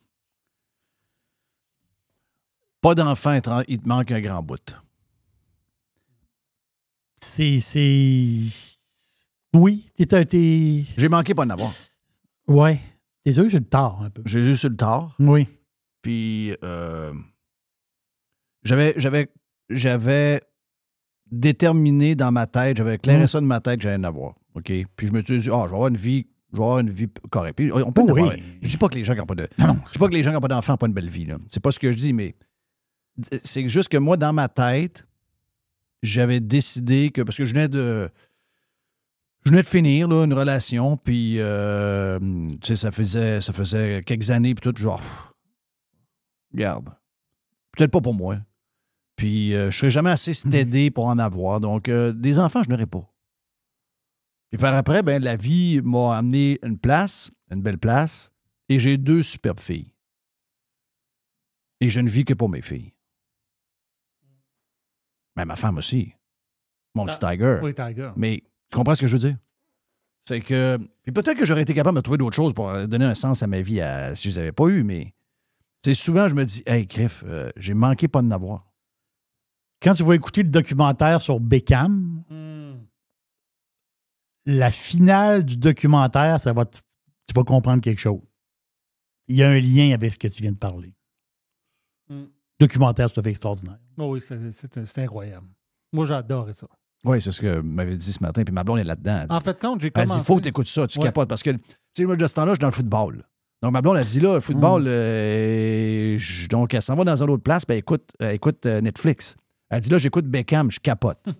Pas d'enfant, étrange, il te manque un grand bout. C'est. c'est- Oui, t'es. t'es- J'ai manqué pas d'en avoir. Ouais. T'es que j'ai le tard un peu. J'ai eu sur le tard. Oui. Puis euh, j'avais, j'avais, j'avais déterminé dans ma tête, j'avais éclairé Mm. ça de ma tête que j'allais en avoir. OK? Puis je me suis dit, ah, je vais avoir une vie, je vais avoir une vie correcte. Puis on peut Oui. avoir. Je dis pas que les gens qui n'ont pas de. Je dis pas que les gens qui n'ont pas d'enfants n'ont pas une belle vie. C'est pas ce que je dis, mais c'est juste que moi, dans ma tête, j'avais décidé que. Parce que je venais de. Je venais de finir là, une relation, puis euh, tu sais, ça faisait, ça faisait quelques années, puis tout, genre, regarde, peut-être pas pour moi. Puis euh, je serais jamais assez stédé pour en avoir. Donc, euh, des enfants, je n'aurais pas. Puis par après, ben, la vie m'a amené une place, une belle place, et j'ai deux superbes filles. Et je ne vis que pour mes filles. Mais ma femme aussi. Mon petit Ah, Tiger. oui, Tiger. Mais tu comprends ce que je veux dire? C'est que. Puis peut-être que j'aurais été capable de trouver d'autres choses pour euh, donner un sens à ma vie à- si je les avais pas eues, mais. C'est souvent, je me dis, hey, Griff, euh, j'ai manqué pas de n'avoir. Quand tu vas écouter le documentaire sur Beckham, Hmm. la finale du documentaire, ça va te- tu vas comprendre quelque chose. Il y a un lien avec ce que tu viens de parler. Mm. Documentaire, c'est tout à fait extraordinaire. Oh oui, c'est- incroyable. Moi, j'adorais ça. Oui, c'est ce que m'avait dit ce matin, puis ma blonde est là-dedans. Elle En fait, quand j'ai elle commencé... dit, faut que tu écoutes ça, tu Ouais. capotes. Parce que, tu sais, moi, de ce temps-là, je suis dans le football. Donc, ma blonde a dit, là, le football, Mm. euh, donc, elle s'en va dans une autre place, ben écoute, euh, écoute euh, Netflix. Elle dit, là, j'écoute Beckham, je capote.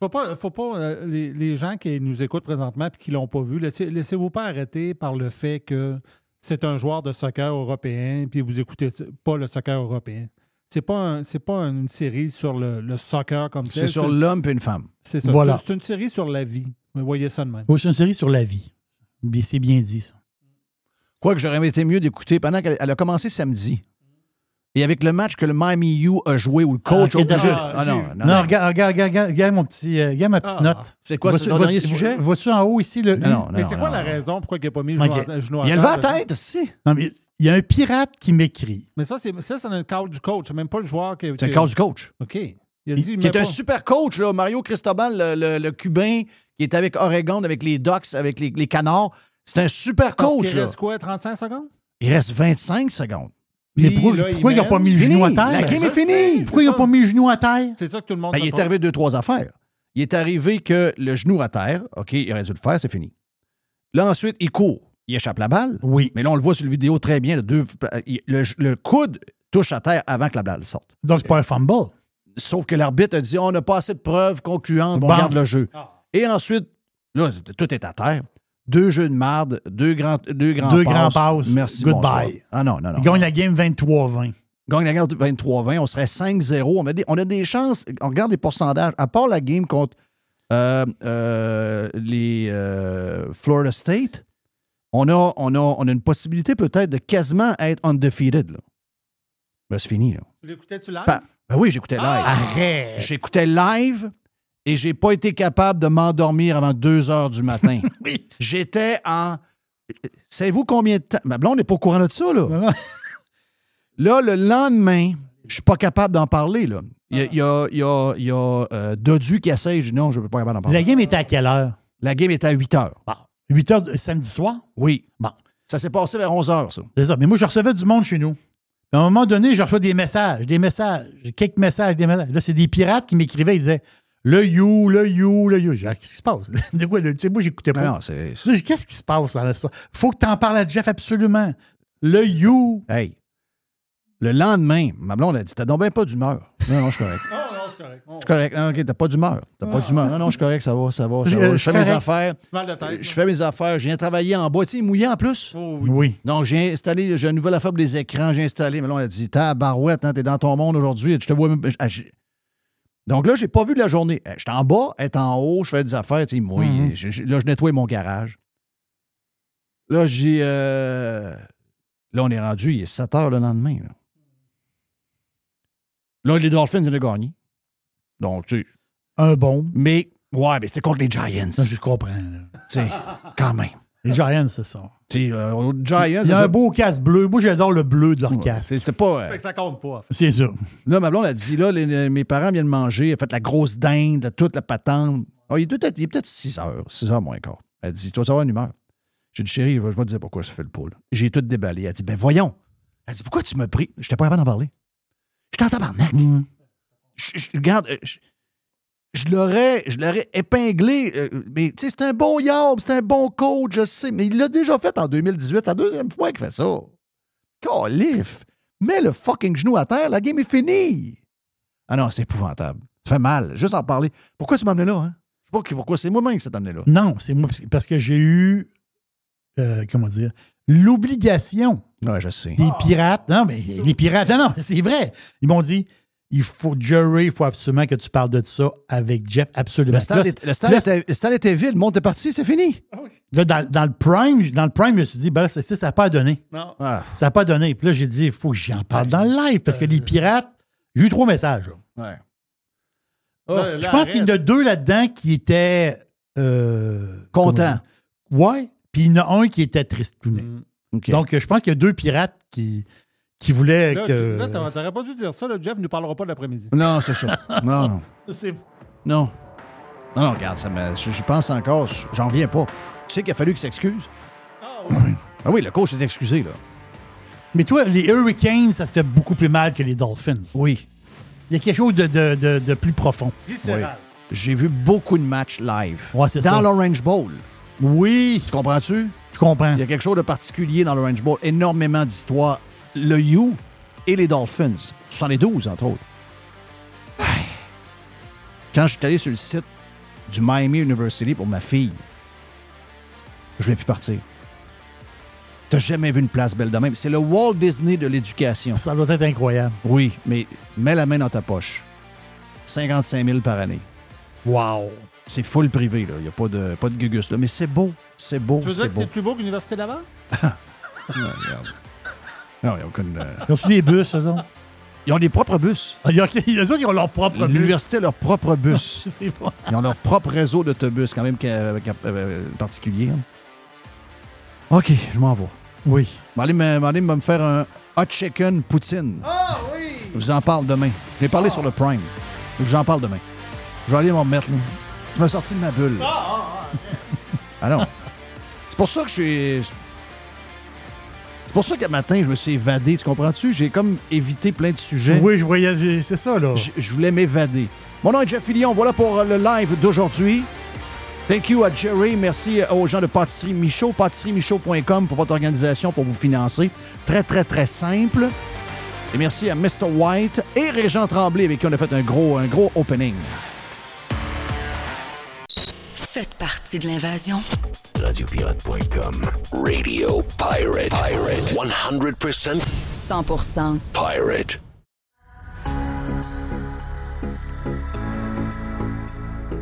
Faut pas, faut pas euh, les, les gens qui nous écoutent présentement et qui l'ont pas vu, laissez, laissez-vous pas arrêter par le fait que c'est un joueur de soccer européen puis vous écoutez pas le soccer européen. C'est pas un- c'est pas une série sur le, le soccer comme tel. C'est sur l'homme puis une femme. C'est ça. Voilà. C'est- C'est une série sur la vie. Mais voyez ça de même. Oui, c'est une série sur la vie. C'est bien dit, ça. Quoique j'aurais été mieux d'écouter pendant qu'elle elle a commencé samedi. Et avec le match que le Miami U a joué où le coach Ah, ok, a obligé. Ah, non, Non, non, non. regarde, regarde, regarde, regarde, regarde mon petit, euh, regarde ma petite Ah. note. C'est quoi, c'est Vois-tu- ton dernier sujet? Vois-tu en haut ici le Non, non, Mais c'est quoi non, la non. raison pourquoi il n'a pas mis le genou à, genou à Il a levé la tête, si. Non, mais il y a un pirate qui m'écrit. Mais ça, c'est ça, c'est un call du coach. C'est même pas le joueur qui. C'est un coach du coach. OK. Il a Il- qui est un super coach, là, Mario Cristobal, le, le- le Cubain, qui est avec Oregon, avec les Ducks, avec les, les Canards. C'est un super Parce coach. là. reste quoi, 35 secondes? Il reste 25 secondes. Mais pourquoi, là, il pourquoi ils n'ont pas mis le genou à terre? La game est finie. Pourquoi ils n'ont pas mis le genou à terre? C'est ça que tout le monde Ben, il est arrivé deux, trois affaires. Il est arrivé que le genou à terre, OK, il aurait dû le faire, c'est fini. Là, ensuite, il court. Il échappe la balle. Oui. Mais là, on le voit sur la vidéo très bien. Le, deux- il- le- le coude touche à terre avant que la balle sorte. Donc, c'est pas un fumble. Sauf que l'arbitre a dit on n'a pas assez de preuves concluantes, on garde le jeu. Ah. Et ensuite, là, tout est à terre. Deux jeux de marde, deux grands, deux grands Deux passes. grands passes. Merci, Goodbye. bonsoir. Ah non, non, non. Ils gagnent la game 23-20. Gagne la game 23-20, on serait 5-0. On, a des- on a des chances. On regarde les pourcentages. À part la game contre euh, euh, les euh, Florida State, on a, on, a, on a une possibilité peut-être de quasiment être undefeated. Là. Ben, c'est fini. Là. Tu l'écoutais-tu live? Ben, ben oui, j'écoutais live. Arrête! J'écoutais live et j'ai pas été capable de m'endormir avant 2 heures du matin. Oui. J'étais en. Savez-vous combien de temps? Ma blonde n'est pas au courant de ça, là. Là, le lendemain, Je suis pas capable d'en parler, là. Il y a, il y a, il y a, y a, euh, Dodu qui essaye. Je dis non, je ne suis pas capable d'en parler. La game était à quelle heure? La game était à 8 heures. 8 heures de- samedi soir? Oui. Bon. Ça s'est passé vers 11 heures, ça. C'est ça. Mais moi, je recevais du monde chez nous. À un moment donné, je reçois des messages, des messages, quelques messages, des messages. Là, c'est des pirates qui m'écrivaient, ils disaient le you, le you, le you. Ah, qu'est-ce qui se passe? de quoi, le- tu sais, moi, j'écoutais pas. Non, non, c'est. Qu'est-ce qui se passe dans l'histoire? Faut que tu en parles à Jeff absolument. Le you. Hey. Le lendemain, ma blonde a dit T'as donc bien pas d'humeur. Non, non, je suis correct. Non, non, je suis correct. Je suis correct. Non, OK, t'as pas d'humeur. T'as pas d'humeur. Non, non, je suis correct, ça va, ça va. ça Je- va. je Je fais mes affaires. Mal de tête. Je fais mes affaires. Je viens travailler en bas. Tu sais, mouillé en plus? Oh, oui. Oui. Donc, j'ai installé, j'ai une nouvelle affaire pour les écrans, j'ai installé. Mais là, on a dit, t'as barouette, hein, t'es dans ton monde aujourd'hui, je te vois même. ah, Donc là, j'ai pas vu la journée. Euh, J'étais en bas, elle est en haut, je fais des affaires, tu sais, mouille. Mhm. Je- là, je nettoie mon garage. Là, j'ai. euh, Là, on est rendu, il est 7 heures le lendemain. Là, Là, les Dolphins, ils ont gagné. Donc, tu sais. Un bon. Mais, ouais, mais c'était contre les Giants. Je comprends. Tu sais, quand même. Les Giants, c'est ça. Tu sais, euh, Giants. Il y a un beau casque bleu. Moi, j'adore le bleu de leur Ouais, casque. c'est- pas. euh, Fait que ça compte pas. en fait. C'est ça. Là, ma blonde a dit, là, les- les- mes parents viennent manger, elle a fait la grosse dinde, toute la patente. Ah, il est peut-être il est peut-être 6 heures, 6 heures moins quart. Elle dit, tu vas savoir une humeur. J'ai dit, chérie, je vais te dire pourquoi je fais le pot. là. J'ai tout déballé. Elle dit, ben voyons. Elle dit, pourquoi tu m'as pris? J'étais pas capable d'en parler. J'étais en tabarnak. Je, je- regarde, euh, je, je l'aurais, je l'aurais épinglé, euh, mais tu sais, c'est un bon yob, c'est un bon coach, je sais, mais il l'a déjà fait en 2018, c'est la deuxième fois qu'il fait ça. Calif! Mets le fucking genou à terre, la game est finie! Ah non, c'est épouvantable. Ça fait mal, juste en parler. Pourquoi tu m'as amené là, hein? Je sais pas pourquoi c'est moi-même qui s'est amené là. Non, c'est moi parce que j'ai eu, euh, comment dire, l'obligation Ouais, je sais. des pirates. Non, mais les pirates, non, non, c'est vrai. Ils m'ont dit, il faut, Jerry, il faut absolument que tu parles de ça avec Jeff, absolument. Le stade, Là, est- le stade là, était, le stade était vide, le monde est parti, c'est fini. là, dans, dans le prime, dans le prime, je me suis dit, ben ça, ça n'a pas donné. Non. Ah, Ça n'a pas donné. Puis là, j'ai dit, il faut que j'en parle dans le live parce que les pirates, j'ai eu trois messages. Là, Je pense qu'il y en a deux là-dedans qui étaient euh, Content. comment dire? Ouais. Puis il y en a un qui était triste. Mm. Donc, je pense qu'il y a deux pirates qui, qui voulaient Là, que. là, t'aurais pas dû dire ça. Là. Jeff ne parlera pas de l'après-midi. non, c'est ça. non, non. Non. Non, non, regarde, ça me, je, je pense encore, je- j'en viens pas. Tu sais qu'il a fallu qu'il s'excuse? Ah oui, le coach s'est excusé, là. Mais toi, les Hurricanes, ça fait beaucoup plus mal que les Dolphins. Oui. Il y a quelque chose de, de- de- de plus profond. Viscéral. J'ai vu beaucoup de matchs live. Ouais, c'est Dans ça. l'Orange Bowl. Oui, Tu comprends-tu? je comprends. Il y a quelque chose de particulier dans l'Orange Bowl. Énormément d'histoires. Le U et les Dolphins. 72, entre autres. Quand je suis allé sur le site du Miami University pour ma fille, je ne plus partir. T'as jamais vu une place belle de même. C'est le Walt Disney de l'éducation. Ça doit être incroyable. Oui, mais mets la main dans ta poche. 55 000 par année. Wow. C'est full privé, là. Il n'y a pas de, pas de gugus, là. Mais c'est beau. C'est beau, Tu veux dire que c'est plus beau que l'Université Laval? Ouais, regarde. Non, il n'y a aucune... euh, Ils ont-tu des bus, eux autres? Ils ont des propres bus. Ah, il y a- Les autres, ils ont leur propre bus. L'université a leur propre bus. C'est pas. Ils ont leur propre réseau d'autobus, quand même euh, euh, particulier. hein. OK, je m'en vais. Oui. Je vais aller me, faire un hot chicken poutine. Ah oui! Je vous en parle demain. Je vais parler sur le Prime. Je vous en parle demain. Je vais aller m'en remettre. là. Je me sorti de ma bulle. Ah non. C'est pour ça que je suis. C'est pour ça qu'à matin, je me suis évadé. Tu comprends-tu? J'ai comme évité plein de sujets. Oui, je voyais, c'est ça, là. Je, je voulais m'évader. Mon nom est Jeff Fillion. Voilà pour le live d'aujourd'hui. Thank you à Jerry. Merci aux gens de Pâtisserie Michaud. PâtisserieMichaud.com pour votre organisation, pour vous financer. Très, très, très simple. Et merci à Mr. White et Régent Tremblay avec qui on a fait un gros, un gros opening. Faites partie de l'invasion. Radiopirate.com. Radio Pirate. Pirate. 100% 100% pirate.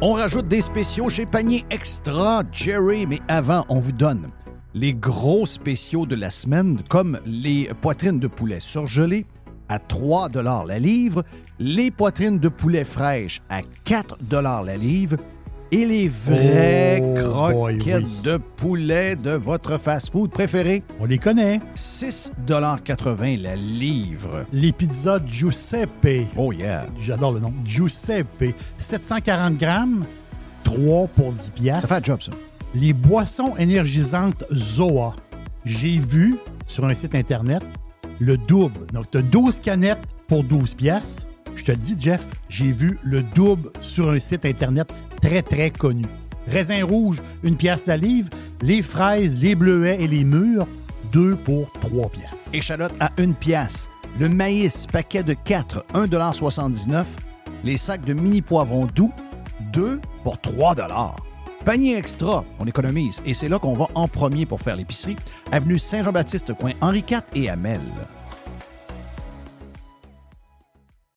On rajoute des spéciaux chez Panier Extra, Jerry, mais avant, on vous donne les gros spéciaux de la semaine, comme les poitrines de poulet surgelées à 3 la livre, les poitrines de poulet fraîches à 4 la livre et les vraies Oh, boy, croquettes oui. de poulet de votre fast-food préféré. On les connaît. 6,80 la livre. Les pizzas Giuseppe. Oh yeah. J'adore le nom. Giuseppe. 740 grammes, 3 pour 10 piastres. Ça fait un job, ça. Les boissons énergisantes Zoa. J'ai vu sur un site Internet le double. Donc, tu as 12 canettes pour 12 piastres. Je te dis, Jeff, j'ai vu le double sur un site Internet très, très connu. Raisin rouge, une pièce la livre. Les fraises, les bleuets et les mûres, 2 pour 3 piastres. Échalote à une pièce. Le maïs, paquet de 4, 1,79 Les sacs de mini poivrons doux, 2 pour 3 Panier extra, on économise. Et c'est là qu'on va en premier pour faire l'épicerie. Avenue Saint-Jean-Baptiste, coin Henri IV et Amel.